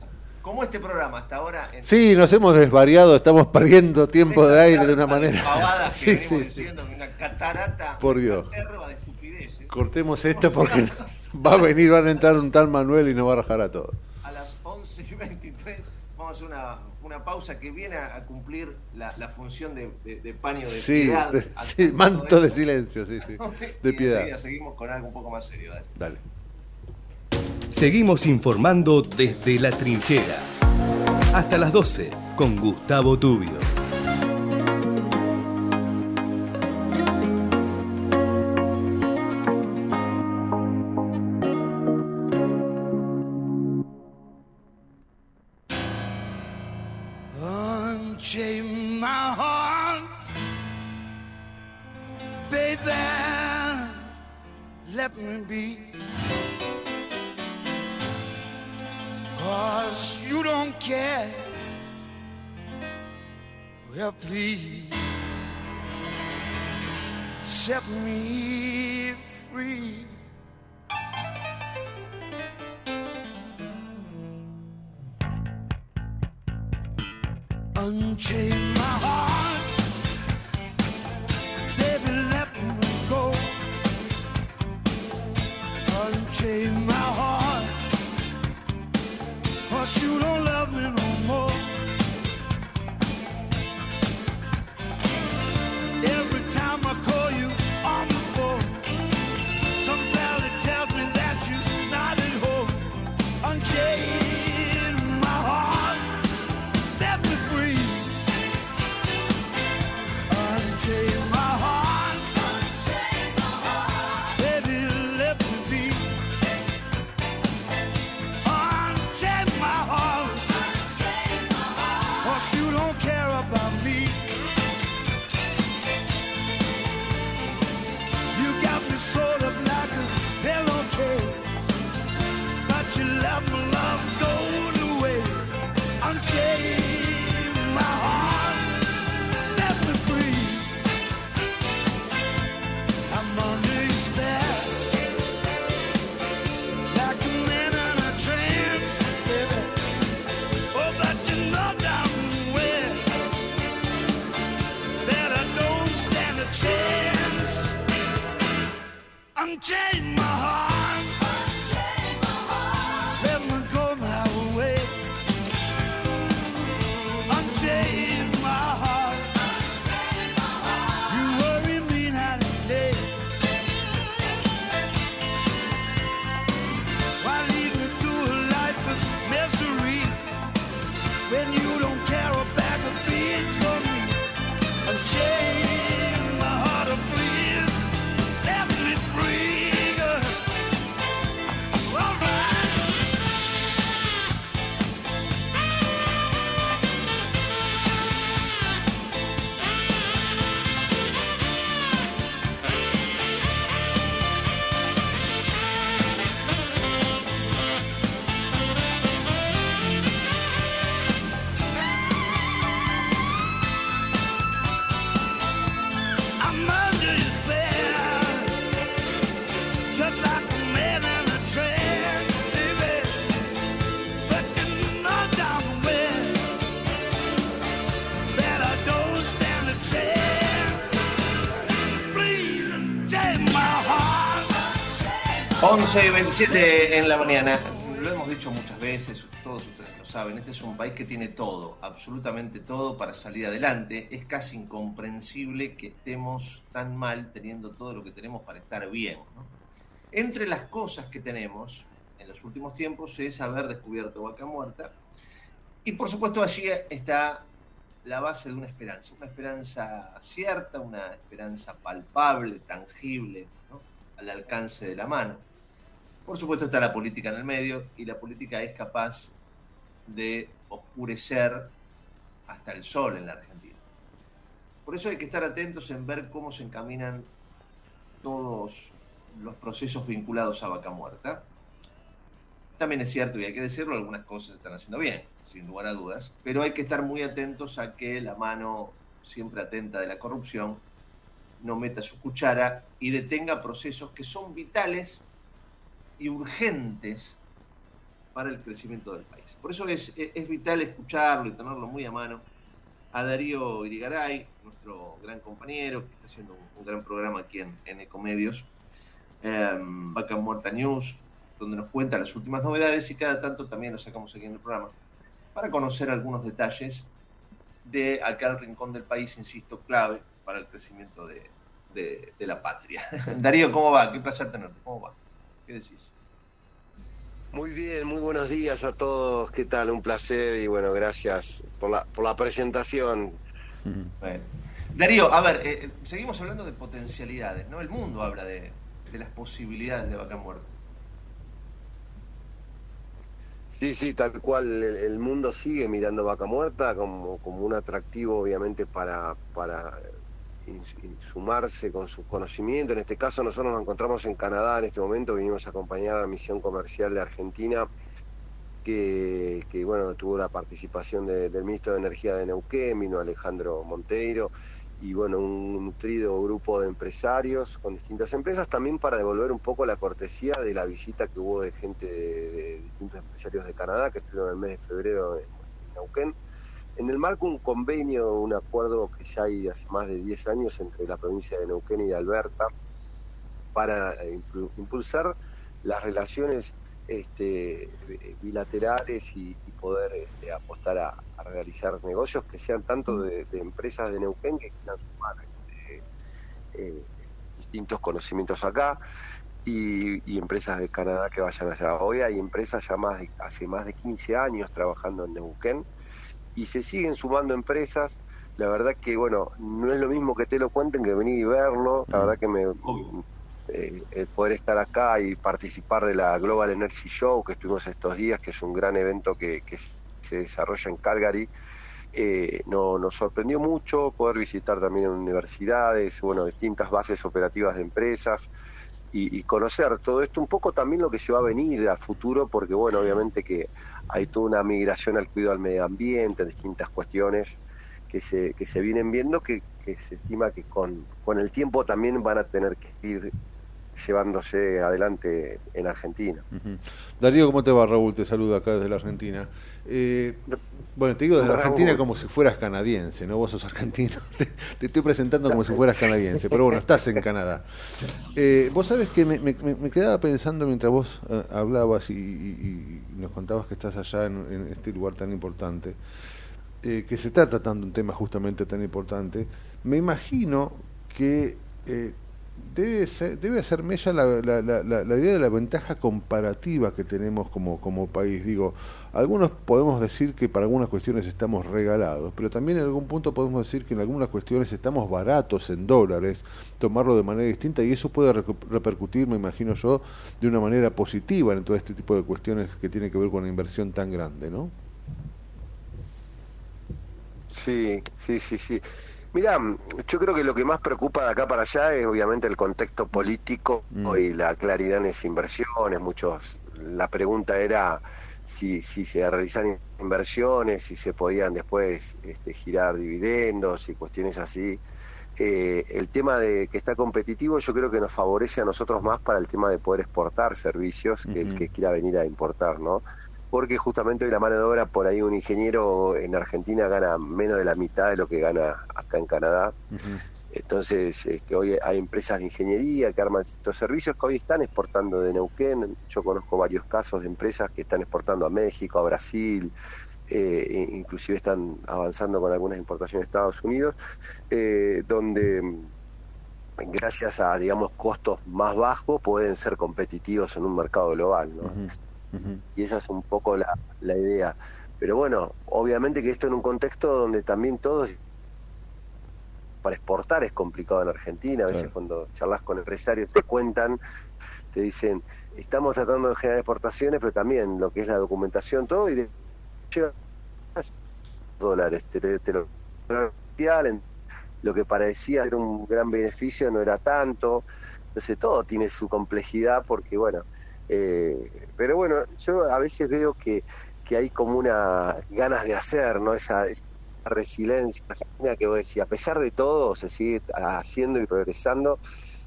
Speaker 1: Como este programa hasta ahora en
Speaker 2: Sí, nos hemos desvariado, estamos perdiendo tiempo de aire de una manera.
Speaker 1: que
Speaker 2: Sí, sí,
Speaker 1: una catarata,
Speaker 2: Por Dios.
Speaker 1: una de estupideces.
Speaker 2: Cortemos esto porque va a venir, van a entrar un tal Manuel y nos va a rajar a todos.
Speaker 1: A las 11 y 23 vamos a hacer una, una pausa que viene a, a cumplir la, la función de, de- de paño de
Speaker 2: Sí,
Speaker 1: piedad.
Speaker 2: de- sí, manto de silencio, sí, sí.
Speaker 1: Y
Speaker 2: De piedad.
Speaker 1: enseguida seguimos con algo un poco más serio. dale.
Speaker 2: Dale.
Speaker 15: Seguimos informando desde la trinchera. Hasta las 12 con Gustavo Tubio.
Speaker 1: 11 y 27 en la mañana. Lo hemos dicho muchas veces, todos ustedes lo saben, este es un país que tiene todo, absolutamente todo para salir adelante. Es casi incomprensible que estemos tan mal teniendo todo lo que tenemos para estar bien. Entre las cosas que tenemos en los últimos tiempos es haber descubierto Vaca Muerta. Y por supuesto allí está la base de una esperanza, una esperanza cierta, una esperanza palpable, tangible, al alcance de la mano. Por supuesto está la política en el medio y la política es capaz de oscurecer hasta el sol en la Argentina. Por eso hay que estar atentos en ver cómo se encaminan todos los procesos vinculados a Vaca Muerta. También es cierto, y hay que decirlo, algunas cosas se están haciendo bien, sin lugar a dudas, pero hay que estar muy atentos a que la mano siempre atenta de la corrupción no meta su cuchara y detenga procesos que son vitales y urgentes para el crecimiento del país. Por eso es, es vital escucharlo y tenerlo muy a mano a Darío Irigaray, nuestro gran compañero, que está haciendo un, un gran programa aquí en, en Ecomedios, eh, Vaca Muerta News, donde nos cuenta las últimas novedades y cada tanto también lo sacamos aquí en el programa, para conocer algunos detalles de aquel rincón del país, insisto, clave para el crecimiento de, de, de la patria. Darío, ¿cómo va? Qué placer tenerte. ¿Cómo va? ¿Qué decís?
Speaker 21: Muy bien, muy buenos días a todos. ¿Qué tal? Un placer y bueno, gracias por la, por la presentación.
Speaker 1: Bueno. Darío, a ver, eh, seguimos hablando de potencialidades, ¿no? El mundo habla de, de las posibilidades de Vaca Muerta.
Speaker 21: Sí, sí, tal cual. El, el mundo sigue mirando Vaca Muerta como, como un atractivo, obviamente, para, para in- sumarse con su conocimiento. En este caso, nosotros nos encontramos en Canadá en este momento, vinimos a acompañar a la misión comercial de Argentina, que, que, bueno, tuvo la participación de- del ministro de Energía de Neuquén, vino Alejandro Monteiro, y bueno, un nutrido grupo de empresarios con distintas empresas, también para devolver un poco la cortesía de la visita que hubo de gente de, de distintos empresarios de Canadá, que estuvieron en el mes de febrero en Neuquén. En el marco un convenio, un acuerdo que ya hay hace más de 10 años entre la provincia de Neuquén y de Alberta para eh, impul- impulsar las relaciones este, bilaterales y, poder este, apostar a, realizar negocios que sean tanto de, de empresas de Neuquén que quieran sumar este, eh, distintos conocimientos acá y, y empresas de Canadá que vayan allá. Hoy hay empresas ya más de- hace más de 15 años trabajando en Neuquén y se siguen sumando empresas. La verdad que, bueno, no es lo mismo que te lo cuenten que venir y verlo. La verdad que me, eh, el poder estar acá y participar de la Global Energy Show que estuvimos estos días, que es un gran evento que, que se desarrolla en Calgary, eh, no, nos sorprendió mucho poder visitar también universidades, bueno, distintas bases operativas de empresas y, y conocer todo esto, un poco también lo que se va a venir a futuro, porque bueno, obviamente que hay toda una migración al cuidado del medio ambiente, distintas cuestiones que se, que se vienen viendo que, que se estima que con, con el tiempo también van a tener que ir llevándose adelante en Argentina.
Speaker 2: Darío, ¿cómo te va? Raúl te saluda acá desde la Argentina. Eh, bueno, te digo desde. Argentina como si fueras canadiense, ¿no? Vos sos argentino. Te, te estoy presentando como si fueras canadiense, pero bueno, estás en Canadá. Eh, vos sabés que me, me- me- me quedaba pensando mientras vos eh, hablabas y, y- y nos contabas que estás allá en, en este lugar tan importante, que se está tratando un tema justamente tan importante, me imagino que debe, ser, debe hacer mella la, la- la- la- la idea de la ventaja comparativa que tenemos como, como país. Digo, algunos podemos decir que para algunas cuestiones estamos regalados, pero también en algún punto podemos decir que en algunas cuestiones estamos baratos en dólares, tomarlo de manera distinta y eso puede repercutir, me imagino yo, de una manera positiva en todo este tipo de cuestiones que tiene que ver con una inversión tan grande, ¿no?
Speaker 21: Sí, sí, sí, sí. Mira, yo creo que lo que más preocupa de acá para allá es obviamente el contexto político y la claridad en esas inversiones. Muchos, la pregunta era si, si se realizan inversiones, si se podían después este, girar dividendos y cuestiones así. Eh, el tema de que está competitivo yo creo que nos favorece a nosotros más para el tema de poder exportar servicios que el que quiera venir a importar, ¿no? Porque justamente hoy la mano de obra, por ahí un ingeniero en Argentina gana menos de la mitad de lo que gana acá en Canadá. Entonces, este, hoy hay empresas de ingeniería que arman estos servicios que hoy están exportando de Neuquén. Yo conozco varios casos de empresas que están exportando a México, a Brasil, eh, inclusive están avanzando con algunas importaciones a Estados Unidos, eh, donde mm, gracias a, digamos, costos más bajos pueden ser competitivos en un mercado global, ¿no? Y esa es un poco la, la idea. Pero bueno, obviamente que esto en un contexto donde también todos para exportar es complicado en Argentina. A veces
Speaker 2: Claro.
Speaker 21: cuando charlas con empresarios te cuentan, te dicen, estamos tratando de generar exportaciones, pero también lo que es la documentación, todo, y de, dólares, te, te- lo que parecía ser un gran beneficio no era tanto. Entonces todo tiene su complejidad porque, bueno, eh, pero bueno, yo a veces veo que, que hay como una ganas de hacer, ¿no? Esa, esa resiliencia argentina que vos decís, a pesar de todo, se sigue haciendo y progresando.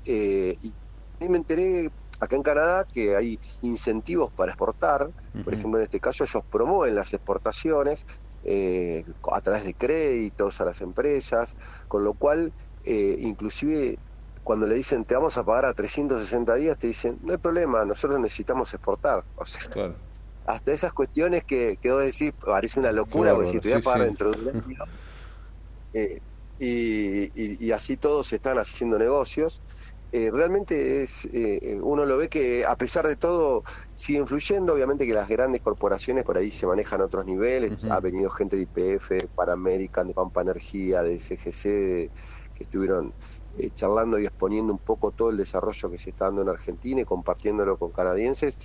Speaker 21: eh, y y me enteré acá en Canadá que hay incentivos para exportar, por ejemplo en este caso ellos promueven las exportaciones eh, a través de créditos a las empresas, con lo cual eh, inclusive cuando le dicen te vamos a pagar a 360 días, te dicen no hay problema, nosotros necesitamos exportar. O sea,
Speaker 2: Claro.
Speaker 21: hasta esas cuestiones que, que vos decís, parece una locura,
Speaker 2: Claro,
Speaker 21: porque si te voy a pagar
Speaker 2: sí.
Speaker 21: dentro de un año, eh, y, y- y así todos están haciendo negocios. Eh, realmente es eh, uno lo ve que a pesar de todo sigue influyendo, obviamente que las grandes corporaciones por ahí se manejan a otros niveles, ha venido gente de IPF, para American, de Pampa Energía, de CGC, de- que estuvieron eh, charlando y exponiendo un poco todo el desarrollo que se está dando en Argentina y compartiéndolo con canadienses.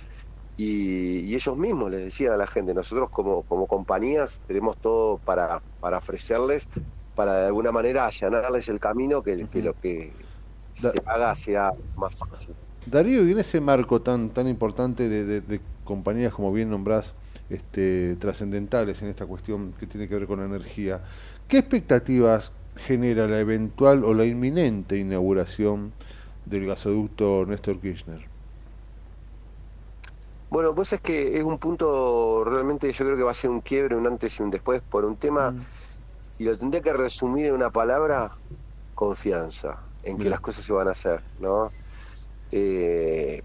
Speaker 21: Y, y ellos mismos les decían a la gente, nosotros como, como compañías tenemos todo para, para ofrecerles, para de alguna manera allanarles el camino que, que lo que se haga sea más fácil.
Speaker 2: Darío, y en ese marco tan tan importante de, de- de compañías como bien nombrás, este, trascendentales en esta cuestión que tiene que ver con la energía, ¿qué expectativas genera la eventual o la inminente inauguración del gasoducto Néstor Kirchner?
Speaker 21: Bueno, pues es que es un punto realmente yo creo que va a ser un quiebre, un antes y un después, por un tema, si lo tendría que resumir en una palabra, confianza en que las cosas se van a hacer, ¿no? Eh,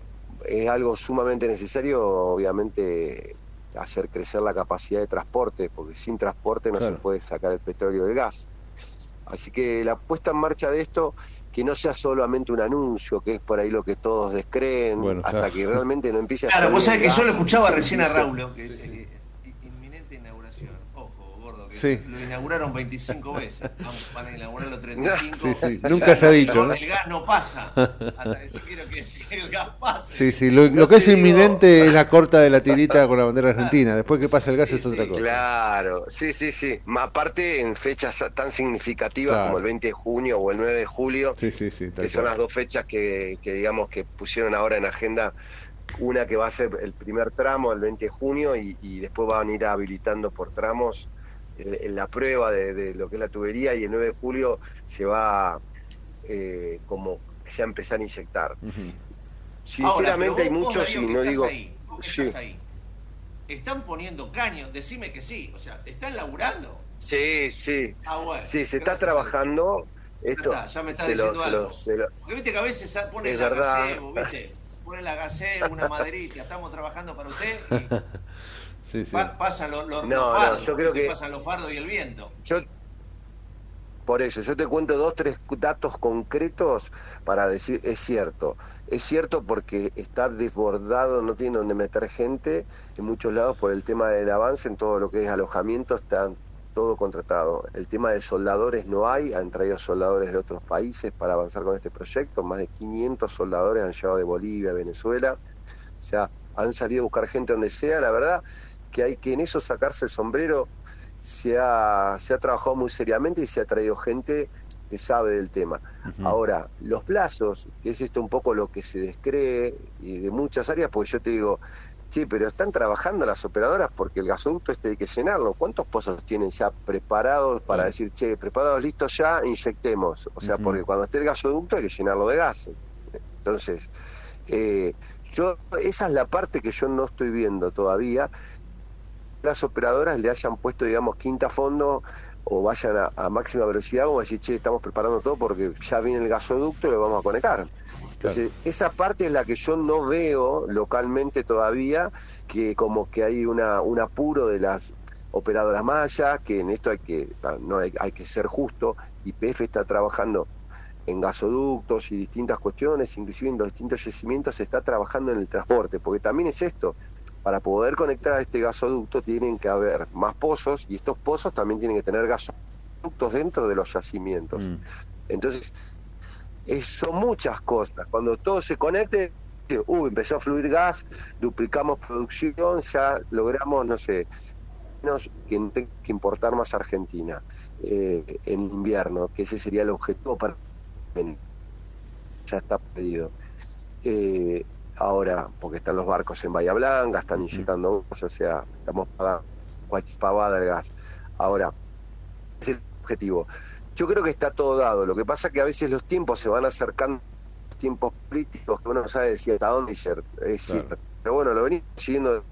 Speaker 21: es algo sumamente necesario, obviamente, hacer crecer la capacidad de transporte, porque sin transporte no
Speaker 2: Claro.
Speaker 21: se puede sacar el petróleo del gas. Así que la puesta en marcha de esto, que no sea solamente un anuncio, que es por ahí lo que todos descreen,
Speaker 2: Bueno,
Speaker 21: hasta
Speaker 2: claro.
Speaker 21: que realmente no empiece a
Speaker 1: Claro, vos sabés que yo lo escuchaba recién a
Speaker 21: empiece-
Speaker 1: Raulo, que dice que inminente inauguración. Ojo, gordo, que
Speaker 2: Sí.
Speaker 1: lo inauguraron 25 veces. Vamos, van a inaugurarlo 35.
Speaker 2: Sí, sí,
Speaker 1: El
Speaker 2: nunca
Speaker 1: gas
Speaker 2: se ha dicho, ¿no?
Speaker 1: El gas no pasa. Hasta yo quiero que, el gas pase.
Speaker 2: Sí, sí, lo, lo que es inminente es la corta de la tirita con la bandera argentina, después que pasa el gas es otra cosa.
Speaker 21: Claro, sí, sí, sí. Aparte en fechas tan significativas
Speaker 2: Claro.
Speaker 21: como el 20 de junio o el 9 de julio,
Speaker 2: Sí, sí, sí, tal
Speaker 21: que son las dos fechas que, que digamos que pusieron ahora en agenda. Una que va a ser el primer tramo el 20 de junio y, y después van a ir habilitando por tramos en, en la prueba de, de lo que es la tubería y el 9 de julio se va eh, como ya empezar a inyectar. Sinceramente
Speaker 1: Ahora,
Speaker 21: hay muchos y no
Speaker 1: estás
Speaker 21: digo...
Speaker 1: ahí, vos que
Speaker 21: sí.
Speaker 1: estás ahí, ¿Están poniendo caños? Decime que sí. O sea, ¿están laburando?
Speaker 21: Sí, sí.
Speaker 1: Ah, bueno.
Speaker 21: Sí, se está trabajando. Esto
Speaker 1: está, ya me está
Speaker 21: se lo-
Speaker 1: diciendo
Speaker 21: se lo- se lo-
Speaker 1: Porque viste que a veces ponen
Speaker 21: Es
Speaker 1: la
Speaker 21: verdad.
Speaker 1: gazebo, ¿viste? Ponen la gazebo, una maderita, estamos trabajando para usted y
Speaker 2: Sí, sí.
Speaker 1: pa- pasan los, los,
Speaker 21: No,
Speaker 1: los
Speaker 21: no,
Speaker 1: fardos,
Speaker 21: yo creo que-
Speaker 1: pasan los fardos y el viento.
Speaker 21: Yo, por eso, yo te cuento dos, tres datos concretos para decir, es cierto. Es cierto porque está desbordado, no tiene donde meter gente en muchos lados por el tema del avance en todo lo que es alojamiento, está todo contratado. El tema de soldadores no hay, han traído soldadores de otros países para avanzar con este proyecto, más de 500 soldadores han llegado de Bolivia, Venezuela, o sea, han salido a buscar gente donde sea, la verdad que hay que en eso sacarse el sombrero, se ha, se ha trabajado muy seriamente y se ha traído gente que sabe del tema. Ahora, los plazos, que es esto un poco lo que se descree y de muchas áreas, pues yo te digo, sí, pero están trabajando las operadoras porque el gasoducto este hay que llenarlo. ¿Cuántos pozos tienen ya preparados para decir, che, preparados, listos ya, inyectemos? O sea, porque cuando esté el gasoducto hay que llenarlo de gas. Entonces, eh, yo esa es la parte que yo no estoy viendo todavía. Las operadoras le hayan puesto, digamos, quinta fondo o vayan a, a máxima velocidad como decir, che, estamos preparando todo porque ya viene el gasoducto y lo vamos a conectar. Entonces, esa parte es la que yo no veo localmente todavía, que como que hay una, un apuro de las operadoras mayas, que en esto hay que, no hay, hay que ser justo, YPF está trabajando en gasoductos y distintas cuestiones, inclusive en los distintos yacimientos se está trabajando en el transporte, porque también es esto, para poder conectar a este gasoducto tienen que haber más pozos y estos pozos también tienen que tener gasoductos dentro de los yacimientos. Entonces, es- son muchas cosas. Cuando todo se conecte, uh, empezó a fluir gas, duplicamos producción, ya logramos, no sé, menos que no tenga que importar más Argentina eh, en invierno, que ese sería el objetivo para ya está pedido. Eh, ahora, porque están los barcos en Bahía Blanca, están inyectando gas, o sea, estamos pagando cualquier pavada del gas. Ahora, es el objetivo. Yo creo que está todo dado. Lo que pasa es que a veces los tiempos se van acercando, los tiempos políticos, que uno no sabe decir hasta dónde. Es cierto. Pero bueno, lo venimos siguiendo.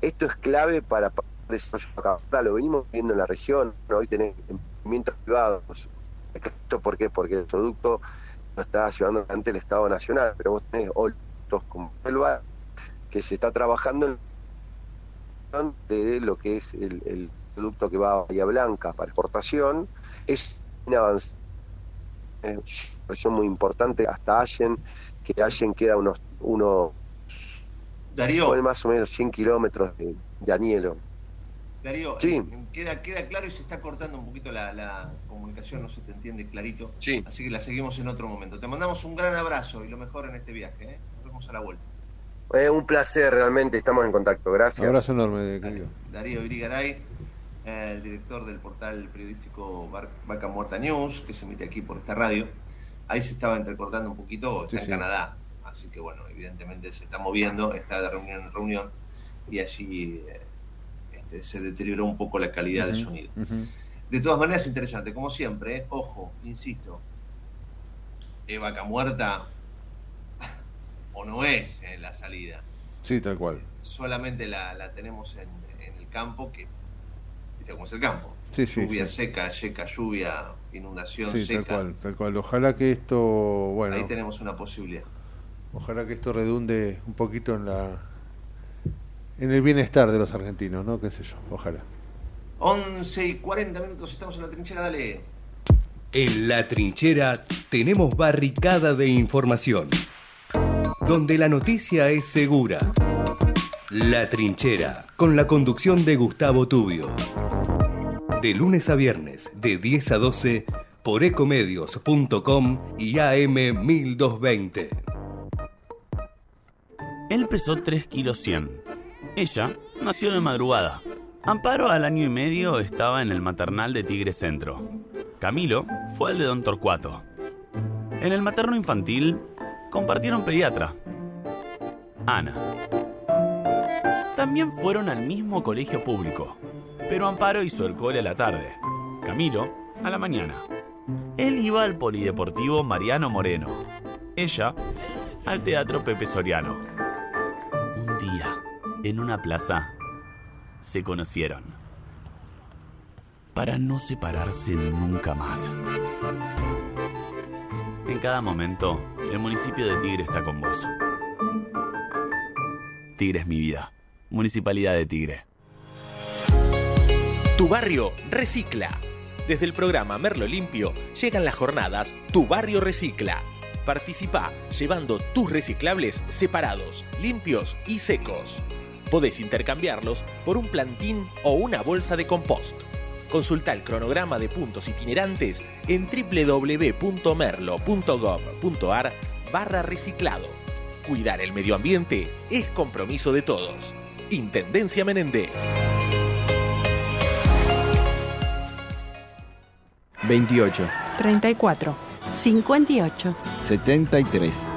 Speaker 21: Esto es clave para el desarrollo. Lo venimos viendo en la región. Hoy tenés emprendimientos privados. ¿Esto por qué? Porque el producto está llevando adelante el Estado Nacional, pero vos tenés otros como Elba que se está trabajando en de lo que es el, el producto que va a Bahía Blanca para exportación. Es un avance, es una versión muy importante hasta Allen, que Allen queda unos, unos
Speaker 1: Darío.
Speaker 21: más o menos 100 kilómetros de, de Anielo.
Speaker 1: Darío,
Speaker 21: Sí.
Speaker 1: eh, queda, queda claro y se está cortando un poquito la, la comunicación, no se te entiende clarito. Así que la seguimos en otro momento. Te mandamos un gran abrazo y lo mejor en este viaje. ¿eh? Nos vemos a la vuelta.
Speaker 21: Es un placer, realmente, estamos en contacto. Gracias.
Speaker 2: Un abrazo enorme, querido.
Speaker 1: Darío Irigaray, eh, el director del portal periodístico Vaca Muerta News, que se emite aquí por esta radio. Ahí se estaba entrecortando un poquito, está
Speaker 2: Sí,
Speaker 1: en
Speaker 2: sí.
Speaker 1: Canadá. Así que bueno, evidentemente se está moviendo, está de reunión en reunión y allí eh, este, se deterioró un poco la calidad del
Speaker 2: Ujú,
Speaker 1: sonido.
Speaker 2: ujú.
Speaker 1: De todas maneras, interesante, como siempre, ¿eh? ojo, insisto, ¿es vaca muerta o no es eh, la salida?
Speaker 2: Sí, tal cual.
Speaker 1: Solamente la, la tenemos en, en el campo, que viste cómo es el campo.
Speaker 2: Sí, sí,
Speaker 1: lluvia
Speaker 2: sí.
Speaker 1: seca, seca, lluvia, inundación
Speaker 2: Sí, tal
Speaker 1: seca.
Speaker 2: cual, tal cual. Ojalá que esto, bueno,
Speaker 1: Ahí tenemos una posibilidad.
Speaker 2: ojalá que esto redunde un poquito en la en el bienestar de los argentinos, ¿no? Qué sé yo, ojalá.
Speaker 1: 11 y 40 minutos, estamos en la trinchera, dale.
Speaker 15: En la trinchera tenemos barricada de información, donde la noticia es segura. La trinchera, con la conducción de Gustavo Tubio. De lunes a viernes, de 10 a 12, por ecomedios.com y AM 1220.
Speaker 5: Él pesó 3 kilos 100. Ella nació de madrugada. Amparo al año y medio estaba en el maternal de Tigre Centro. Camilo fue al de Don Torcuato. En el materno infantil compartieron pediatra. Ana. También fueron al mismo colegio público, pero Amparo hizo el cole a la tarde, Camilo a la mañana. Él iba al polideportivo Mariano Moreno, ella al teatro Pepe Soriano. Un día, en una plaza, se conocieron. Para no separarse nunca más. En cada momento, el municipio de Tigre está con vos. Tigre es mi vida. Municipalidad de Tigre.
Speaker 6: Tu barrio recicla. Desde el programa Merlo Limpio llegan las jornadas Tu barrio recicla. Participa llevando tus reciclables separados, limpios y secos. Podés intercambiarlos por un plantín o una bolsa de compost. Consulta el cronograma de puntos itinerantes en www.merlo.gov.ar barra reciclado. Cuidar el medio ambiente es compromiso de todos. Intendencia Menéndez.
Speaker 22: 28,
Speaker 23: 34, 58.
Speaker 22: 73.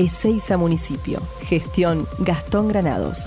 Speaker 24: Ezeiza Municipio. Gestión Gastón Granados.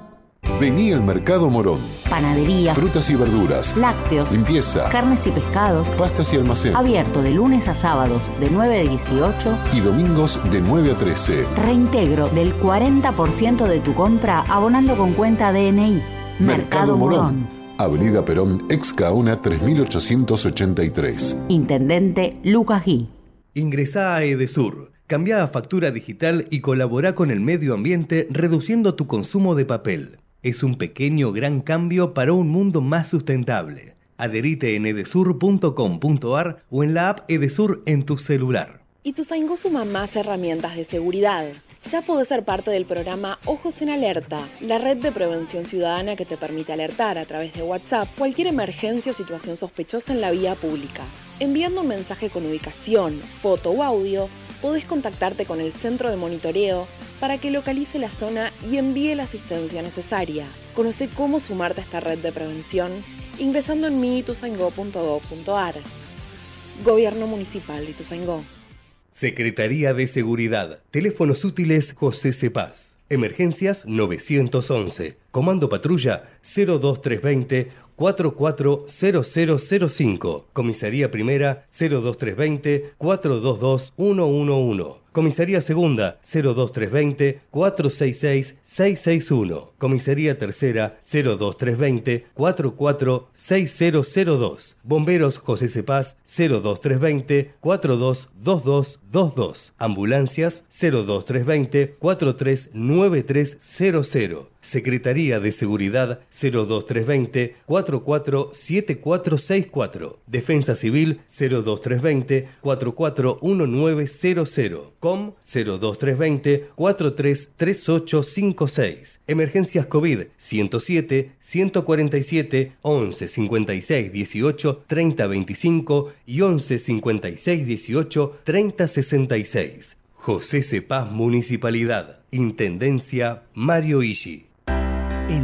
Speaker 9: Vení al Mercado Morón.
Speaker 10: Panadería,
Speaker 9: Frutas y verduras.
Speaker 10: lácteos,
Speaker 9: Limpieza.
Speaker 10: carnes y pescados.
Speaker 9: Pastas y almacén.
Speaker 10: Abierto de lunes a sábados de 9 a 18.
Speaker 9: Y domingos de 9 a 13.
Speaker 10: Reintegro del 40% de tu compra abonando con cuenta DNI.
Speaker 9: Mercado Morón. Avenida Perón, ex Caona 3883.
Speaker 10: Intendente Lucas Gui.
Speaker 3: Ingresá a Edesur, cambia a factura digital y colabora con el medio ambiente reduciendo tu consumo de papel. Es un pequeño gran cambio para un mundo más sustentable. Adherite en edesur.com.ar o en la app Edesur en tu celular.
Speaker 11: Ituzaingó suma más herramientas de seguridad. Ya podés ser parte del programa Ojos en Alerta, la red de prevención ciudadana que te permite alertar a través de WhatsApp cualquier emergencia o situación sospechosa en la vía pública. Enviando un mensaje con ubicación, foto o audio, podés contactarte con el centro de monitoreo para que localice la zona y envíe la asistencia necesaria. Conoce cómo sumarte a esta red de prevención ingresando en miituzaingó.gov.ar. Gobierno Municipal de Ituzaingó.
Speaker 3: Secretaría de Seguridad. Teléfonos útiles José Cepaz. Emergencias 911. Comando Patrulla 02320 440005. Comisaría Primera 02320 422 111. Comisaría Segunda 02320 466 661. Comisaría Tercera 02320 446002. Bomberos José Cepaz 02320 422222. Ambulancias 02320 439300. Secretaría de Seguridad 02320 447464. Defensa Civil 02320 441900. COM 02320 433856. Emergencias COVID 107 147 11 56 18 30 25 y 11 56 18 30 66. José Cepaz Municipalidad. Intendencia Mario Ishi.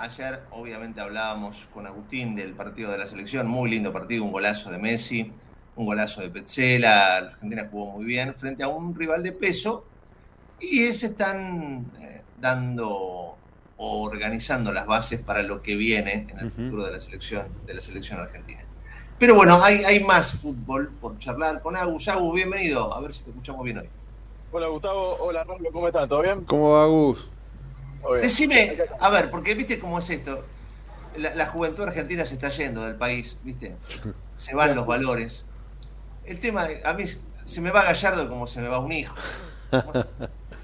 Speaker 1: Ayer, obviamente, hablábamos con Agustín del partido de la selección. Muy lindo partido, un golazo de Messi, un golazo de Petzela. La Argentina jugó muy bien frente a un rival de peso. Y se están eh, dando o organizando las bases para lo que viene en el futuro de la selección, de la selección argentina. Pero bueno, hay, hay más fútbol por charlar con Agus. Agus, bienvenido. A ver si te escuchamos bien hoy.
Speaker 25: Hola Gustavo, hola Pablo, ¿cómo están? ¿Todo bien?
Speaker 2: ¿Cómo va, Gus?
Speaker 1: Decime, a ver, porque viste cómo es esto. La, la juventud argentina se está yendo del país, ¿viste? Se van los valores. El tema, a mí se me va Gallardo como se me va un hijo.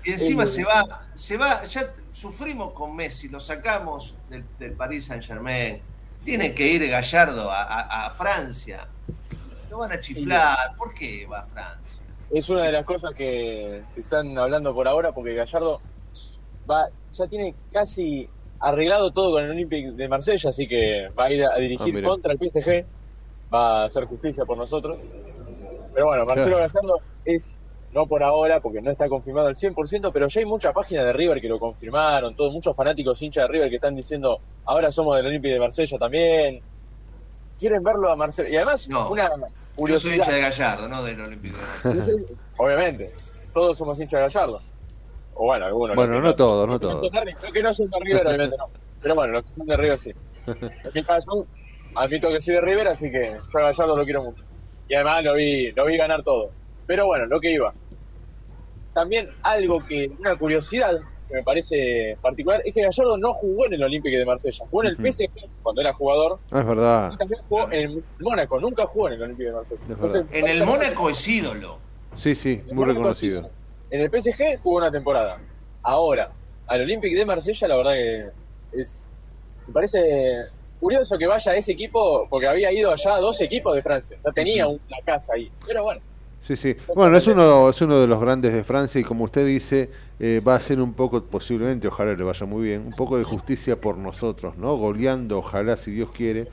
Speaker 1: Y encima se va, se va, ya sufrimos con Messi, lo sacamos del, del Paris Saint Germain. Tiene que ir Gallardo a, a- a Francia. Lo van a chiflar. ¿Por qué va a Francia?
Speaker 25: Es una de las cosas que están hablando por ahora porque Gallardo va, ya tiene casi arreglado todo con el Olympique de Marsella, así que va a ir a
Speaker 2: Ah,
Speaker 25: dirigir
Speaker 2: mira.
Speaker 25: contra el PSG, va a hacer justicia por nosotros. Pero bueno, Marcelo
Speaker 2: Claro.
Speaker 25: Gallardo es, no por ahora, porque no está confirmado al 100%, pero ya hay muchas páginas de River que lo confirmaron, todos muchos fanáticos hinchas de River que están diciendo, ahora somos del Olympique de Marsella también. Quieren verlo a Marcelo. Y además, una
Speaker 1: Yo soy
Speaker 25: curiosidad.
Speaker 1: hincha de Gallardo, no del Olímpico.
Speaker 25: Obviamente, todos somos hinchas de Gallardo. O bueno, algunos.
Speaker 2: Bueno, no todos, no todos.
Speaker 25: son de River- Los que no son de River, obviamente no. Pero bueno, los que son de River sí. En mi caso, admito que soy de River, así que yo a Gallardo lo quiero mucho. Y además lo vi, lo vi ganar todo. Pero bueno, lo que iba. También algo que, una curiosidad que me parece particular, es que Gallardo no jugó en el Olympique de Marsella. Jugó en el. PSG cuando era jugador.
Speaker 2: Ah, es verdad.
Speaker 25: Y también jugó en el Mónaco, nunca jugó en el Olympique de Marsella. Entonces,
Speaker 1: En el Mónaco es ídolo.
Speaker 2: Sí, sí, muy reconocido.
Speaker 25: En el PSG jugó una temporada. Ahora, al Olympique de Marsella, la verdad que es. Me parece curioso que vaya a ese equipo, porque había ido allá a dos equipos de Francia. Ya tenía una casa ahí. Pero bueno,
Speaker 2: Sí, sí. Bueno, es uno, es uno de los grandes de Francia y como usted dice, eh, va a ser un poco, posiblemente, ojalá le vaya muy bien, un poco de justicia por nosotros, ¿no? Goleando, ojalá, si Dios quiere,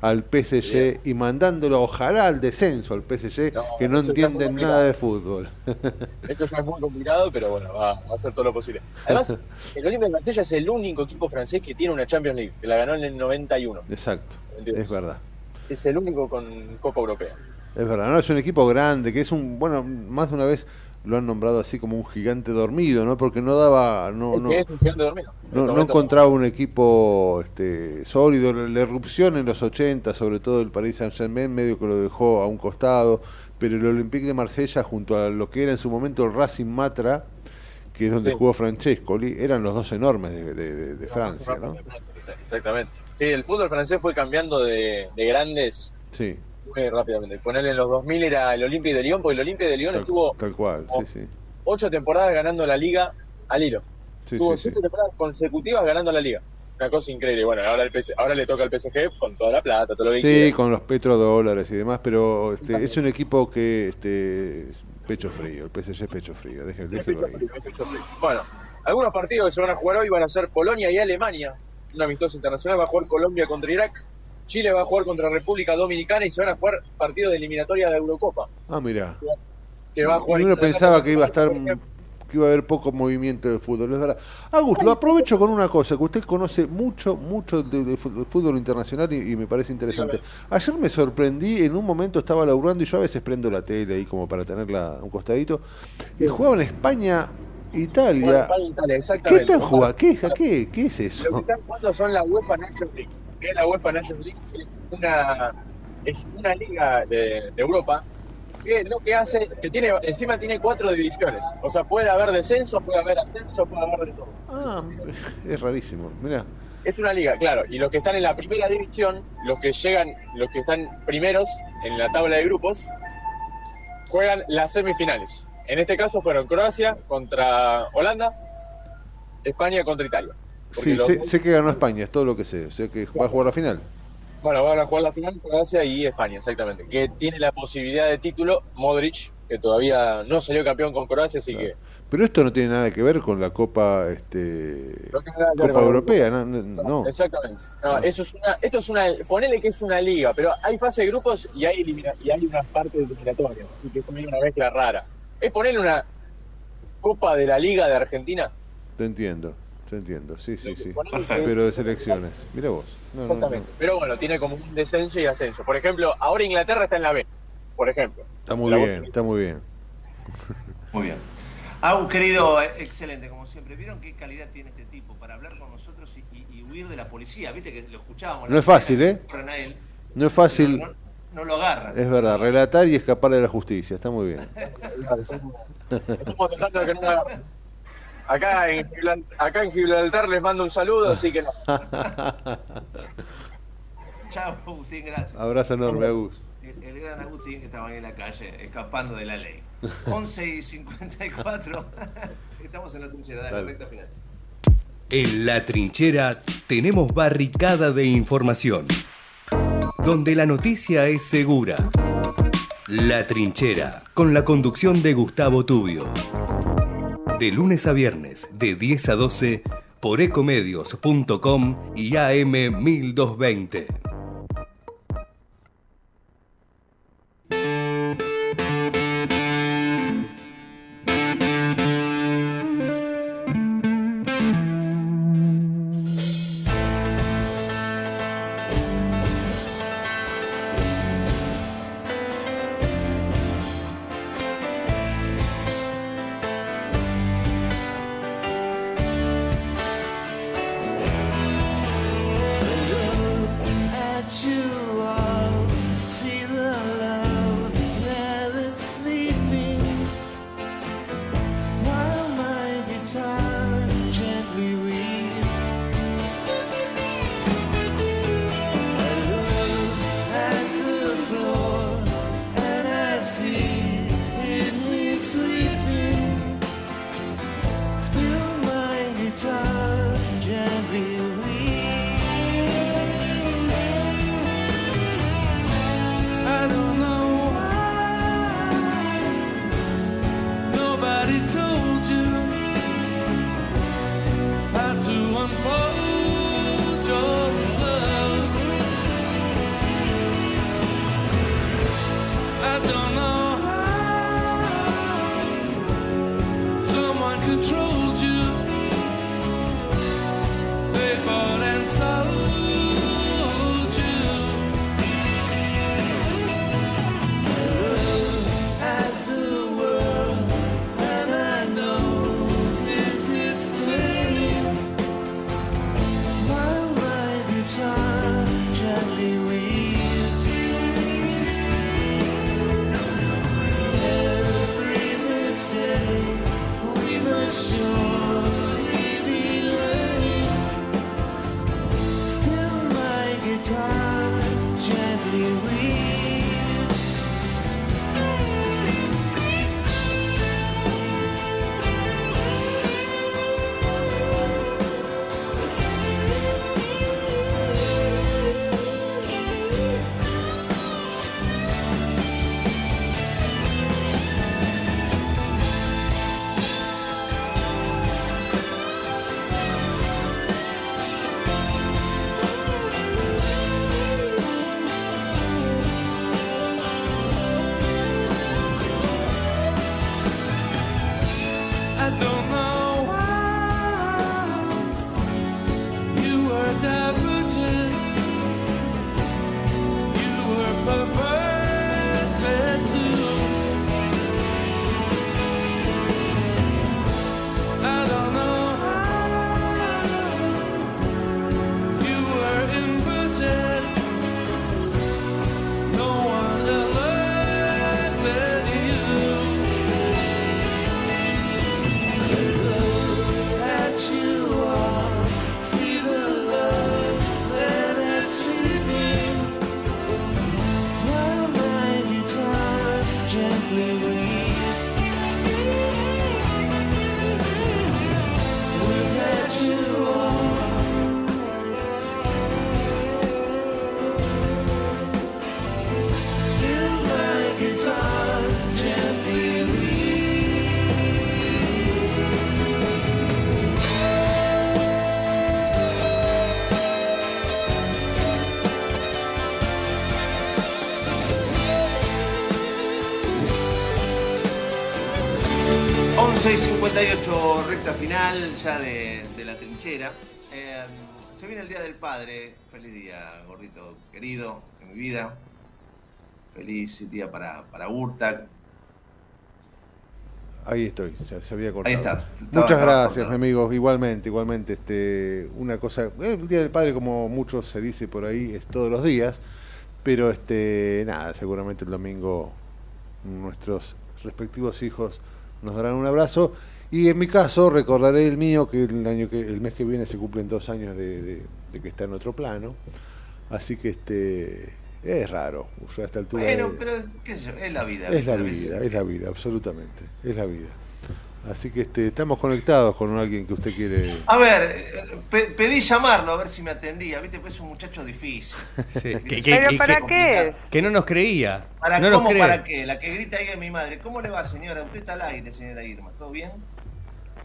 Speaker 2: al PSG y mandándolo, ojalá, al descenso al PSG, que no entienden nada de fútbol.
Speaker 25: esto ya es muy complicado, pero bueno, va, va a hacer todo lo posible. Además, el Olympique de Marsella es el único equipo francés que tiene una Champions League, que la ganó en el 91.
Speaker 2: Exacto,
Speaker 25: ¿Entiendes?
Speaker 2: es verdad.
Speaker 25: Es el único con Copa Europea.
Speaker 2: Es verdad, no es un equipo grande, que es un, bueno, más de una vez lo han nombrado así como un gigante dormido, ¿no? Porque no daba, no, no,
Speaker 25: es un gigante dormido.
Speaker 2: No,
Speaker 25: este
Speaker 2: no encontraba un equipo este, sólido. La, erupción en los 80, sobre todo el Paris Saint-Germain, medio que lo dejó a un costado, pero el Olympique de Marsella, junto a lo que era en su momento el Racing Matra, que es donde
Speaker 25: Sí.
Speaker 2: jugó Francescoli, eran los dos enormes de, de- de- de Francia, ¿no?
Speaker 25: Exactamente. Sí, el fútbol francés fue cambiando de, de grandes
Speaker 2: Sí,
Speaker 25: muy rápidamente. Ponerle en los 2000 era el Olympique de Lyon, porque el Olympique de Lyon
Speaker 2: tal,
Speaker 25: estuvo
Speaker 2: tal cual, sí, sí.
Speaker 25: ocho temporadas ganando la liga al hilo.
Speaker 2: Sí,
Speaker 25: Tuvo siete temporadas consecutivas ganando la liga. Una cosa increíble. Bueno, ahora, el PS ahora le toca al PSG con toda la plata, todo lo que
Speaker 2: Sí,
Speaker 25: quiera.
Speaker 2: con los petrodólares y demás, pero este, es un equipo que este, es pecho frío, el PSG es pecho frío, déjelo, déjelo ahí.
Speaker 25: Bueno, algunos partidos que se van a jugar hoy van a ser Polonia y Alemania. Un amistoso internacional va a jugar Colombia contra Irak. Chile va a jugar contra República Dominicana y se van a jugar partidos de eliminatoria de la Eurocopa.
Speaker 2: Ah, mira.
Speaker 25: Que va a jugar
Speaker 2: Uno pensaba que iba a estar que iba a haber poco movimiento de fútbol, es verdad. Agus, lo aprovecho con una cosa, que usted conoce mucho, mucho de, de fútbol internacional y, y me parece interesante. Ayer me sorprendí, en un momento estaba laburando y yo a veces prendo la tele ahí como para tenerla a un costadito, y jugaban España, Italia.
Speaker 25: Bueno, Italia,
Speaker 2: ¿Qué están jugando? ¿Qué, qué, ¿Qué es
Speaker 25: Lo
Speaker 2: eso?
Speaker 25: que están jugando son la UEFA Nations League. ¿Qué es la UEFA Nations League? Es una, es una liga de, de Europa que lo que hace, que tiene, encima tiene cuatro divisiones. O sea, puede haber descenso, puede haber ascenso, puede haber de todo.
Speaker 2: Ah, es rarísimo, mira.
Speaker 25: Es una liga, claro. Y los que están en la primera división, los que llegan, los que están primeros en la tabla de grupos, juegan las semifinales. En este caso fueron Croacia contra Holanda, España contra Italia.
Speaker 2: Sí,
Speaker 25: los-
Speaker 2: sé, sé que ganó España, es todo lo que sé, sé que va a jugar la final.
Speaker 25: Bueno, van a jugar la final Croacia y España, exactamente. Que tiene la posibilidad de título Modric, que todavía no salió campeón con Croacia, así que
Speaker 2: Pero esto no tiene nada que ver con la Copa este
Speaker 25: No tiene nada que ver
Speaker 2: Copa Europea, no, no, no.
Speaker 25: Exactamente. No, eso es una, esto es una, ponele que es una liga, pero hay fase de grupos y hay elimina- y hay una parte eliminatoria, así que es una mezcla rara. Es ponerle una, Copa de la Liga de Argentina.
Speaker 2: Te entiendo, te entiendo, sí, sí, sí. Pero de selecciones, mira vos. No, no,
Speaker 25: Exactamente. Pero bueno, tiene como un descenso y ascenso. Por ejemplo, ahora Inglaterra está en la B. Por ejemplo.
Speaker 2: Está muy
Speaker 25: La
Speaker 2: bien, está muy bien.
Speaker 1: Muy bien. Agus, querido, eh, excelente, como siempre. ¿Vieron qué calidad tiene este tipo para hablar con nosotros y, y- y huir de la policía? Viste que lo escuchábamos.
Speaker 2: No es fácil, ¿eh?
Speaker 1: él,
Speaker 2: No es fácil,
Speaker 1: No, no lo agarran.
Speaker 2: es verdad, relatar y escapar de la justicia, está muy bien.
Speaker 25: Estamos tratando de que no. Acá en, acá en Gibraltar les mando un saludo, así que no.
Speaker 1: Chao, Agustín, gracias.
Speaker 2: Abrazo enorme, Agus.
Speaker 1: El, el gran Agustín que estaba ahí en la calle, escapando de la ley. 11 y 54. Estamos en la trinchera, dale,
Speaker 2: Dale.
Speaker 1: recta final.
Speaker 15: En la trinchera tenemos barricada de información, donde la noticia es segura. La trinchera, con la conducción de Gustavo Tubio. De lunes a viernes, de 10 a 12, por ecomedios.com y
Speaker 26: AM1220.
Speaker 1: 6.58, recta final ya de, de la trinchera. Eh, se viene el Día del Padre. Feliz día, gordito querido, de mi vida. Feliz día para, para.
Speaker 2: Ahí estoy, se, se había cortado.
Speaker 1: Ahí está.
Speaker 2: Muchas
Speaker 1: Estaba-
Speaker 2: gracias, mi amigo. Igualmente, igualmente. Este, una cosa, eh, el Día del Padre, como muchos se dice por ahí, es todos los días. Pero este, nada, seguramente el domingo nuestros respectivos hijos nos darán un abrazo. Y en mi caso, recordaré el mío, que el año que el mes que viene se cumplen dos años de, de- de que está en otro plano. Así que este es raro. o sea, a esta altura
Speaker 1: Bueno,
Speaker 2: de-
Speaker 1: pero qué sé yo, es la vida.
Speaker 2: es la vida, es la vida, absolutamente. Es la vida. Así que este, estamos conectados con alguien que usted quiere.
Speaker 1: A ver, pe- pedí llamarlo a ver si me atendía. Viste, pues es un muchacho difícil.
Speaker 15: Sí, que,
Speaker 1: ¿Pero
Speaker 15: que-
Speaker 1: para qué?
Speaker 15: Que no nos creía.
Speaker 1: ¿Para
Speaker 15: no
Speaker 1: cómo? ¿Para qué? La que grita ahí es mi madre. ¿Cómo le va, señora? Usted está al aire, señora Irma. ¿Todo bien?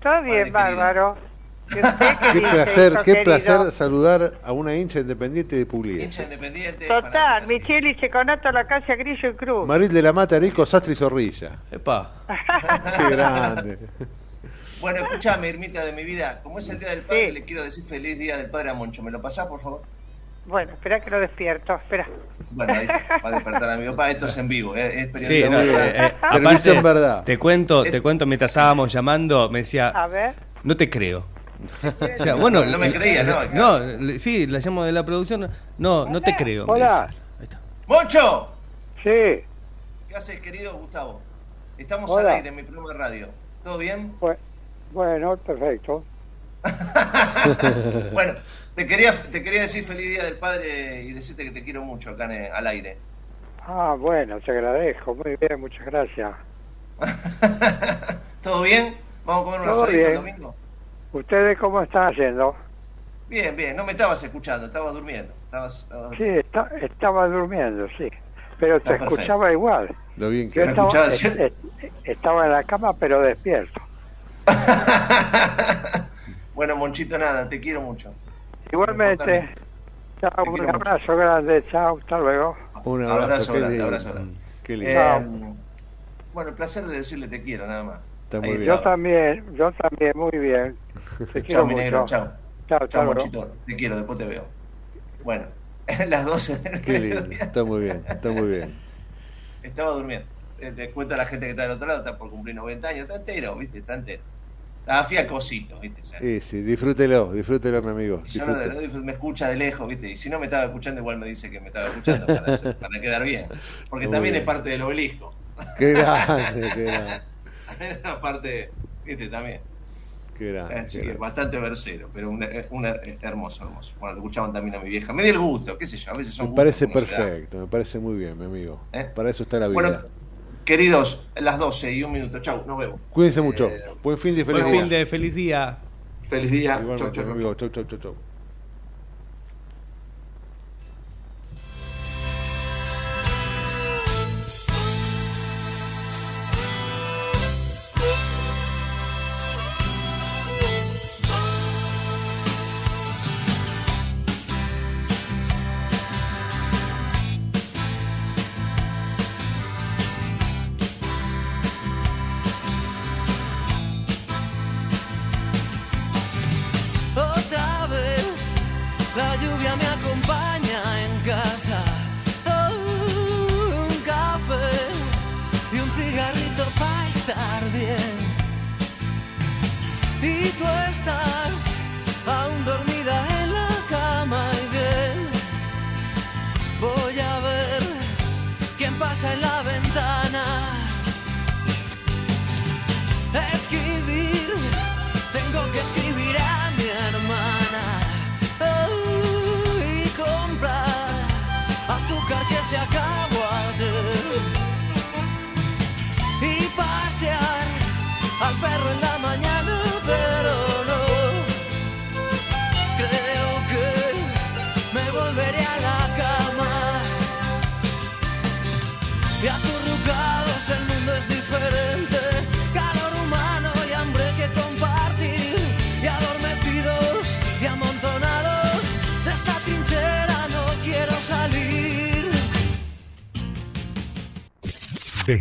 Speaker 27: Todo bien, bárbaro.
Speaker 2: Qué placer, qué placer saludar a una hincha independiente de Pugliese.
Speaker 1: Hincha independiente.
Speaker 27: Total, Micheli se conecta la casa Grillo y Cruz.
Speaker 2: Maril de la Mata, Rico, Sastre y Zorrilla.
Speaker 15: Epa.
Speaker 2: Qué grande.
Speaker 1: Bueno, escúchame, Irmita de mi vida. Como es el Día del Padre, le quiero decir feliz Día del Padre a Moncho. ¿Me lo pasás, por favor?
Speaker 27: Bueno, espera que lo despierto, espera.
Speaker 1: Bueno, ahí está. Va a despertar a mi papá. Esto es en vivo. Es, es
Speaker 15: Sí, no, eh, eh, aparte,
Speaker 2: verdad.
Speaker 15: te cuento, te cuento mientras estábamos llamando, me decía,
Speaker 27: A ver.
Speaker 15: no te creo. O sea, bueno,
Speaker 1: No me
Speaker 15: eh,
Speaker 1: creía, ¿no?
Speaker 15: No, le- sí, la llamo de la producción. No, no te creo.
Speaker 27: Hola.
Speaker 1: ¡Moncho!
Speaker 27: Sí.
Speaker 1: ¿Qué haces, querido Gustavo? Estamos
Speaker 27: Hola.
Speaker 1: al aire en mi programa de radio. ¿Todo bien?
Speaker 27: Bueno, perfecto.
Speaker 1: Bueno, te quería, te quería decir feliz Día del Padre y decirte que te quiero mucho acá en al aire.
Speaker 27: Ah, bueno, te agradezco. Muy bien, muchas gracias.
Speaker 1: ¿Todo bien? ¿Vamos a comer un asadito el domingo?
Speaker 27: ¿Ustedes cómo están haciendo?
Speaker 1: Bien, bien. No me estabas escuchando, estabas durmiendo. Estabas, estabas-
Speaker 27: Sí, esta- estaba durmiendo, sí. Pero te
Speaker 1: Está perfecto.
Speaker 27: escuchaba igual.
Speaker 2: Lo bien
Speaker 27: Yo
Speaker 2: que
Speaker 1: ¿Me
Speaker 27: estaba,
Speaker 1: escuchabas?
Speaker 27: es- es- estaba en la cama, pero despierto.
Speaker 1: Bueno, Monchito, nada, te quiero mucho.
Speaker 27: Igualmente. Chao, un
Speaker 1: mucho.
Speaker 27: abrazo grande. Chao, hasta luego.
Speaker 2: Un
Speaker 1: Abrazo grande,
Speaker 2: lindo.
Speaker 1: abrazo grande.
Speaker 2: Qué lindo.
Speaker 1: Eh, bueno, el placer de decirle te quiero, nada más.
Speaker 2: Está muy
Speaker 1: Ahí
Speaker 2: bien.
Speaker 27: Yo también, yo también, muy bien. Te
Speaker 1: Chao, mi negro, chao.
Speaker 27: Chao,
Speaker 1: Chao. Monchito. Te quiero, después te veo. Bueno, las 12 del
Speaker 2: Qué lindo. Está muy bien, está muy bien.
Speaker 1: Estaba durmiendo. Eh, Le cuento a la gente que está del otro lado, está por cumplir 90 años, está entero, ¿viste? Está entero. Está fiacosito, ¿viste? Sea,
Speaker 2: Sí, sí, disfrútelo, disfrútelo, mi amigo.
Speaker 1: yo lo, lo me escucha de lejos, ¿viste? Y si no me estaba escuchando, igual me dice que me estaba escuchando para, hacer- para quedar bien. Porque
Speaker 2: Muy
Speaker 1: también
Speaker 2: bien.
Speaker 1: es parte del obelisco.
Speaker 2: Qué grande, qué grande.
Speaker 1: Aparte, ¿viste? También.
Speaker 2: Qué grande.
Speaker 1: Así
Speaker 2: qué
Speaker 1: que
Speaker 2: grande.
Speaker 1: bastante versero, pero un, un hermoso, hermoso. Bueno, lo escuchaban también a mi vieja. Me dio el gusto, qué sé yo, a veces son
Speaker 2: Me parece perfecto, me parece muy bien, mi amigo.
Speaker 1: ¿Eh?
Speaker 2: Para eso está la vida.
Speaker 1: Bueno, queridos, las 12 y un minuto. Chau, nos vemos.
Speaker 2: Cuídense mucho. Buen fin de feliz
Speaker 15: Buen
Speaker 2: día.
Speaker 15: fin de feliz día.
Speaker 1: Feliz día. Chau,
Speaker 2: Igualmente,
Speaker 1: chau,
Speaker 2: mi
Speaker 1: chau,
Speaker 2: amigo. Chau, chau, chau, chau.